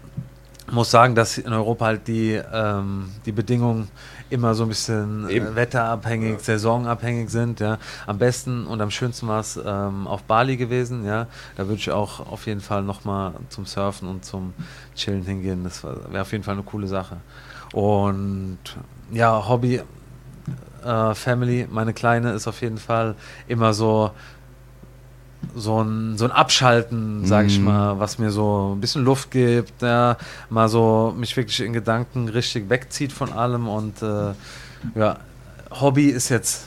muss sagen, dass in Europa halt die, ähm, die Bedingungen immer so ein bisschen äh, wetterabhängig, ja. saisonabhängig sind. Ja. Am besten und am schönsten war es ähm, auf Bali gewesen. Ja. Da würde ich auch auf jeden Fall nochmal zum Surfen und zum Chillen hingehen. Das wäre auf jeden Fall eine coole Sache. Und ja, Hobby, äh, Family, meine Kleine ist auf jeden Fall immer so so ein, so ein Abschalten, sag ich mhm. mal, was mir so ein bisschen Luft gibt, ja, mal so mich wirklich in Gedanken richtig wegzieht von allem und äh, ja, Hobby ist jetzt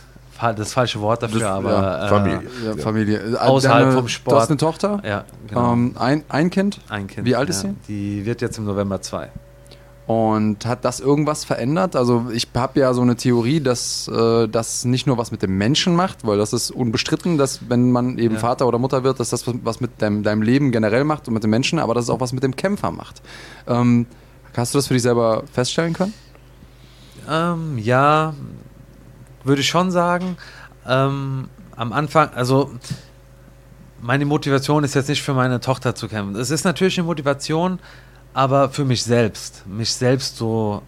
das falsche Wort dafür, das, aber ja, äh, Familie. Ja, Familie. Äh, Außerhalb Deine, vom Sport. Du hast eine Tochter? Ja, genau. Ähm, ein, ein Kind? Ein Kind. Wie alt ist sie? Die wird jetzt im November zwei. Und hat das irgendwas verändert? Also ich habe ja so eine Theorie, dass äh, das nicht nur was mit dem Menschen macht, weil das ist unbestritten, dass wenn man eben ja. Vater oder Mutter wird, dass das was mit deinem, deinem, Leben generell macht und mit dem Menschen, aber dass es auch was mit dem Kämpfer macht. Ähm, hast du das für dich selber feststellen können? Ähm, ja, würde ich schon sagen. Ähm, am Anfang, also meine Motivation ist jetzt nicht für meine Tochter zu kämpfen. Es ist natürlich eine Motivation, aber für mich selbst. Mich selbst so.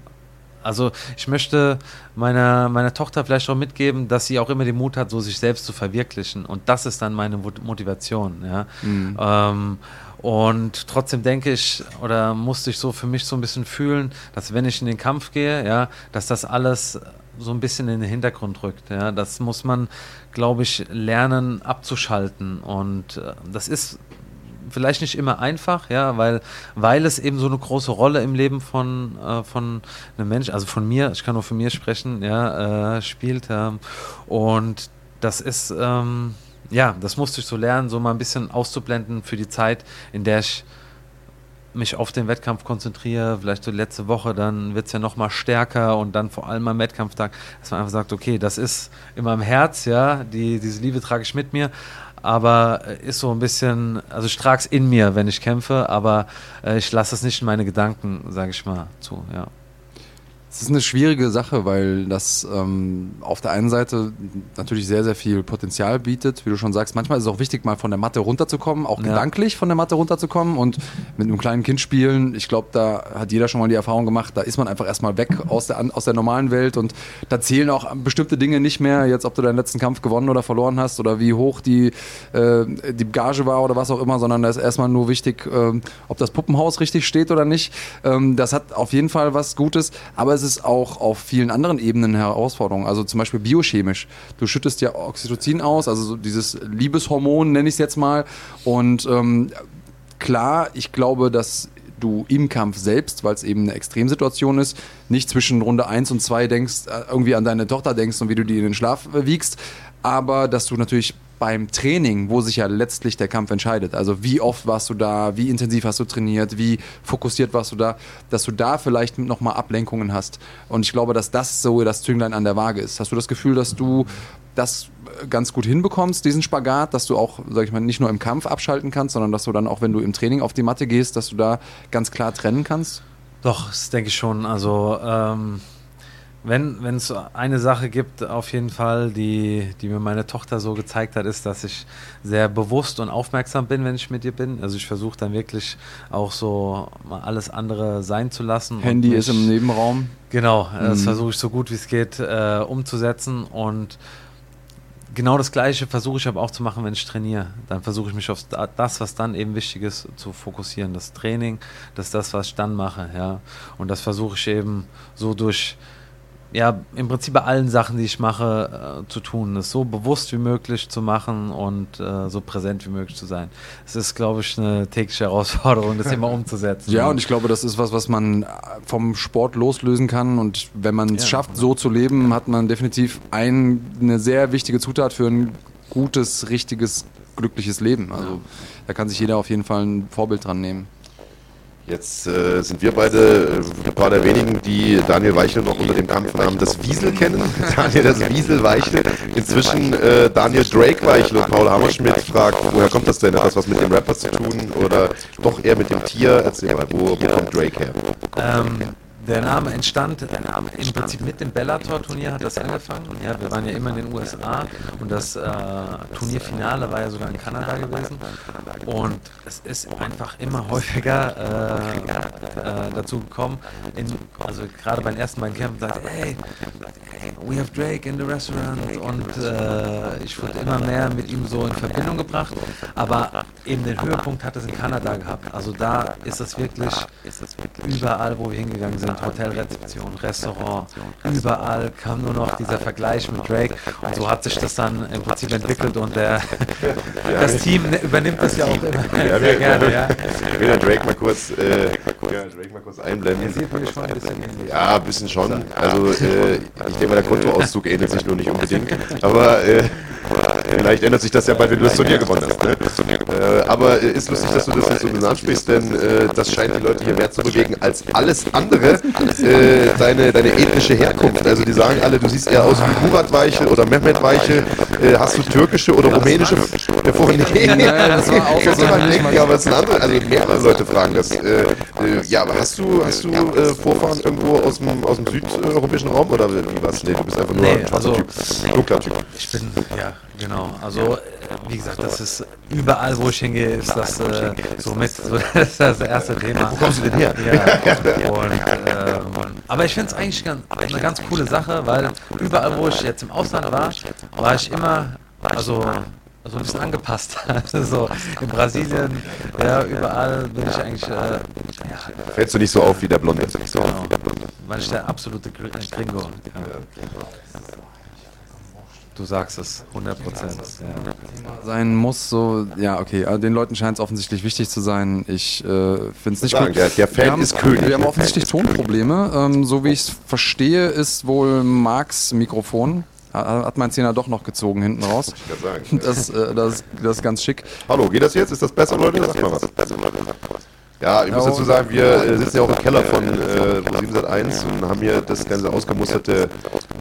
Also ich möchte meiner, meiner Tochter vielleicht auch mitgeben, dass sie auch immer den Mut hat, so sich selbst zu verwirklichen. Und das ist dann meine Motivation. Ja? Mhm. Ähm, und trotzdem denke ich, oder musste ich so für mich so ein bisschen fühlen, dass wenn ich in den Kampf gehe, ja, dass das alles so ein bisschen in den Hintergrund rückt. Ja. Das muss man, glaube ich, lernen abzuschalten. Und äh, das ist vielleicht nicht immer einfach, ja, weil, weil es eben so eine große Rolle im Leben von, äh, von einem Menschen, also von mir, ich kann nur von mir sprechen, ja, äh, spielt. Ähm, und das ist, ähm, ja, das musste ich so lernen, so mal ein bisschen auszublenden für die Zeit, in der ich mich auf den Wettkampf konzentriere, vielleicht so letzte Woche, dann wird es ja nochmal stärker und dann vor allem am Wettkampftag, dass man einfach sagt, okay, das ist in meinem Herz, ja, die, diese Liebe trage ich mit mir, aber ist so ein bisschen, also ich trage es in mir, wenn ich kämpfe, aber äh, ich lasse es nicht in meine Gedanken, sage ich mal, zu, ja. Es ist eine schwierige Sache, weil das ähm, auf der einen Seite natürlich sehr, sehr viel Potenzial bietet. Wie du schon sagst, manchmal ist es auch wichtig, mal von der Matte runterzukommen, auch ja. gedanklich von der Matte runterzukommen und mit einem kleinen Kind spielen. Ich glaube, da hat jeder schon mal die Erfahrung gemacht, da ist man einfach erstmal weg aus der, aus der normalen Welt und da zählen auch bestimmte Dinge nicht mehr. Jetzt, ob du deinen letzten Kampf gewonnen oder verloren hast oder wie hoch die, äh, die Gage war oder was auch immer, sondern da ist erstmal nur wichtig, äh, ob das Puppenhaus richtig steht oder nicht. Ähm, das hat auf jeden Fall was Gutes, aber es ist auch auf vielen anderen Ebenen eine Herausforderung. Also zum Beispiel biochemisch. Du schüttest ja Oxytocin aus, also so dieses Liebeshormon nenne ich es jetzt mal. Und ähm, klar, ich glaube, dass du im Kampf selbst, weil es eben eine Extremsituation ist, nicht zwischen Runde 1 und 2 denkst, äh, irgendwie an deine Tochter denkst und wie du die in den Schlaf wiegst, aber dass du natürlich beim Training, wo sich ja letztlich der Kampf entscheidet. Also wie oft warst du da, wie intensiv hast du trainiert, wie fokussiert warst du da, dass du da vielleicht nochmal Ablenkungen hast. Und ich glaube, dass das so das Zünglein an der Waage ist. Hast du das Gefühl, dass du das ganz gut hinbekommst, diesen Spagat, dass du auch, sag ich mal, nicht nur im Kampf abschalten kannst, sondern dass du dann auch, wenn du im Training auf die Matte gehst, dass du da ganz klar trennen kannst? Doch, das denke ich schon. Also ähm, wenn es eine Sache gibt, auf jeden Fall, die, die mir meine Tochter so gezeigt hat, ist, dass ich sehr bewusst und aufmerksam bin, wenn ich mit ihr bin. Also ich versuche dann wirklich auch so mal alles andere sein zu lassen. Handy ist im Nebenraum. Genau, das mhm. versuche ich so gut wie es geht äh, umzusetzen und genau das Gleiche versuche ich aber auch zu machen, wenn ich trainiere. Dann versuche ich mich auf das, was dann eben wichtig ist, zu fokussieren. Das Training, das ist das, was ich dann mache. Ja. Und das versuche ich eben so durch ja, im Prinzip bei allen Sachen, die ich mache, äh, zu tun. Es so bewusst wie möglich zu machen und äh, so präsent wie möglich zu sein. Es ist, glaube ich, eine tägliche Herausforderung, das immer umzusetzen. Ja, und ich glaube, das ist was, was man vom Sport loslösen kann. Und wenn man es ja. schafft, so zu leben, hat man definitiv ein, eine sehr wichtige Zutat für ein gutes, richtiges, glückliches Leben. Also da kann sich jeder auf jeden Fall ein Vorbild dran nehmen. Jetzt äh, sind wir beide äh, ein paar der wenigen, die Daniel Weichel noch unter dem Kampfnamen das Wiesel kennen. Daniel das Wiesel Weichel. Inzwischen äh, Daniel Drake Weichel und Paul Hammerschmidt fragt, woher kommt das denn? Hat das was mit dem Rapper zu tun oder doch eher mit dem Tier? Erzähl mal, wo, wo kommt Drake her? Ähm, der Name entstand im Prinzip mit dem Bellator-Turnier hat das angefangen. Ja, wir waren ja immer in den USA und das äh, Turnierfinale war ja sogar in Kanada gewesen. Und es ist einfach immer häufiger äh, äh, dazu gekommen, in, also gerade beim ersten beiden Camp sagt, hey, we have Drake in the restaurant und äh, ich wurde immer mehr mit ihm so in Verbindung gebracht. Aber eben den Höhepunkt hat es in Kanada gehabt. Also da ist es wirklich überall, wo wir hingegangen sind Hotelrezeption, Restaurant, überall kam nur noch dieser Vergleich mit Drake und so hat sich das dann im Prinzip entwickelt und der, das Team übernimmt das ja auch immer ja, sehr gerne. Ja. Ich will ja Drake mal kurz, äh, ja, Drake mal kurz einblenden. Sieht man schon ein bisschen ja, ein bisschen schon. Also äh, ich denke mal, der Kontoauszug ähnelt sich nur nicht unbedingt. Aber äh, Vielleicht ändert sich das ja bald, wenn du das Turnier gewonnen hast. Ne? Äh, aber äh, ist lustig, dass du das jetzt so ansprichst, denn äh, das scheint die Leute hier mehr zu bewegen als alles andere. Äh, deine, deine ethnische Herkunft. Also die sagen alle, du siehst eher aus wie Murat Weichel oder Mehmet Weichel. Äh, hast du türkische oder rumänische Vorfahren? Nee, ja, das war auch so man denken, aber es sind andere, also mehrere Leute fragen das. Äh, ja, aber hast du, hast du Vorfahren irgendwo aus dem, aus dem südeuropäischen Raum oder wie was? Nee, du bist einfach nur nee, ein schwarzer also, Typ. Dunkler Typ. Ich bin, ja, Genau, also wie gesagt, das ist überall, wo ich hingehe, ist das äh, somit so das, das erste Thema. Wo kommst du denn her? Ja, und, äh, aber ich finde es eigentlich ganz, eine ganz coole Sache, weil überall, wo ich jetzt im Ausland war, war ich immer, also also ein bisschen angepasst. so in Brasilien, ja, überall bin ich eigentlich. Äh, ja. Fällst du nicht so auf wie der Blonde? Genau. So Weil ich der absolute Gringo. Ja du sagst es, 100 Prozent. Ja. Sein muss so, ja, okay, also den Leuten scheint es offensichtlich wichtig zu sein. Ich äh, finde es nicht gut. Der, der Fan haben, ist König. Wir haben offensichtlich Tonprobleme. Ähm, so wie ich es verstehe, ist wohl Marks Mikrofon hat mein Zehner doch noch gezogen hinten raus. Das, äh, das, das ist ganz schick. Hallo, geht das jetzt? Ist das besser, Leute? Sag mal was. Ja, ich muss dazu sagen, wir äh, sitzen ja auch im Keller von äh, 701 und haben hier das ganze ausgemusterte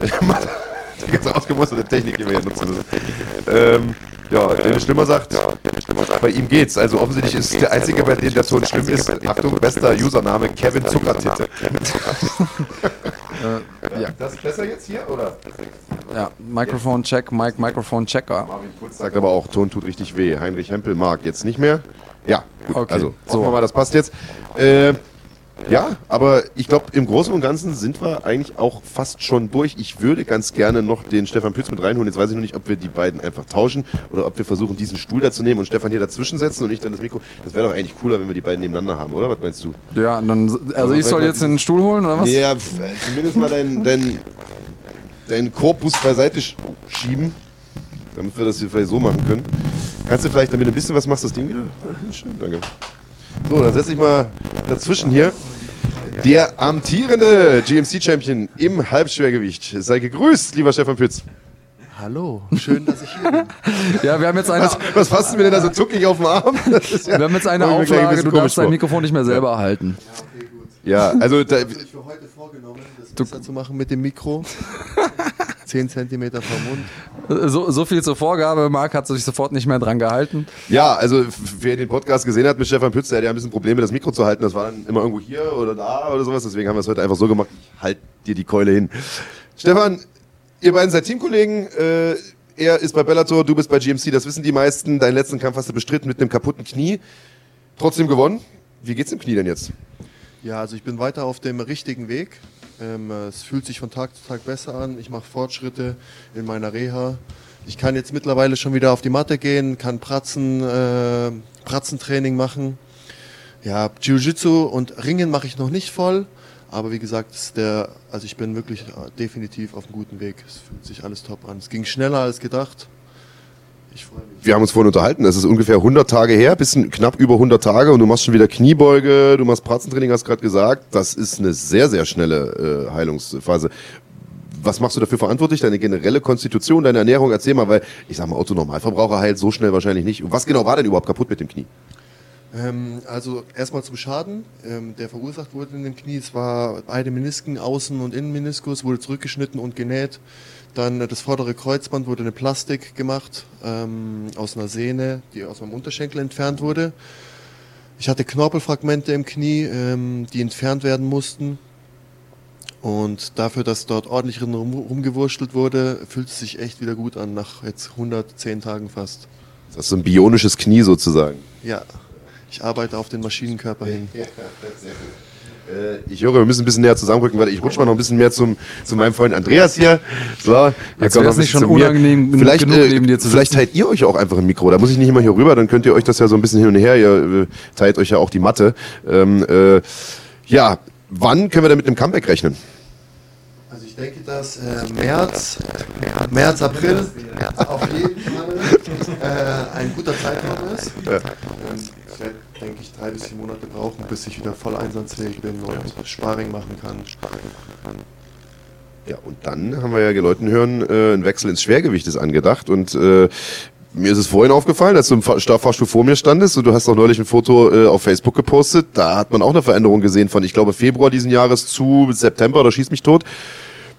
die ganze ausgemusterte Technik, die wir hier nutzen müssen. Ähm, ja, Dennis Schlimmer sagt, bei ihm geht's. Also offensichtlich ist der einzige, bei dem der Ton schlimm ist. Achtung, bester Username, Kevin Zuckertitte. äh, ja. Das ist besser jetzt hier, oder? Ja, Mikrofon check, Mike, Mikrofon checker. Marvin Kurz sagt aber auch, Ton tut richtig weh. Heinrich Hempel mag jetzt nicht mehr. Ja, gut. Okay. Also, hoffen wir mal, das passt jetzt. Äh, ja, aber ich glaube, im Großen und Ganzen sind wir eigentlich auch fast schon durch. Ich würde ganz gerne noch den Stefan Pütz mit reinholen. Jetzt weiß ich noch nicht, ob wir die beiden einfach tauschen oder ob wir versuchen, diesen Stuhl da zu nehmen und Stefan hier dazwischen setzen und ich dann das Mikro. Das wäre doch eigentlich cooler, wenn wir die beiden nebeneinander haben, oder? Was meinst du? Ja, dann, also, also ich soll jetzt den Stuhl holen, oder was? Ja, zumindest mal deinen dein, dein Korpus beiseite schieben, damit wir das hier vielleicht so machen können. Kannst du vielleicht, damit du ein bisschen was machst, das Ding wieder? Schön, danke. So, dann setze ich mal dazwischen hier. Der amtierende GMC-Champion im Halbschwergewicht. Sei gegrüßt, lieber Stefan Pütz. Hallo, schön, dass ich hier bin. Ja, wir haben jetzt eine, Was, was fassen wir denn da so zuckig auf dem Arm? Ja- wir haben jetzt eine ein Auflage, bisschen du darfst dein. Mikrofon nicht mehr selber halten. Ja, also da, Ich habe für heute vorgenommen, das besser zu machen mit dem Mikro. 10 cm vom Mund. So, so viel zur Vorgabe. Marc hat sich sofort nicht mehr dran gehalten. ja, also wer den Podcast gesehen hat mit Stefan Pütz, der hat ja ein bisschen Probleme, das Mikro zu halten. Das war dann immer irgendwo hier oder da oder sowas. Deswegen haben wir es heute einfach so gemacht. Ich halt dir die Keule hin. Stefan, ihr beiden seid Teamkollegen. Äh, er ist bei Bellator, du bist bei GMC. Das wissen die meisten. Deinen letzten Kampf hast du bestritten mit einem kaputten Knie. Trotzdem gewonnen. Wie geht's dem Knie denn jetzt? Ja, also ich bin weiter auf dem richtigen Weg. Ähm, äh, es fühlt sich von Tag zu Tag besser an. Ich mache Fortschritte in meiner Reha. Ich kann jetzt mittlerweile schon wieder auf die Matte gehen, kann Pratzen, äh, Pratzentraining machen. Ja, Jiu-Jitsu und Ringen mache ich noch nicht voll. Aber wie gesagt, der, also ich bin wirklich definitiv auf einem guten Weg. Es fühlt sich alles top an. Es ging schneller als gedacht. Wir haben uns vorhin unterhalten, das ist ungefähr 100 Tage her, bisschen knapp über 100 Tage und du machst schon wieder Kniebeuge, du machst Pratzentraining, hast gerade gesagt. Das ist eine sehr, sehr schnelle äh, Heilungsphase. Was machst du dafür verantwortlich? Deine generelle Konstitution, deine Ernährung? Erzähl mal, weil ich sag mal, Otto Normalverbraucher heilt so schnell wahrscheinlich nicht. Und was genau war denn überhaupt kaputt mit dem Knie? Ähm, also erstmal zum Schaden, ähm, der verursacht wurde in dem Knie. Es war beide Menisken, Außen- und Innenmeniskus, wurde zurückgeschnitten und genäht. Dann äh, das vordere Kreuzband wurde eine Plastik gemacht ähm, aus einer Sehne, die aus meinem Unterschenkel entfernt wurde. Ich hatte Knorpelfragmente im Knie, ähm, die entfernt werden mussten. Und dafür, dass dort ordentlich rum, rumgewurschtelt wurde, fühlt es sich echt wieder gut an, nach jetzt 110 Tagen fast. Das ist so ein bionisches Knie sozusagen. Ja, ich arbeite auf den Maschinenkörper hin. Äh, Ich höre, wir müssen ein bisschen näher zusammenrücken, weil ich rutsche mal noch ein bisschen mehr zum, zu meinem Freund Andreas hier. So, wär's noch ein nicht schon unangenehm vielleicht, genug, äh, neben dir zu Vielleicht sitzen. teilt ihr euch auch einfach ein Mikro. Da muss ich nicht immer hier rüber, dann könnt ihr euch das ja so ein bisschen hin und her. Ihr äh, teilt euch ja auch die Matte. Ähm, äh, ja, wann können wir denn mit dem Comeback rechnen? Also ich denke, dass äh, März, März, April auf jeden Fall äh, ein guter Zeitraum ist. Ähm, werde, denke ich, drei bis vier Monate brauchen, bis ich wieder voll einsatzfähig bin und Sparring machen kann. Ja, und dann haben wir ja Leuten hören, äh, ein Wechsel ins Schwergewicht ist angedacht und äh, mir ist es vorhin aufgefallen, als du im Fa- Fahrstuhl vor mir standest und du hast auch neulich ein Foto äh, auf Facebook gepostet, da hat man auch eine Veränderung gesehen von, ich glaube, Februar diesen Jahres zu September oder schieß mich tot.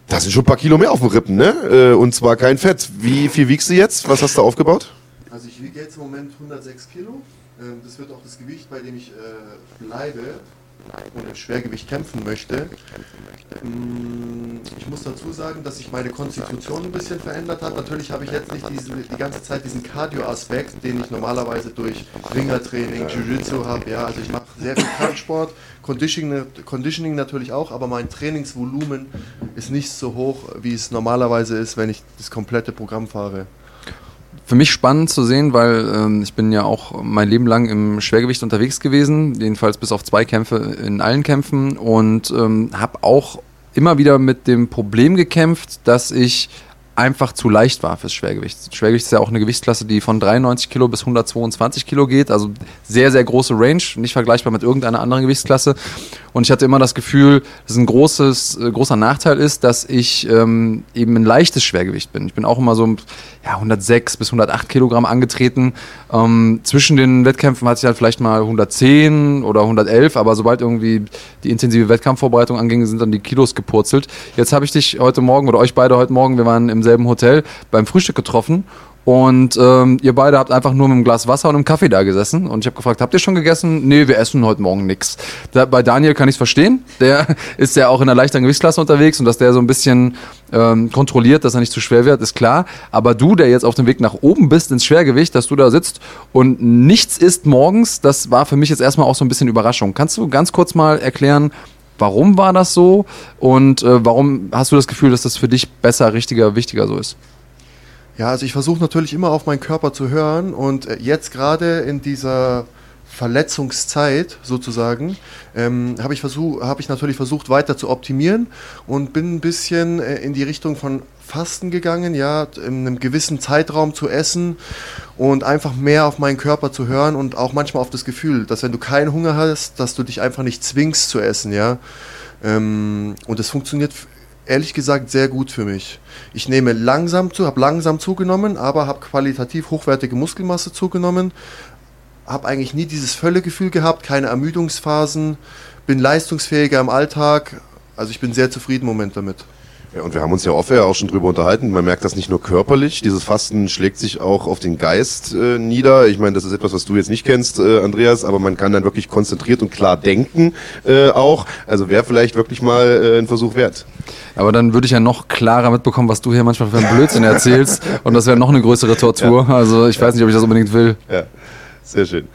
Das sind schon ein paar Kilo mehr auf dem Rippen, ne? Äh, und zwar kein Fett. Wie viel wiegst du jetzt? Was hast du aufgebaut? Also ich wiege jetzt im Moment 106 Kilo. Ähm, Das wird auch das Gewicht, bei dem ich äh, bleibe und im Schwergewicht kämpfen möchte. Mm, Ich muss dazu sagen, dass sich meine Konstitution ein bisschen verändert hat. Natürlich habe ich jetzt nicht diese, die ganze Zeit diesen Cardio-Aspekt, den ich normalerweise durch Ringertraining, Jiu-Jitsu habe. Ja, also ich mache sehr viel Kraftsport, Conditioning, Conditioning natürlich auch, aber mein Trainingsvolumen ist nicht so hoch, wie es normalerweise ist, wenn ich das komplette Programm fahre. Für mich spannend zu sehen, weil ähm, ich bin ja auch mein Leben lang im Schwergewicht unterwegs gewesen, jedenfalls bis auf zwei Kämpfe in allen Kämpfen und ähm, habe auch immer wieder mit dem Problem gekämpft, dass ich einfach zu leicht war fürs Schwergewicht. Schwergewicht ist ja auch eine Gewichtsklasse, die von 93 Kilo bis 122 Kilo geht, also sehr, sehr große Range, nicht vergleichbar mit irgendeiner anderen Gewichtsklasse. Und ich hatte immer das Gefühl, dass ein großes, äh, großer Nachteil ist, dass ich ähm, eben ein leichtes Schwergewicht bin. Ich bin auch immer so ja, 106 bis 108 Kilogramm angetreten. Ähm, zwischen den Wettkämpfen hatte ich halt vielleicht mal 110 oder 111, aber sobald irgendwie die intensive Wettkampfvorbereitung anging, sind dann die Kilos gepurzelt. Jetzt habe ich dich heute Morgen oder euch beide heute Morgen, wir waren im selben Hotel, beim Frühstück getroffen und ähm, ihr beide habt einfach nur mit einem Glas Wasser und einem Kaffee da gesessen. Und ich habe gefragt, habt ihr schon gegessen? Nee, wir essen heute Morgen. Da, bei Daniel kann ich es verstehen. Der ist ja auch in einer leichteren Gewichtsklasse unterwegs und dass der so ein bisschen ähm, kontrolliert, dass er nicht zu schwer wird, ist klar. Aber du, der jetzt auf dem Weg nach oben bist ins Schwergewicht, dass du da sitzt und nichts isst morgens, das war für mich jetzt erstmal auch so ein bisschen Überraschung. Kannst du ganz kurz mal erklären, warum war das so und äh, warum hast du das Gefühl, dass das für dich besser, richtiger, wichtiger so ist? Ja, also ich versuche natürlich immer auf meinen Körper zu hören und äh, jetzt gerade in dieser Verletzungszeit sozusagen ähm, habe ich, versuch, hab ich natürlich versucht weiter zu optimieren und bin ein bisschen äh, in die Richtung von Fasten gegangen, ja, in einem gewissen Zeitraum zu essen und einfach mehr auf meinen Körper zu hören und auch manchmal auf das Gefühl, dass wenn du keinen Hunger hast, dass du dich einfach nicht zwingst zu essen, ja. Ähm, und es funktioniert ehrlich gesagt sehr gut für mich. Ich nehme langsam zu, habe langsam zugenommen, aber habe qualitativ hochwertige Muskelmasse zugenommen. Habe eigentlich nie dieses Völlegefühl gehabt, keine Ermüdungsphasen, bin leistungsfähiger im Alltag. Also ich bin sehr zufrieden im Moment damit. Ja, und wir haben uns ja oft ja auch schon drüber unterhalten. Man merkt das nicht nur körperlich, dieses Fasten schlägt sich auch auf den Geist äh, nieder. Ich meine, das ist etwas, was du jetzt nicht kennst, äh, Andreas, aber man kann dann wirklich konzentriert und klar denken äh, auch. Also wäre vielleicht wirklich mal äh, ein Versuch wert. Aber dann würde ich ja noch klarer mitbekommen, was du hier manchmal für einen Blödsinn erzählst. und das wäre noch eine größere Tortur. Ja. Also ich weiß nicht, ob ich das unbedingt will. Ja, sehr schön.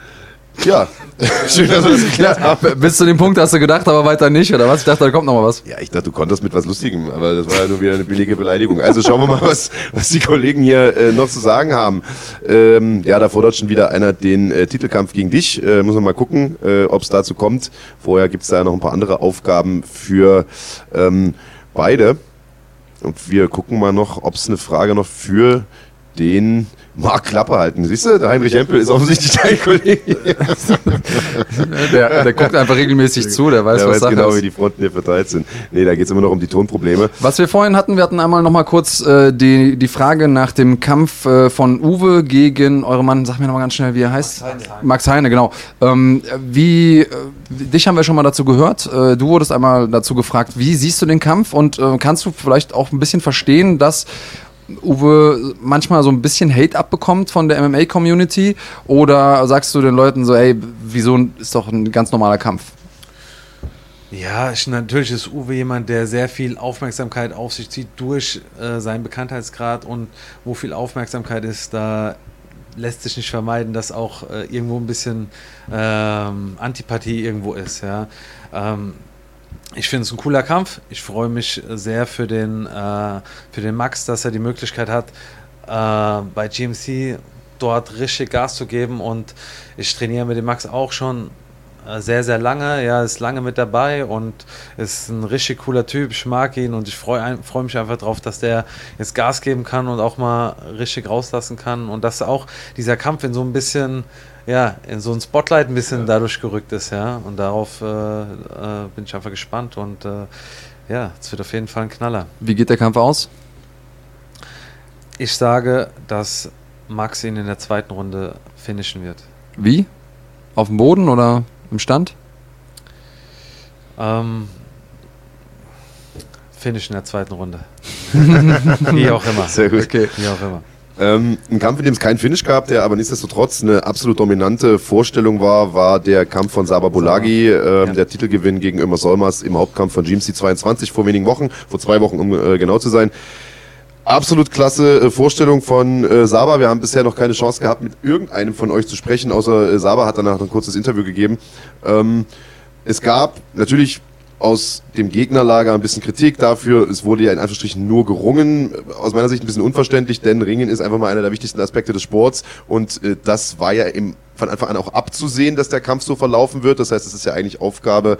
Ja, schön, dass wir das geklärt haben. Bis zu dem Punkt hast du gedacht, aber weiter nicht, oder was? Ich dachte, da kommt noch mal was. Ja, ich dachte, du konntest mit was Lustigem, aber das war ja nur wieder eine billige Beleidigung. Also schauen wir mal, was, was die Kollegen hier äh, noch zu sagen haben. Ähm, ja, da fordert schon wieder einer den äh, Titelkampf gegen dich. Äh, muss man mal gucken, äh, ob es dazu kommt. Vorher gibt es da noch ein paar andere Aufgaben für ähm, beide. Und wir gucken mal noch, ob es eine Frage noch für den Mark Klappe halten. Siehst du, der Heinrich Empel ist offensichtlich dein Kollege. der, der guckt einfach regelmäßig zu, der weiß, der was weiß genau, ist. wie die Fronten hier verteilt sind. Nee, da geht es immer noch um die Tonprobleme. Was wir vorhin hatten, wir hatten einmal noch mal kurz äh, die, die Frage nach dem Kampf äh, von Uwe gegen eure Mann, sag mir noch mal ganz schnell, wie er heißt. Max Heine, Max Heine genau. Ähm, wie, äh, dich haben wir schon mal dazu gehört. Äh, du wurdest einmal dazu gefragt, wie siehst du den Kampf und äh, kannst du vielleicht auch ein bisschen verstehen, dass Uwe manchmal so ein bisschen Hate abbekommt von der MMA-Community? Oder sagst du den Leuten so, ey, wieso ist doch ein ganz normaler Kampf? Ja, natürlich ist Uwe jemand, der sehr viel Aufmerksamkeit auf sich zieht durch äh, seinen Bekanntheitsgrad und wo viel Aufmerksamkeit ist, da lässt sich nicht vermeiden, dass auch äh, irgendwo ein bisschen ähm, Antipathie irgendwo ist. Ja. Ähm, ich finde es ein cooler Kampf. Ich freue mich sehr für den, äh, für den Max, dass er die Möglichkeit hat, äh, bei GMC dort richtig Gas zu geben. Und ich trainiere mit dem Max auch schon äh, sehr, sehr lange. Er ist lange mit dabei und ist ein richtig cooler Typ. Ich mag ihn und ich freue freu mich einfach darauf, dass der jetzt Gas geben kann und auch mal richtig rauslassen kann. Und dass auch dieser Kampf in so ein bisschen ja, in so ein Spotlight ein bisschen ja. dadurch gerückt ist, ja. Und darauf äh, äh, bin ich einfach gespannt und äh, ja, es wird auf jeden Fall ein Knaller. Wie geht der Kampf aus? Ich sage, dass Max ihn in der zweiten Runde finishen wird. Wie? Auf dem Boden oder im Stand? Ähm, Finish in der zweiten Runde. Wie auch immer. Sehr gut. Okay. Wie auch immer. Ähm, ein Kampf, in dem es keinen Finish gab, der aber nichtsdestotrotz eine absolut dominante Vorstellung war, war der Kampf von Saba Bolagi, ähm, ja. der Titelgewinn gegen Ömer Solmers im Hauptkampf von GMC 22 vor wenigen Wochen, vor zwei Wochen, um äh, genau zu sein. Absolut klasse äh, Vorstellung von äh, Saba. Wir haben bisher noch keine Chance gehabt, mit irgendeinem von euch zu sprechen, außer äh, Saba hat danach ein kurzes Interview gegeben. Ähm, es gab natürlich aus dem Gegnerlager ein bisschen Kritik dafür. Es wurde ja in Anführungsstrichen nur gerungen. Aus meiner Sicht ein bisschen unverständlich, denn Ringen ist einfach mal einer der wichtigsten Aspekte des Sports. Und äh, das war ja im, von Anfang an auch abzusehen, dass der Kampf so verlaufen wird. Das heißt, es ist ja eigentlich Aufgabe,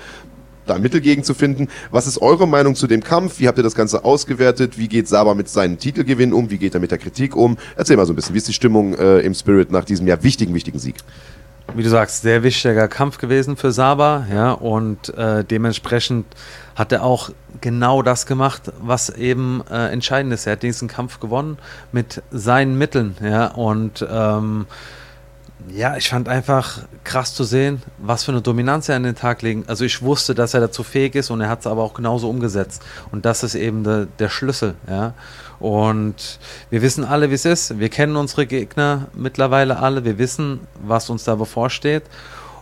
da Mittel gegen zu finden. Was ist eure Meinung zu dem Kampf? Wie habt ihr das Ganze ausgewertet? Wie geht Saba mit seinem Titelgewinn um? Wie geht er mit der Kritik um? Erzähl mal so ein bisschen, wie ist die Stimmung äh, im Spirit nach diesem ja wichtigen, wichtigen Sieg? Wie du sagst, sehr wichtiger Kampf gewesen für Saba, ja, und äh, dementsprechend hat er auch genau das gemacht, was eben äh, entscheidend ist. Er hat diesen Kampf gewonnen mit seinen Mitteln, ja, und ähm, ja, ich fand einfach krass zu sehen, was für eine Dominanz er an den Tag legen. Also ich wusste, dass er dazu fähig ist und er hat es aber auch genauso umgesetzt. Und das ist eben de, der Schlüssel, ja. Und wir wissen alle, wie es ist. Wir kennen unsere Gegner mittlerweile alle. Wir wissen, was uns da bevorsteht.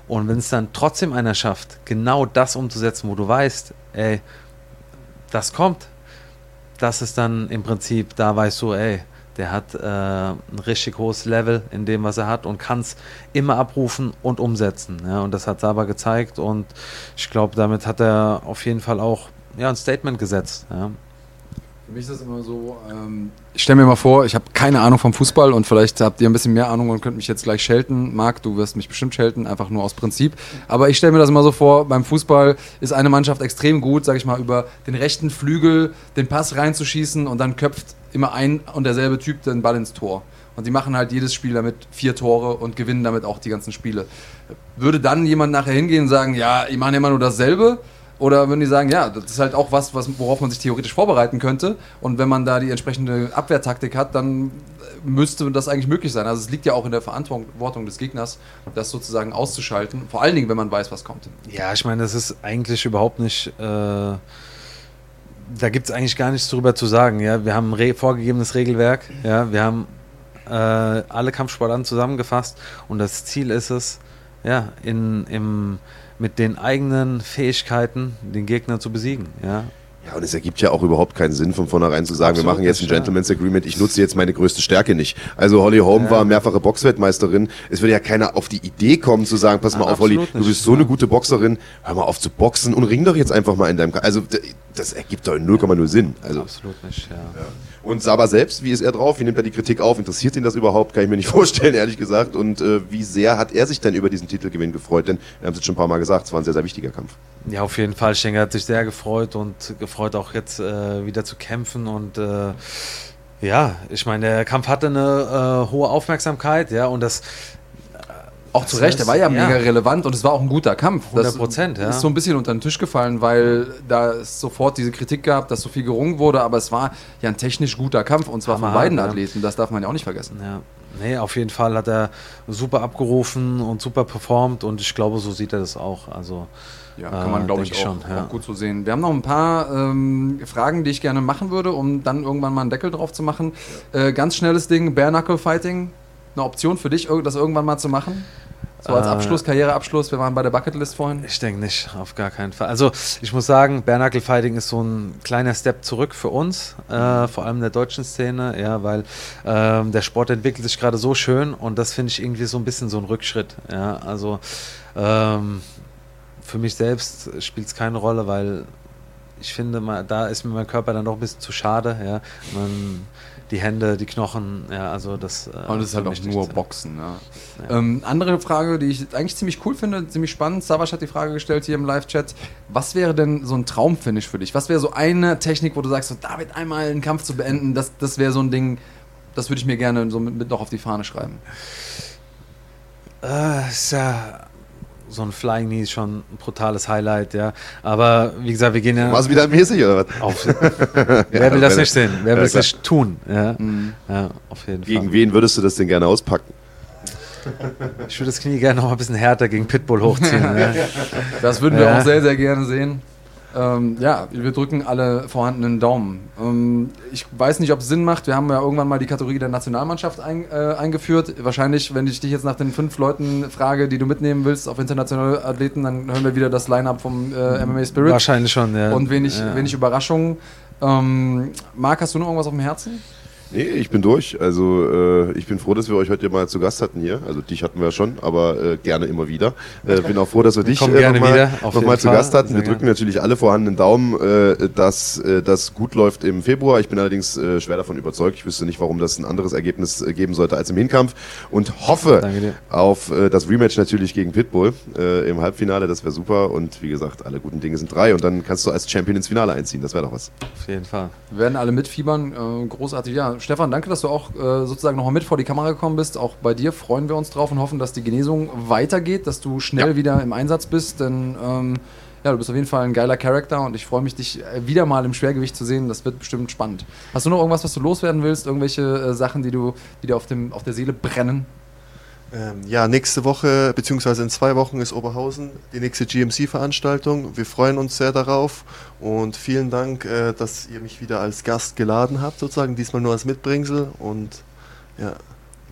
Und wenn es dann trotzdem einer schafft, genau das umzusetzen, wo du weißt, ey, das kommt, das ist dann im Prinzip, da weißt du, ey, der hat äh, ein richtig hohes Level in dem, was er hat und kann es immer abrufen und umsetzen. Ja, und das hat Saba gezeigt und ich glaube, damit hat er auf jeden Fall auch ja, ein Statement gesetzt. Ja. Für mich ist das immer so, ähm, ich stelle mir mal vor, ich habe keine Ahnung vom Fußball und vielleicht habt ihr ein bisschen mehr Ahnung und könnt mich jetzt gleich schelten. Marc, du wirst mich bestimmt schelten, einfach nur aus Prinzip. Aber ich stelle mir das immer so vor, beim Fußball ist eine Mannschaft extrem gut, sage ich mal, über den rechten Flügel den Pass reinzuschießen und dann köpft immer ein und derselbe Typ den Ball ins Tor. Und die machen halt jedes Spiel damit vier Tore und gewinnen damit auch die ganzen Spiele. Würde dann jemand nachher hingehen und sagen, ja, ich mache immer nur dasselbe? Oder würden die sagen, ja, das ist halt auch was, was, worauf man sich theoretisch vorbereiten könnte. Und wenn man da die entsprechende Abwehrtaktik hat, dann müsste das eigentlich möglich sein. Also es liegt ja auch in der Verantwortung des Gegners, das sozusagen auszuschalten. Vor allen Dingen, wenn man weiß, was kommt. Ja, ich meine, das ist eigentlich überhaupt nicht. Äh, da gibt es eigentlich gar nichts drüber zu sagen. Ja? Wir haben ein re vorgegebenes Regelwerk. Ja? Wir haben äh, alle Kampfsportarten zusammengefasst und das Ziel ist es, ja, in, im, mit den eigenen Fähigkeiten den Gegner zu besiegen. Ja? Ja, und es ergibt ja auch überhaupt keinen Sinn, von vornherein zu sagen, Absolut wir machen jetzt ein Gentleman's ja. Agreement, ich nutze jetzt meine größte Stärke nicht. Also Holly Holm ja. war mehrfache Boxweltmeisterin. Es würde ja keiner auf die Idee kommen zu sagen, pass mal auf, Holly, du bist so eine gute Boxerin, hör mal auf zu boxen und ring doch jetzt einfach mal in deinem... K also das ergibt doch 0,0 Sinn. Also, Absolut nicht, ja. ja. Und Saba selbst, wie ist er drauf? Wie nimmt er die Kritik auf? Interessiert ihn das überhaupt? Kann ich mir nicht vorstellen, ehrlich gesagt. Und äh, wie sehr hat er sich denn über diesen Titelgewinn gefreut? Denn wir haben es jetzt schon ein paar Mal gesagt, es war ein sehr, sehr wichtiger Kampf. Ja, auf jeden Fall. Schenker hat sich sehr gefreut und gefreut auch jetzt äh, wieder zu kämpfen und äh, ja, ich meine, der Kampf hatte eine äh, hohe Aufmerksamkeit, ja, und das auch zu Recht, er war ja, ja, mega relevant und es war auch ein guter Kampf. 100 Prozent, ja. ist so ein bisschen unter den Tisch gefallen, weil da es sofort diese Kritik gab, dass so viel gerungen wurde, aber es war ja ein technisch guter Kampf und zwar Hammer, von beiden ja. Athleten, das darf man ja auch nicht vergessen. Ja. Nee, auf jeden Fall hat er super abgerufen und super performt und ich glaube, so sieht er das auch. Also, ja, kann man, äh, glaube ich, auch, schon, ja. auch, gut so sehen. Wir haben noch ein paar ähm, Fragen, die ich gerne machen würde, um dann irgendwann mal einen Deckel drauf zu machen. Äh, ganz schnelles Ding, Bare Knuckle Fighting. Eine Option für dich, das irgendwann mal zu machen? So als äh, Abschluss, Karriereabschluss, wir waren bei der Bucketlist vorhin. Ich denke nicht, auf gar keinen Fall. Also ich muss sagen, Bernackel Fighting ist so ein kleiner Step zurück für uns, äh, vor allem in der deutschen Szene, ja, weil ähm, der Sport entwickelt sich gerade so schön und das finde ich irgendwie so ein bisschen so ein Rückschritt. Ja, also ähm, für mich selbst spielt es keine Rolle, weil ich finde, da ist mir mein Körper dann doch ein bisschen zu schade. Ja. Man, die Hände, die Knochen, ja, also das. Äh, Und das ist halt auch nur Boxen, ja. ja. Ähm, andere Frage, die ich eigentlich ziemlich cool finde, ziemlich spannend. Savasch hat die Frage gestellt hier im Live-Chat. Was wäre denn so ein Traumfinish für dich? Was wäre so eine Technik, wo du sagst, so, David, einmal einen Kampf zu beenden, das, das wäre so ein Ding, das würde ich mir gerne so mit, mit noch auf die Fahne schreiben. Äh, ist ja so ein Flying Knee ist schon ein brutales Highlight, ja. Aber wie gesagt, wir gehen ja. Was wieder mäßig oder was? Auf, wer will das nicht sehen? Wer will es nicht tun? Ja, mhm. ja, auf jeden Gegen Fall. Gegen wen würdest du das denn gerne auspacken? Ich würde das Knie gerne noch ein bisschen härter gegen Pitbull hochziehen. ja. Das würden wir auch sehr, sehr gerne sehen. Ähm, ja, wir drücken alle vorhandenen Daumen. Ähm, ich weiß nicht, ob es Sinn macht. Wir haben ja irgendwann mal die Kategorie der Nationalmannschaft ein, äh, eingeführt. Wahrscheinlich, wenn ich dich jetzt nach den fünf Leuten frage, die du mitnehmen willst auf internationale Athleten, dann hören wir wieder das Line-Up vom äh, MMA Spirit. Wahrscheinlich schon, ja. Und wenig, ja. wenig Überraschungen. Ähm, Marc, hast du noch irgendwas auf dem Herzen? Nee, ich bin durch. Also äh, ich bin froh, dass wir euch heute mal zu Gast hatten hier. Also dich hatten wir schon, aber äh, gerne immer wieder. Äh, bin auch froh, dass wir dich äh, nochmal noch zu Gast hatten. Wir drücken natürlich alle vorhandenen Daumen, äh, dass äh, das gut läuft im Februar. Ich bin allerdings äh, schwer davon überzeugt. Ich wüsste nicht, warum das ein anderes Ergebnis äh, geben sollte als im Hinkampf. Und hoffe auf äh, das Rematch natürlich gegen Pitbull äh, im Halbfinale. Das wäre super. Und wie gesagt, alle guten Dinge sind drei. Und dann kannst du als Champion ins Finale einziehen. Das wäre doch was. Auf jeden Fall. Wir werden alle mitfiebern. Äh, großartig. Ja, Stefan, danke, dass du auch äh, sozusagen nochmal mit vor die Kamera gekommen bist. Auch bei dir freuen wir uns drauf und hoffen, dass die Genesung weitergeht, dass du schnell ja. wieder im Einsatz bist, denn ähm, ja, du bist auf jeden Fall ein geiler Charakter und ich freue mich, dich äh, wieder mal im Schwergewicht zu sehen. Das wird bestimmt spannend. Hast du noch irgendwas, was du loswerden willst? Irgendwelche äh, Sachen, die, du, die dir auf, dem, auf der Seele brennen? Ähm, ja, nächste Woche, beziehungsweise in zwei Wochen ist Oberhausen die nächste GMC-Veranstaltung. Wir freuen uns sehr darauf und vielen Dank, äh, dass ihr mich wieder als Gast geladen habt, sozusagen, diesmal nur als Mitbringsel und ja.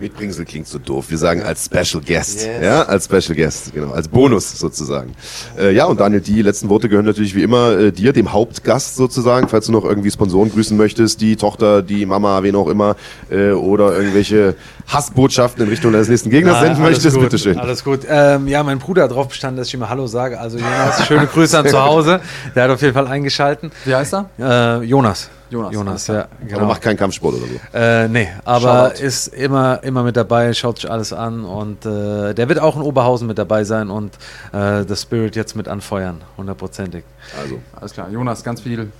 Mitbringsel klingt so doof. Wir sagen als Special Guest. Yes. Ja, als Special Guest, genau. Als Bonus sozusagen. Äh, ja, und Daniel, die letzten Worte gehören natürlich wie immer äh, dir, dem Hauptgast sozusagen, falls du noch irgendwie Sponsoren grüßen möchtest, die Tochter, die Mama, wen auch immer, äh, oder irgendwelche Hassbotschaften in Richtung deines nächsten Gegners ja, senden möchtest, gut, bitteschön. Alles gut. Ähm, ja, mein Bruder hat darauf bestanden, dass ich immer Hallo sage. Also Jonas, schöne Grüße an zu Hause. Der hat auf jeden Fall eingeschalten. Wie heißt er? Äh, Jonas. Jonas. Jonas, ja. Genau. Aber macht keinen Kampfsport oder so. Äh, nee, aber Shoutout. ist immer, immer mit dabei, schaut sich alles an und äh, der wird auch in Oberhausen mit dabei sein und äh, das Spirit jetzt mit anfeuern, hundertprozentig. Also, alles klar. Jonas, ganz viel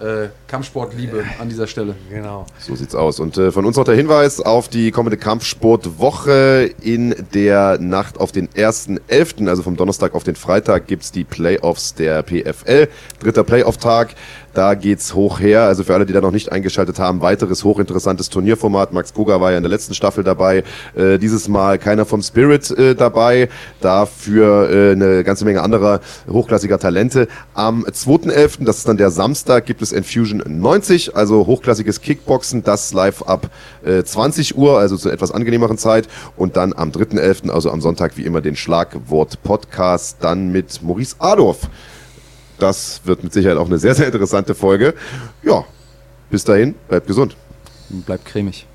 äh, Kampfsportliebe an dieser Stelle. Genau. So sieht's aus. Und äh, von uns noch der Hinweis auf die kommende Kampfsportwoche. In der Nacht auf den 1.11., also vom Donnerstag auf den Freitag, gibt's die Playoffs der PFL. Dritter Playoff-Tag. Da geht's hoch her. Also für alle, die da noch nicht eingeschaltet haben, weiteres hochinteressantes Turnierformat. Max Koga war ja in der letzten Staffel dabei. Äh, dieses Mal keiner vom Spirit äh, dabei. Dafür äh, eine ganze Menge anderer hochklassiger Talente. Am 2.11., das ist dann der Samstag, gibt es Infusion 90, also hochklassiges Kickboxen, das live ab äh, 20 Uhr, also zu etwas angenehmeren Zeit. Und dann am 3.11., also am Sonntag wie immer den Schlagwort-Podcast, dann mit Maurice Adorf. Das wird mit Sicherheit auch eine sehr, sehr interessante Folge. Ja, bis dahin, bleibt gesund. Bleibt cremig.